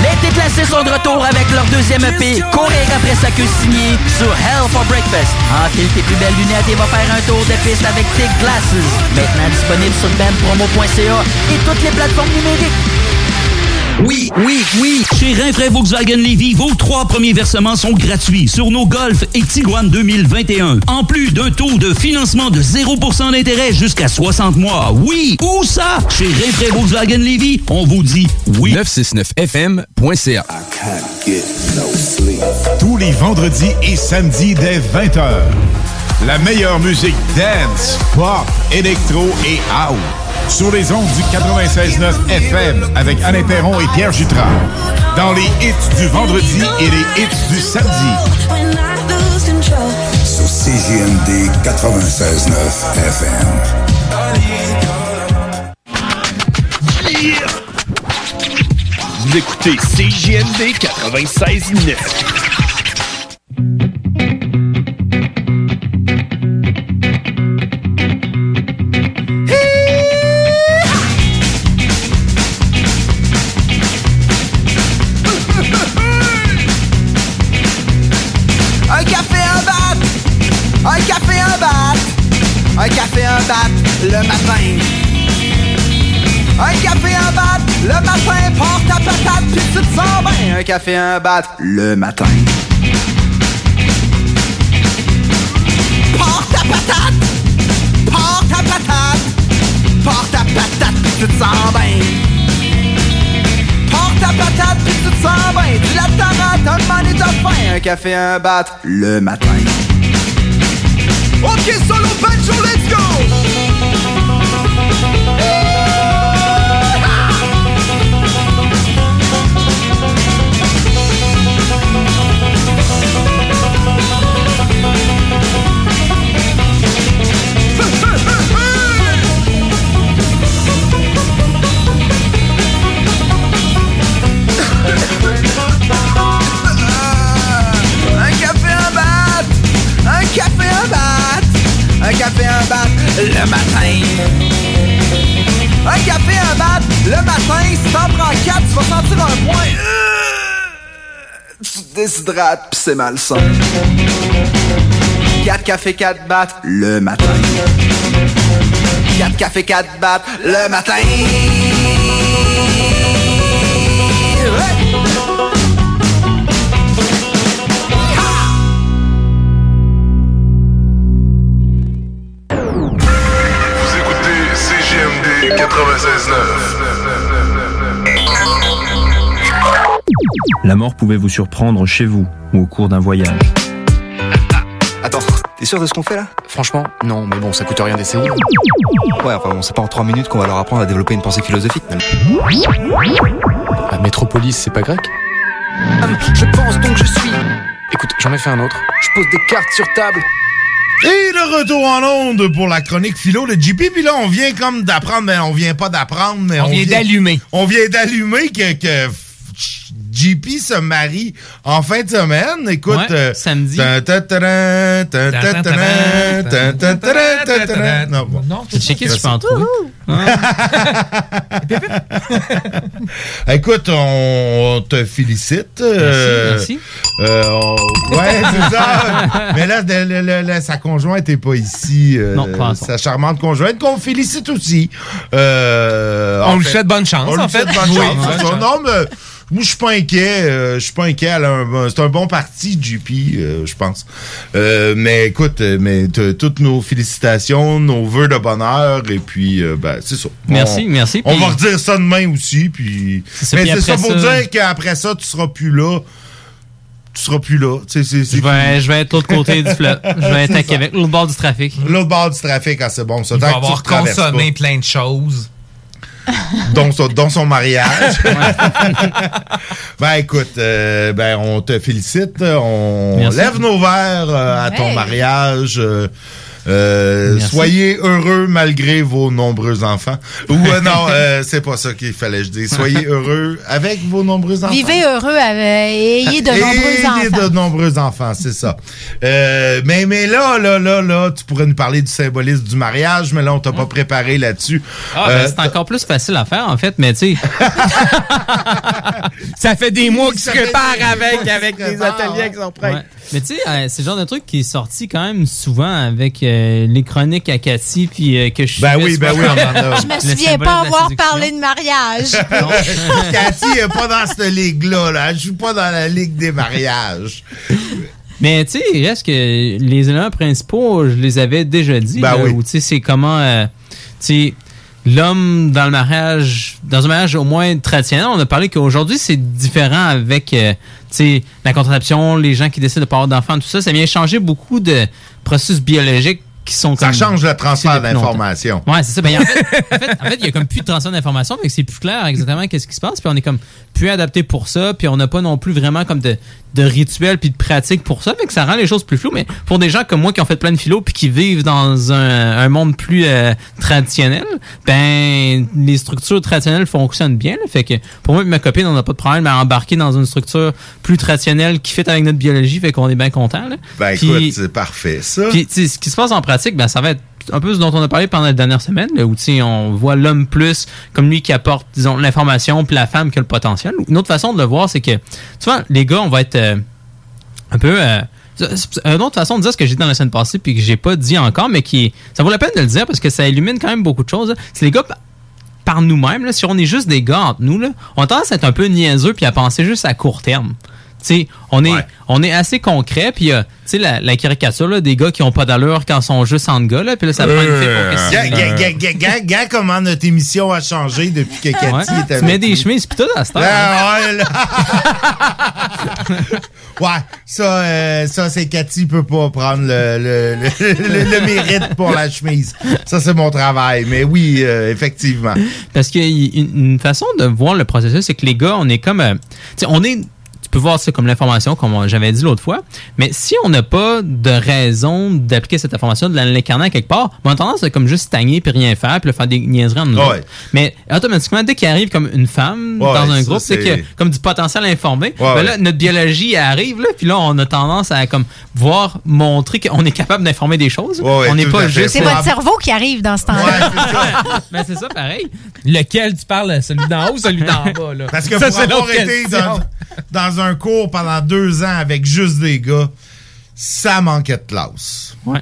Speaker 47: Les déplacés sont de retour avec leur deuxième EP, Courir après sa queue signée sur Hell for Breakfast. Enfile tes plus belles lunettes et va faire un tour de piste avec Tic Glasses. Maintenant disponible sur bandpromo.ca et toutes les plateformes numériques.
Speaker 23: Oui, oui, oui. Chez Rinfraie Volkswagen Levy, vos trois premiers versements sont gratuits sur nos Golf et Tiguan 2021. En plus d'un taux de financement de 0% d'intérêt jusqu'à 60 mois. Oui, où ça? Chez Rinfraie Volkswagen Levy, on vous dit oui.
Speaker 48: 969fm.ca
Speaker 49: Tous les vendredis et samedis dès 20h. La meilleure musique dance, pop, électro et house. Sur les ondes du 96.9 FM avec Alain Perron et Pierre Jutras. Dans les hits du vendredi et les hits du samedi.
Speaker 50: Sur CJMD 96.9 FM.
Speaker 51: Vous écoutez CJMD 96.9.
Speaker 52: café, un bat, le matin. Porte ta patate, porte ta patate, porte ta patate, puis tu te sens. Porte ta patate, puis tu te sens. Tu la tarate, un man et t'as faim. Un café, un bat, le matin. Ok, solo banjo, let's go! Café, un bat, le matin. Un café, un bat, le matin, si t'en prends quatre, tu vas sentir un point. Euh, Tu te déshydrates, pis c'est malsain. 4 cafés, 4 battes, le matin. 4 cafés, 4 battes, le matin.
Speaker 53: La mort pouvait vous surprendre chez vous ou au cours d'un voyage.
Speaker 54: Attends, t'es sûr de ce qu'on fait là?
Speaker 55: Franchement, non, mais bon, ça coûte rien d'essayer.
Speaker 54: Ouais, enfin bon, c'est pas en 3 minutes qu'on va leur apprendre à développer une pensée philosophique.
Speaker 55: La métropolis, c'est pas grec?
Speaker 54: Je pense donc je suis.
Speaker 55: Écoute, j'en ai fait un autre. Je pose des cartes sur table.
Speaker 11: Et le retour en onde pour la chronique philo de JP. Puis là, on vient comme d'apprendre, mais on vient pas d'apprendre, mais
Speaker 35: On vient d'allumer.
Speaker 11: On vient d'allumer que, que JP se marie en fin de semaine. Écoute,
Speaker 17: Ouais,
Speaker 11: euh,
Speaker 17: samedi.
Speaker 11: Non, bon.
Speaker 17: J'ai checké si je peux en trouver.
Speaker 11: Écoute, on te félicite. euh,
Speaker 17: merci.
Speaker 11: euh, on- Ouais, c'est ça. Mais là, de- le- le- le- sa conjointe n'est pas ici. euh,
Speaker 17: Non, pas.
Speaker 11: Sa charmante conjointe, qu'on félicite aussi. Euh,
Speaker 35: On lui
Speaker 11: fait,
Speaker 35: souhaite bonne chance,
Speaker 11: on
Speaker 35: en fait.
Speaker 11: souhaite bonne
Speaker 35: Oui,
Speaker 11: chance,
Speaker 35: bonne
Speaker 11: c'est ça.
Speaker 35: chance.
Speaker 11: Non, mais moi, je suis pas inquiet. euh, Je suis pas inquiet. C'est un bon parti, JP, euh, je pense. Euh, mais écoute, mais toutes nos félicitations, nos vœux de bonheur, et puis, euh, ben, c'est ça.
Speaker 17: Merci,
Speaker 11: On-
Speaker 17: merci,
Speaker 11: On va redire ça demain aussi, puis.
Speaker 17: ça,
Speaker 11: mais c'est ça pour
Speaker 17: ça-
Speaker 11: dire qu'après ça, tu seras plus là. Tu seras plus là.
Speaker 17: Je vais, je vais être de l'autre côté du fleuve. Je vais être à. Québec, l'autre bord du trafic.
Speaker 11: L'autre bord du trafic, ah, c'est bon. Ça,
Speaker 35: Il va avoir consommé plein de choses.
Speaker 11: dont son, mariage. ben écoute, euh, ben on te félicite, on
Speaker 17: Merci.
Speaker 11: lève nos verres euh, à ton mariage. Euh, soyez heureux malgré vos nombreux enfants. Ou euh, non, euh, c'est pas ça qu'il fallait que je dise. Soyez heureux avec vos nombreux enfants.
Speaker 16: Vivez heureux avec- et ayez de nombreux
Speaker 11: Ayez
Speaker 16: enfants.
Speaker 11: de nombreux enfants, c'est ça. Euh, mais, mais là, là, là, là, tu pourrais nous parler du symbolisme du mariage, mais là, on t'a pas préparé là-dessus.
Speaker 17: Ah, ben, c'est encore plus facile à faire, en fait, mais tu sais.
Speaker 35: Ça fait des mois qu'il se
Speaker 17: Ça fait
Speaker 35: prépare
Speaker 17: des
Speaker 35: avec, avec des ateliers
Speaker 17: ouais.
Speaker 35: avec son prêtre.
Speaker 17: Ouais. Mais tu sais, euh, c'est le genre de truc qui est sorti quand même souvent avec euh, les chroniques à Cathy, puis euh, que je
Speaker 11: Ben
Speaker 17: suivais
Speaker 11: oui, ben oui.
Speaker 16: Je me souviens pas avoir parlé de mariage.
Speaker 11: Cathy est pas dans cette ligue-là. Là. Elle joue pas dans la ligue des mariages.
Speaker 17: Mais tu sais, il reste que les éléments principaux, je les avais déjà dit.
Speaker 11: Ben
Speaker 17: là,
Speaker 11: oui.
Speaker 17: tu sais, c'est comment, euh, tu sais, l'homme dans le mariage, dans un mariage au moins traditionnel, on a parlé qu'aujourd'hui c'est différent avec, euh, la contraception, les gens qui décident de pas avoir d'enfants, tout ça, ça vient changer beaucoup de processus biologiques qui sont
Speaker 11: Ça
Speaker 17: comme-
Speaker 11: change le transfert d'informations.
Speaker 17: Ouais, c'est ça. Ben, en fait, en fait, en fait, il y a comme plus de transfert d'informations, que c'est plus clair exactement qu'est-ce qui se passe, puis on est comme plus adapté pour ça, puis on n'a pas non plus vraiment comme de, de rituels puis de pratiques pour ça, fait que ça rend les choses plus floues. Mais pour des gens comme moi qui ont fait plein de philo puis qui vivent dans un, un monde plus euh, traditionnel, ben les structures traditionnelles fonctionnent bien. là. fait que pour moi et ma copine, on n'a pas de problème à embarquer dans une structure plus traditionnelle qui fait avec notre biologie, fait qu'on est bien content. Là.
Speaker 11: Ben écoute, c'est parfait, ça.
Speaker 17: puis, ce qui se passe en pratique, ben, ça va être un peu ce dont on a parlé pendant les dernières semaines, là, où on voit l'homme plus comme lui qui apporte, disons, l'information, puis la femme qui a le potentiel. Une autre façon de le voir, c'est que, vois, les gars, on va être euh, un peu... euh, une autre façon de dire ce que j'ai dit dans la semaine passée, puis que j'ai pas dit encore, mais qui ça vaut la peine de le dire parce que ça illumine quand même beaucoup de choses. là. C'est les gars pa- par nous-mêmes, si on est juste des gars entre nous, là, on a tendance à être un peu niaiseux puis à penser juste à court terme. Sais, on est, on est assez concret, puis euh, tu sais, la, la caricature là, des gars qui ont pas d'allure quand ils sont juste en gars, là, puis là, ça prend une fille pour que
Speaker 11: Gars, comment notre émission a changé depuis que Cathy
Speaker 17: Ouais.
Speaker 11: est avec
Speaker 17: Tu mets des chemises pis tout à cette.
Speaker 11: Ah, ouais, là. ouais, ça, euh, ça c'est Cathy peut pas prendre le, le, le, le- le mérite pour la chemise. Ça, c'est mon travail. Mais oui, euh, effectivement.
Speaker 17: Parce qu'il y a une, une façon de voir le processus, c'est que les gars, on est comme. euh, tu sais, on est. Peux voir ça comme l'information, comme j'avais dit l'autre fois. Mais si on n'a pas de raison d'appliquer cette information, de l'incarner à quelque part, on a tendance à comme juste stagner puis rien faire, puis faire des niaiseries en nous.
Speaker 11: Ouais.
Speaker 17: Mais automatiquement, dès qu'il arrive comme une femme
Speaker 11: Ouais,
Speaker 17: dans un
Speaker 11: ça,
Speaker 17: groupe, c'est
Speaker 11: c'est-
Speaker 17: qu'il y a comme du potentiel informé.
Speaker 11: Ouais,
Speaker 17: ben
Speaker 11: ouais.
Speaker 17: là, notre biologie arrive, là, puis là, on a tendance à comme voir montrer qu'on est capable d'informer des choses.
Speaker 11: ouais,
Speaker 17: on n'est
Speaker 11: tout à
Speaker 17: pas
Speaker 11: fait.
Speaker 17: juste.
Speaker 16: C'est votre cerveau qui arrive dans ce temps-là.
Speaker 17: Ben, c'est ça, pareil.
Speaker 35: Lequel tu parles, celui d'en haut ou celui d'en bas? Là?
Speaker 11: Parce que
Speaker 35: Ça,
Speaker 11: pour
Speaker 35: c'est
Speaker 11: avoir
Speaker 35: l'autre
Speaker 11: été dans, dans un cours pendant deux ans avec juste des gars, ça manquait de classe.
Speaker 17: Ouais.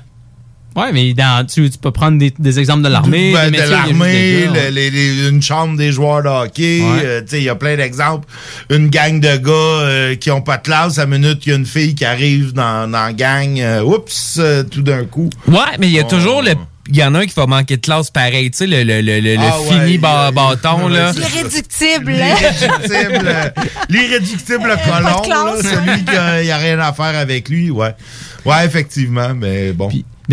Speaker 17: Ouais, mais dans, tu, tu peux prendre des, des exemples de l'armée.
Speaker 11: Ben, de l'armée,
Speaker 17: ouais.
Speaker 11: le- une chambre des joueurs de hockey,
Speaker 17: Ouais.
Speaker 11: euh, tu sais, il y a plein d'exemples. Une gang de gars euh, qui ont pas de classe, à minute, il y a une fille qui arrive dans, dans la gang, euh, oups, tout d'un coup.
Speaker 35: Ouais, mais il y a toujours le. Il y en a un qui va manquer de classe pareil, tu sais, le, le, le, le,
Speaker 11: Ah ouais,
Speaker 35: fini ba-
Speaker 11: il-
Speaker 35: bâton, là.
Speaker 16: L'irréductible.
Speaker 11: L'irréductible, l'irréductible
Speaker 16: classe.
Speaker 11: celui qui a, il a rien à faire avec lui, ouais. Ouais, effectivement, mais bon.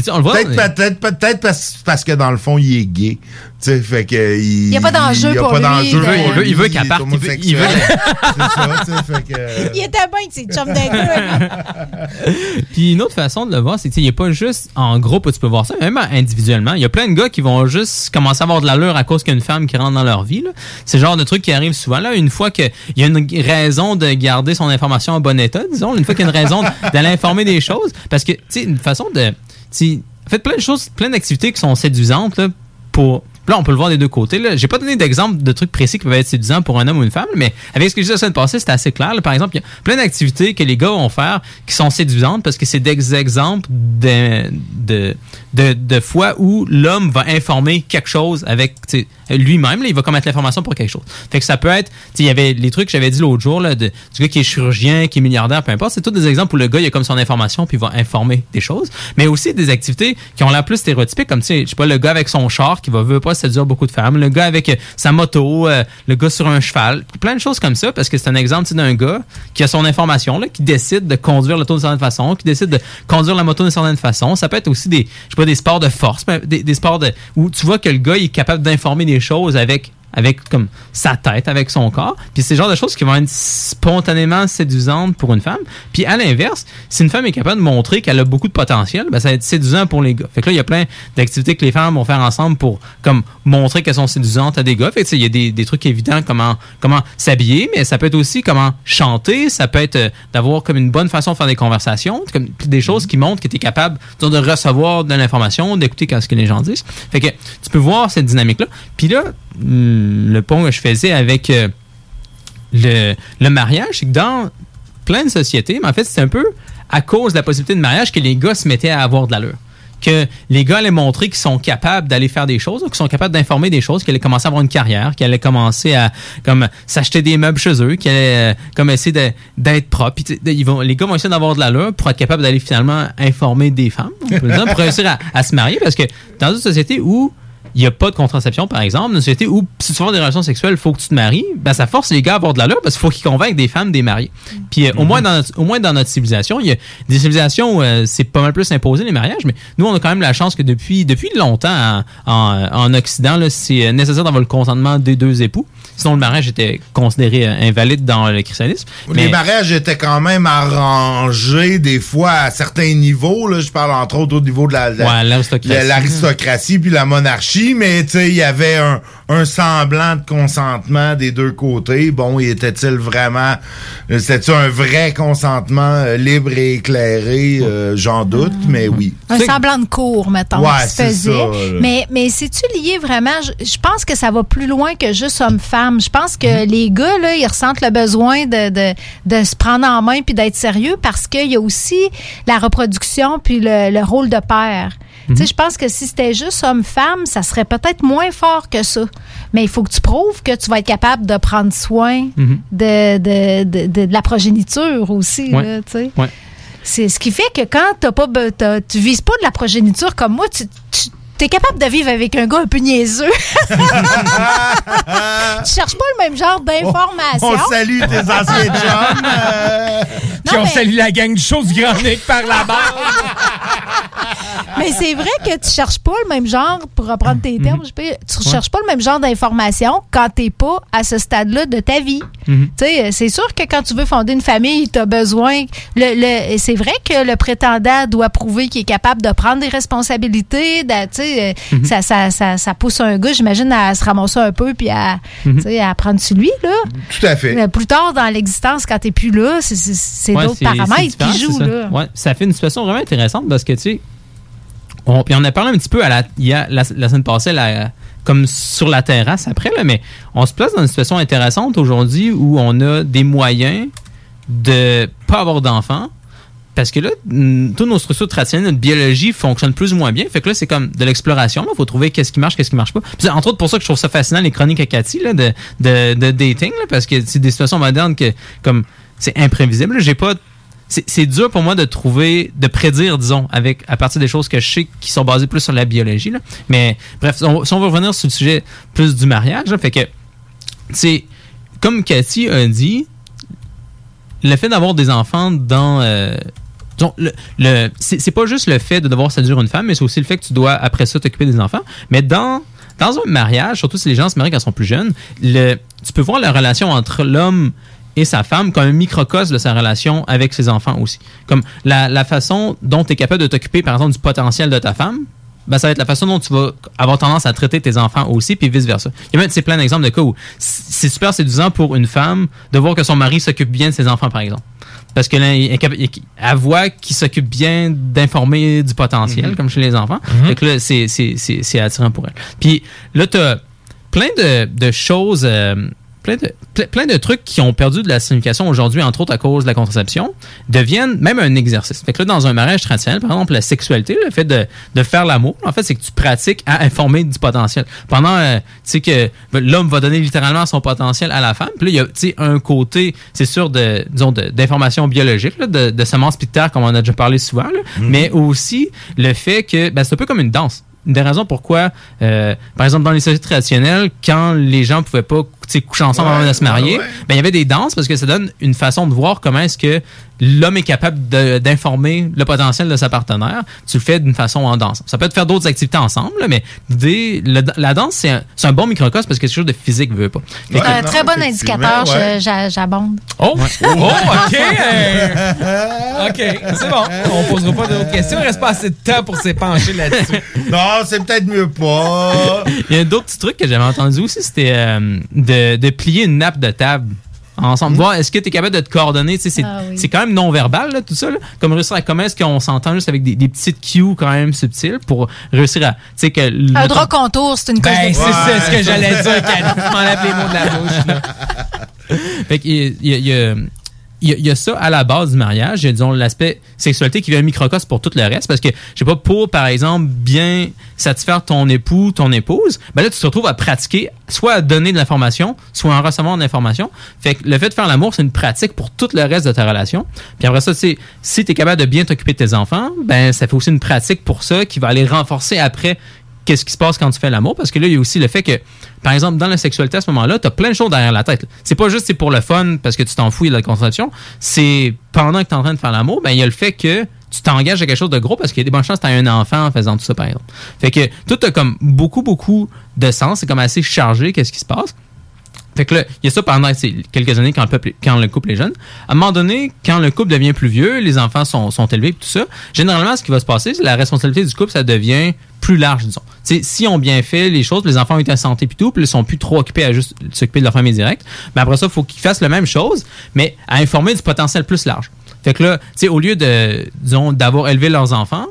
Speaker 17: Mais on le voit,
Speaker 11: Peut-être, peut-être, peut-être parce, parce que dans le fond, il est gay. Tu sais, fait que. Il
Speaker 16: y a pas d'enjeu pour
Speaker 11: pas
Speaker 16: lui
Speaker 11: pour
Speaker 16: Il veut-
Speaker 17: il veut
Speaker 11: lui,
Speaker 17: qu'elle
Speaker 11: est
Speaker 17: parte, il veut- il veut-
Speaker 11: ça, fait que.
Speaker 16: Il était bien avec ses chums d'un
Speaker 17: Puis une autre façon de le voir, c'est qu'il n'y a pas juste en groupe où tu peux voir ça, même individuellement. Il y a plein de gars qui vont juste commencer à avoir de l'allure à cause qu'il y a une femme qui rentre dans leur vie. là. C'est le genre de truc qui arrive souvent. Là, une fois qu'il y a une raison de garder son information en bon état, disons, une fois qu'il y a une raison d'aller informer des choses, parce que, tu sais, une façon de... Faites plein de choses, plein d'activités qui sont séduisantes là, pour... Là, on peut le voir des deux côtés. Là. J'ai pas donné d'exemple de trucs précis qui peuvent être séduisants pour un homme ou une femme, mais avec ce que je disais la semaine passée, c'était assez clair. là. Par exemple, il y a plein d'activités que les gars vont faire qui sont séduisantes parce que c'est des exemples de, de, de, de fois où l'homme va informer quelque chose avec lui-même. Il va commettre l'information pour quelque chose. Fait que ça peut être, il y avait les trucs que j'avais dit l'autre jour, là, de, du gars qui est chirurgien, qui est milliardaire, peu importe. C'est tous des exemples où le gars, il a comme son information puis il va informer des choses. Mais aussi des activités qui ont l'air plus stéréotypiques, comme, tu sais, je sais pas, le gars avec son char qui va, veut pas séduire beaucoup de femmes, le gars avec euh, sa moto, euh, le gars sur un cheval, plein de choses comme ça, parce que c'est un exemple d'un gars qui a son information, qui décide de conduire l'auto d'une certaine façon, qui décide de conduire la moto d'une certaine façon. Ça peut être aussi des, je sais pas, des sports de force, mais des, sports de, où tu vois que le gars est capable d'informer des choses avec avec comme sa tête, avec son corps. Puis c'est le genre de choses qui vont être spontanément séduisantes pour une femme. Puis à l'inverse, si une femme est capable de montrer qu'elle a beaucoup de potentiel, ben ça va être séduisant pour les gars. Fait que là, il y a plein d'activités que les femmes vont faire ensemble pour comme montrer qu'elles sont séduisantes à des gars. Fait que il y a des, des trucs évidents comment comment s'habiller, mais ça peut être aussi comment chanter, ça peut être euh, d'avoir comme une bonne façon de faire des conversations, comme des choses qui montrent que tu es capable de recevoir de l'information, d'écouter ce que les gens disent. Fait que tu peux voir cette dynamique-là. Puis là, mm, le pont que je faisais avec euh, le, mariage, c'est que dans plein de sociétés, mais en fait, c'est un peu à cause de la possibilité de mariage que les gars se mettaient à avoir de l'allure. Que les gars allaient montrer qu'ils sont capables d'aller faire des choses, qu'ils sont capables d'informer des choses, qu'ils allaient commencer à avoir une carrière, qu'ils allaient commencer à comme s'acheter des meubles chez eux, qu'ils allaient euh, comme essayer d'être propres. Les gars vont essayer d'avoir de l'allure pour être capables d'aller finalement informer des femmes, on peut pour réussir à se marier. Parce que dans une société où il n'y a pas de contraception, par exemple, une société où, si tu veux des relations sexuelles, il faut que tu te maries, ben, ça force les gars à avoir de l'allure parce qu'il faut qu'ils convainquent des femmes des mariés. Puis euh, au, moins dans notre, au moins dans notre civilisation, il y a des civilisations où euh, c'est pas mal plus imposé les mariages, mais nous, on a quand même la chance que depuis, depuis longtemps en, en, en Occident, c'est nécessaire d'avoir le consentement des deux époux. Sinon, le mariage était considéré euh, invalide dans le christianisme.
Speaker 11: Les mariages étaient quand même arrangés des fois à certains niveaux. Là, je parle entre autres au niveau de la, la-
Speaker 17: Ouais, l'aristocratie.
Speaker 11: la- l'aristocratie puis la monarchie, mais tu sais, il y avait un, un semblant de consentement des deux côtés. Bon, y était-il vraiment, euh, c'était un vrai consentement euh, libre et éclairé, euh, j'en doute, mais oui.
Speaker 16: Un semblant de cours, mettons,
Speaker 11: Ouais,
Speaker 16: se
Speaker 11: c'est
Speaker 16: faisait.
Speaker 11: ça,
Speaker 16: mais mais c'est-tu lié vraiment? Je, pense que ça va plus loin que juste homme-femme. Je pense que
Speaker 11: Mm-hmm.
Speaker 16: les gars, là, ils ressentent le besoin de, de, de se prendre en main puis d'être sérieux parce qu'il y a aussi la reproduction puis le, le rôle de père. Tu sais, je pense que si c'était juste homme-femme, ça serait peut-être moins fort que ça. Mais il faut que tu prouves que tu vas être capable de prendre soin
Speaker 17: Mhm.
Speaker 16: de, de, de, de- de la progéniture aussi.
Speaker 17: Ouais.
Speaker 16: là, tu sais.
Speaker 17: Ouais.
Speaker 16: C'est ce qui fait que quand t'as pas, t'as- tu vises pas de la progéniture comme moi, tu, tu es capable de vivre avec un gars un peu niaiseux. tu cherches pas le même genre d'information.
Speaker 11: On salue tes anciens chums. euh,
Speaker 35: Puis on salue la gang du show du Grand Nick par la barre.
Speaker 16: Mais c'est vrai que tu cherches pas le même genre, pour reprendre tes termes, je peux- tu cherches pas le même genre d'information quand t'es pas à ce stade-là de ta vie.
Speaker 17: Mhm.
Speaker 16: Sais, c'est sûr que quand tu veux fonder une famille, tu as besoin. Le, le- c'est vrai que le prétendant doit prouver qu'il est capable de prendre des responsabilités. de- sais, euh,
Speaker 17: Mhm.
Speaker 16: ça, ça, ça, ça pousse un gars, j'imagine, à se ramasser un peu puis à,
Speaker 17: Mhm.
Speaker 16: à prendre sur lui. Là.
Speaker 11: Tout à fait.
Speaker 16: Mais plus tard dans l'existence, quand t'es plus là, c'est,
Speaker 17: Ouais,
Speaker 16: d'autres paramètres qui jouent. Là.
Speaker 17: Ouais, ça fait une situation vraiment intéressante parce que, tu sais, on, puis on a parlé un petit peu à la, a, la, la semaine passée, la- comme sur la terrasse après, là, mais on se place dans une situation intéressante aujourd'hui où on a des moyens de pas avoir d'enfants. Parce que là, toutes nos structures traditionnelles, notre biologie fonctionne plus ou moins bien. Fait que là, c'est comme de l'exploration. Il faut trouver qu'est-ce qui marche, qu'est-ce qui marche pas. Entre autres pour ça que je trouve ça fascinant, les chroniques à Cathy, là, de, de, dating, là, parce que c'est des situations modernes que, comme, c'est imprévisible. J'ai pas c'est dur pour moi de trouver, de prédire, disons, avec à partir des choses que je sais qui sont basées plus sur la biologie. Là. Mais bref, si on veut revenir sur le sujet plus du mariage, fait que, c'est comme Cathy a dit, le fait d'avoir des enfants dans, euh, disons, le, le- c'est c'est pas juste le fait de devoir séduire une femme, mais c'est aussi le fait que tu dois, après ça, t'occuper des enfants. Mais dans, dans un mariage, surtout si les gens se marient quand ils sont plus jeunes, le, tu peux voir la relation entre l'homme et sa femme comme un microcosme de sa relation avec ses enfants aussi. Comme la, la façon dont tu es capable de t'occuper, par exemple, du potentiel de ta femme, ben, ça va être la façon dont tu vas avoir tendance à traiter tes enfants aussi, puis vice-versa. Il y a même c'est plein d'exemples de cas où c'est super séduisant pour une femme de voir que son mari s'occupe bien de ses enfants, par exemple. Parce que là, elle voit qu'il s'occupe bien d'informer du potentiel,
Speaker 35: Mhm.
Speaker 17: comme chez les enfants. Fait que là, c'est attirant pour elle. Puis là, tu as plein de, de choses, euh, plein, de, ple- plein de trucs qui ont perdu de la signification aujourd'hui, entre autres à cause de la contraception, deviennent même un exercice. Fait que là, dans un mariage traditionnel, par exemple, la sexualité, le fait de, de faire l'amour, en fait, c'est que tu pratiques à informer du potentiel. Pendant, euh, tu sais, que l'homme va donner littéralement son potentiel à la femme, puis là, il y a, un côté, c'est sûr, de, disons, de- d'information biologique, là, de, de semences pictaires, comme on a déjà parlé souvent, là, mais aussi le fait que, ben, c'est un peu comme une danse une des raisons pourquoi, euh, par exemple, dans les sociétés traditionnelles, quand les gens pouvaient pas coucher ensemble avant de se marier, ben, il y avait des danses parce que ça donne une façon de voir comment est-ce que l'homme est capable d'informer le potentiel de sa partenaire. Tu le fais d'une façon en danse. Ça peut être faire d'autres activités ensemble, mais le- la danse, c'est un, c'est un bon microcosme parce que c'est quelque chose de physique, veut pas. Que-
Speaker 16: un très bon indicateur, j'abonde.
Speaker 35: Oh, oh, ok. euh, ok, c'est bon. On posera pas d'autres questions. Il reste pas assez de temps pour s'épancher là-dessus.
Speaker 11: non, c'est peut-être mieux pas.
Speaker 17: Il y a d'autres petits trucs que j'avais entendu aussi, c'était euh, de, de plier une nappe de table ensemble. Voir, est-ce que tu es capable de te coordonner? C'est
Speaker 16: Ah oui.
Speaker 17: c'est quand même non-verbal, là, tout ça. là. Comme réussir à comment est-ce qu'on s'entend juste avec des, des petites cues quand même subtiles pour réussir à... Tu sais, que... le-
Speaker 16: Un drap contour, c'est une cause
Speaker 17: Ben,
Speaker 16: de
Speaker 17: c'est ça, ce que j'allais dire. Tu m'enlèves les mots de la bouche, là. Fait qu'il y a- il y, a, ça à la base du mariage, il y a disons l'aspect sexualité qui vient un microcosme pour tout le reste parce que je sais pas pour par exemple bien satisfaire ton époux, ton épouse, ben là tu te retrouves à pratiquer soit à donner de l'information, soit en recevoir de l'information. Fait que le fait de faire l'amour, c'est une pratique pour tout le reste de ta relation. Puis après ça, tu si tu es capable de bien t'occuper de tes enfants, ben ça fait aussi une pratique pour ça qui va aller renforcer après qu'est-ce qui se passe quand tu fais l'amour? Parce que là il y a aussi le fait que par exemple dans la sexualité à ce moment-là tu as plein de choses derrière la tête. C'est pas juste c'est pour le fun parce que tu t'en fous de la contraception c'est pendant que tu es en train de faire l'amour ben il y a le fait que tu t'engages à quelque chose de gros parce qu'il y a des bonnes chances que tu un enfant en faisant tout ça par exemple. Fait que tout a comme beaucoup beaucoup de sens. C'est comme assez chargé qu'est-ce qui se passe fait que là, il y a ça pendant quelques années quand le, quand le couple est jeune. À un moment donné, quand le couple devient plus vieux, les enfants sont, sont élevés, tout ça, généralement, ce qui va se passer, c'est la responsabilité du couple, ça devient plus large, disons. Tu sais, si on bien fait les choses, les enfants ont été en santé puis tout, puis ils sont plus trop occupés à juste s'occuper de leur famille directe, mais après ça, il faut qu'ils fassent la même chose, mais à informer du potentiel plus large. Fait que là, au lieu de, disons, d'avoir élevé leurs enfants,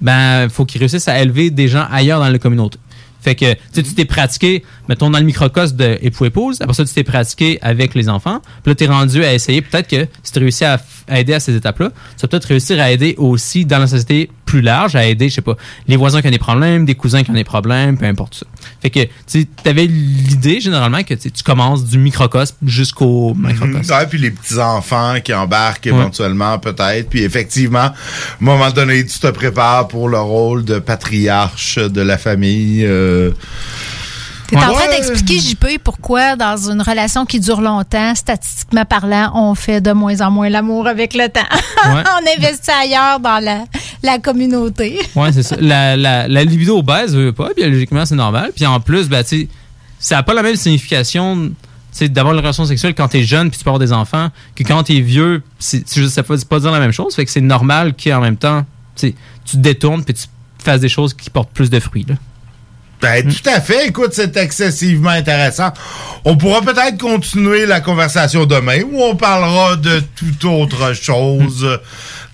Speaker 17: ben, faut qu'ils réussissent à élever des gens ailleurs dans la communauté. Fait que, tu t'es pratiqué, mettons, dans le microcosme de époux-épouse, après ça, tu t'es pratiqué avec les enfants, puis là, t'es rendu à essayer, peut-être que si tu réussis à aider à ces étapes-là, tu vas peut-être réussir à aider aussi dans la société plus large, à aider, je sais pas, les voisins qui ont des problèmes, des cousins qui ont des problèmes, peu importe ça. Fait que, tu avais l'idée, généralement, que tu commences du microcosme jusqu'au macrocosme.
Speaker 11: Ouais, puis les petits-enfants qui embarquent
Speaker 17: Ouais.
Speaker 11: éventuellement, peut-être. Puis effectivement, à un moment donné, tu te prépares pour le rôle de patriarche de la famille. euh.
Speaker 16: T'es en train d'expliquer, JP, pourquoi dans une relation qui dure longtemps, statistiquement parlant, on fait de moins en moins l'amour avec le temps?
Speaker 17: Ouais.
Speaker 16: on investit ailleurs dans la, la communauté.
Speaker 17: Ouais, c'est ça. La, la, la libido baisse, veut pas, biologiquement, c'est normal. Puis en plus, ben, tu ça n'a pas la même signification d'avoir une relation sexuelle quand t'es jeune puis tu peux avoir des enfants que quand t'es vieux. C'est, ça veut pas dire la même chose. Fait que c'est normal qu'en même temps, tu te détournes puis tu fasses des choses qui portent plus de fruits. Là.
Speaker 11: Ben, tout à fait. Écoute, c'est excessivement intéressant. On pourra peut-être continuer la conversation demain où on parlera de toute autre chose euh,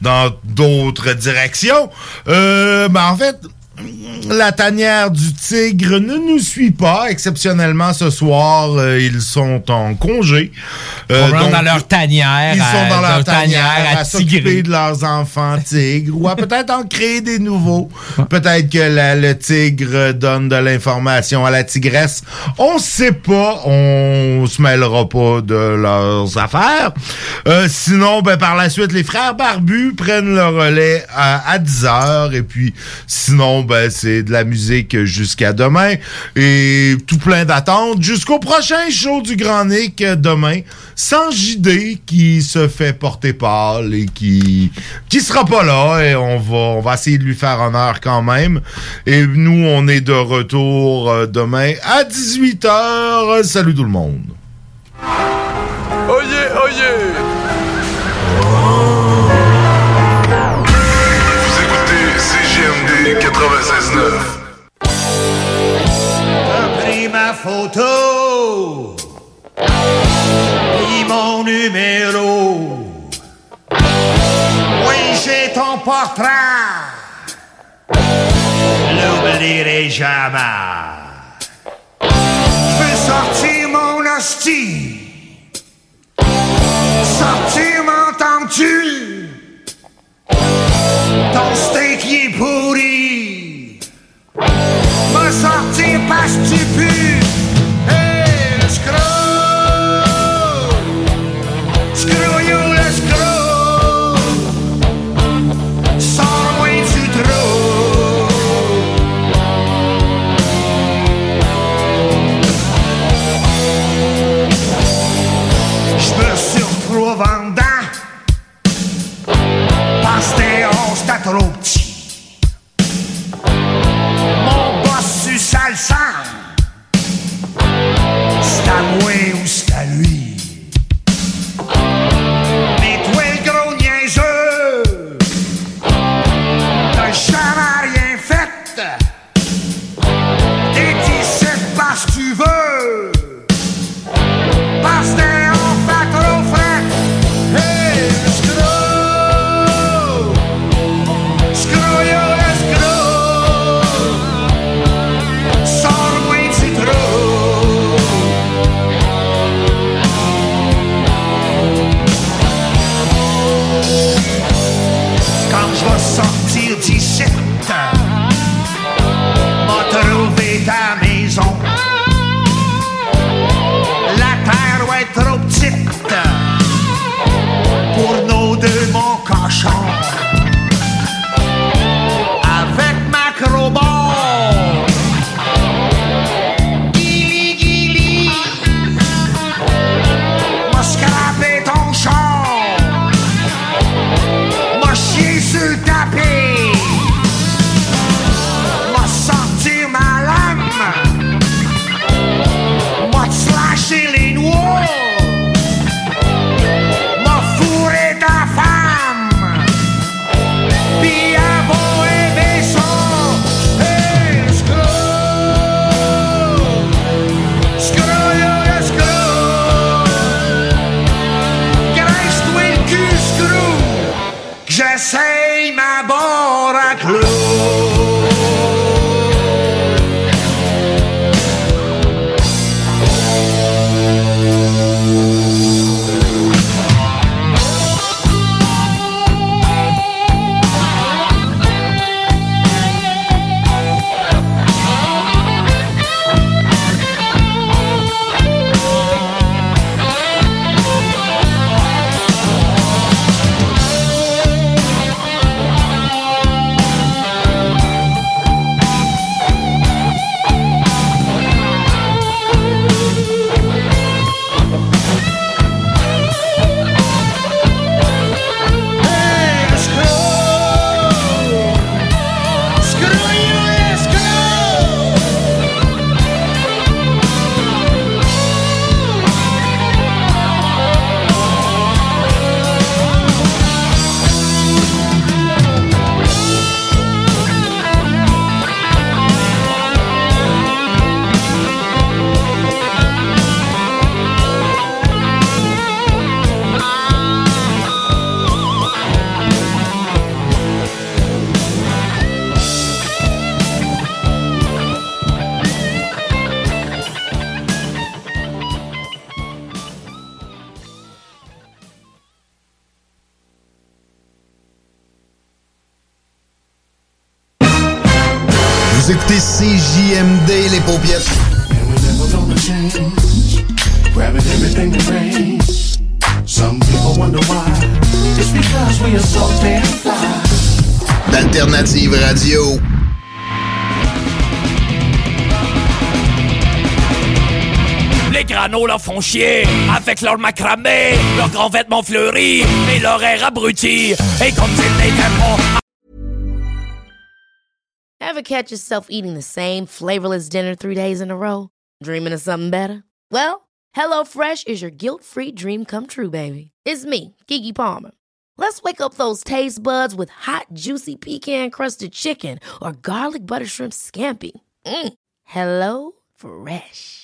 Speaker 11: dans d'autres directions. Euh, ben, en fait, la tanière du tigre ne nous suit pas. Exceptionnellement, ce soir, euh, ils sont en congé. Euh, donc,
Speaker 35: dans leur tanière,
Speaker 11: Ils sont dans leur
Speaker 35: leur tanière
Speaker 11: tanière
Speaker 35: à
Speaker 11: à s'occuper de leurs enfants tigres ou à peut-être en créer des nouveaux. Peut-être que la- le tigre donne de l'information à la tigresse. On sait pas. On se mêlera pas de leurs affaires. Euh, sinon, ben, par la suite, les frères barbus prennent le relais à, à 10 heures. Et puis, sinon, ben, c'est de la musique jusqu'à demain. Et tout plein d'attentes jusqu'au prochain show du Grand Nick euh, demain. Sans JD qui se fait porter pâle et qui qui sera pas là et on va va essayer de lui faire honneur quand même. Et nous on est de retour euh, demain à 18h. Salut tout le monde.
Speaker 56: 96.9.
Speaker 57: T'as pris ma photo. Puis mon numéro. Oui, j'ai ton portrait. L'oublierai jamais. Je veux sortir mon hostie. Sortir, m'entends-tu Ton steak Va sortir parce
Speaker 37: chier avec leur macramé, leurs grands vêtements fleuris et leur air abruti. Et comme s'ils n'étaient pas
Speaker 58: Ever catch yourself eating the same flavorless dinner three days in a row? Dreaming of something better? Well, HelloFresh is your guilt-free dream come true, baby. It's me, Kiki Palmer. Let's wake up those taste buds with hot, juicy pecan-crusted chicken or garlic butter shrimp scampi. Mm. Hello Fresh.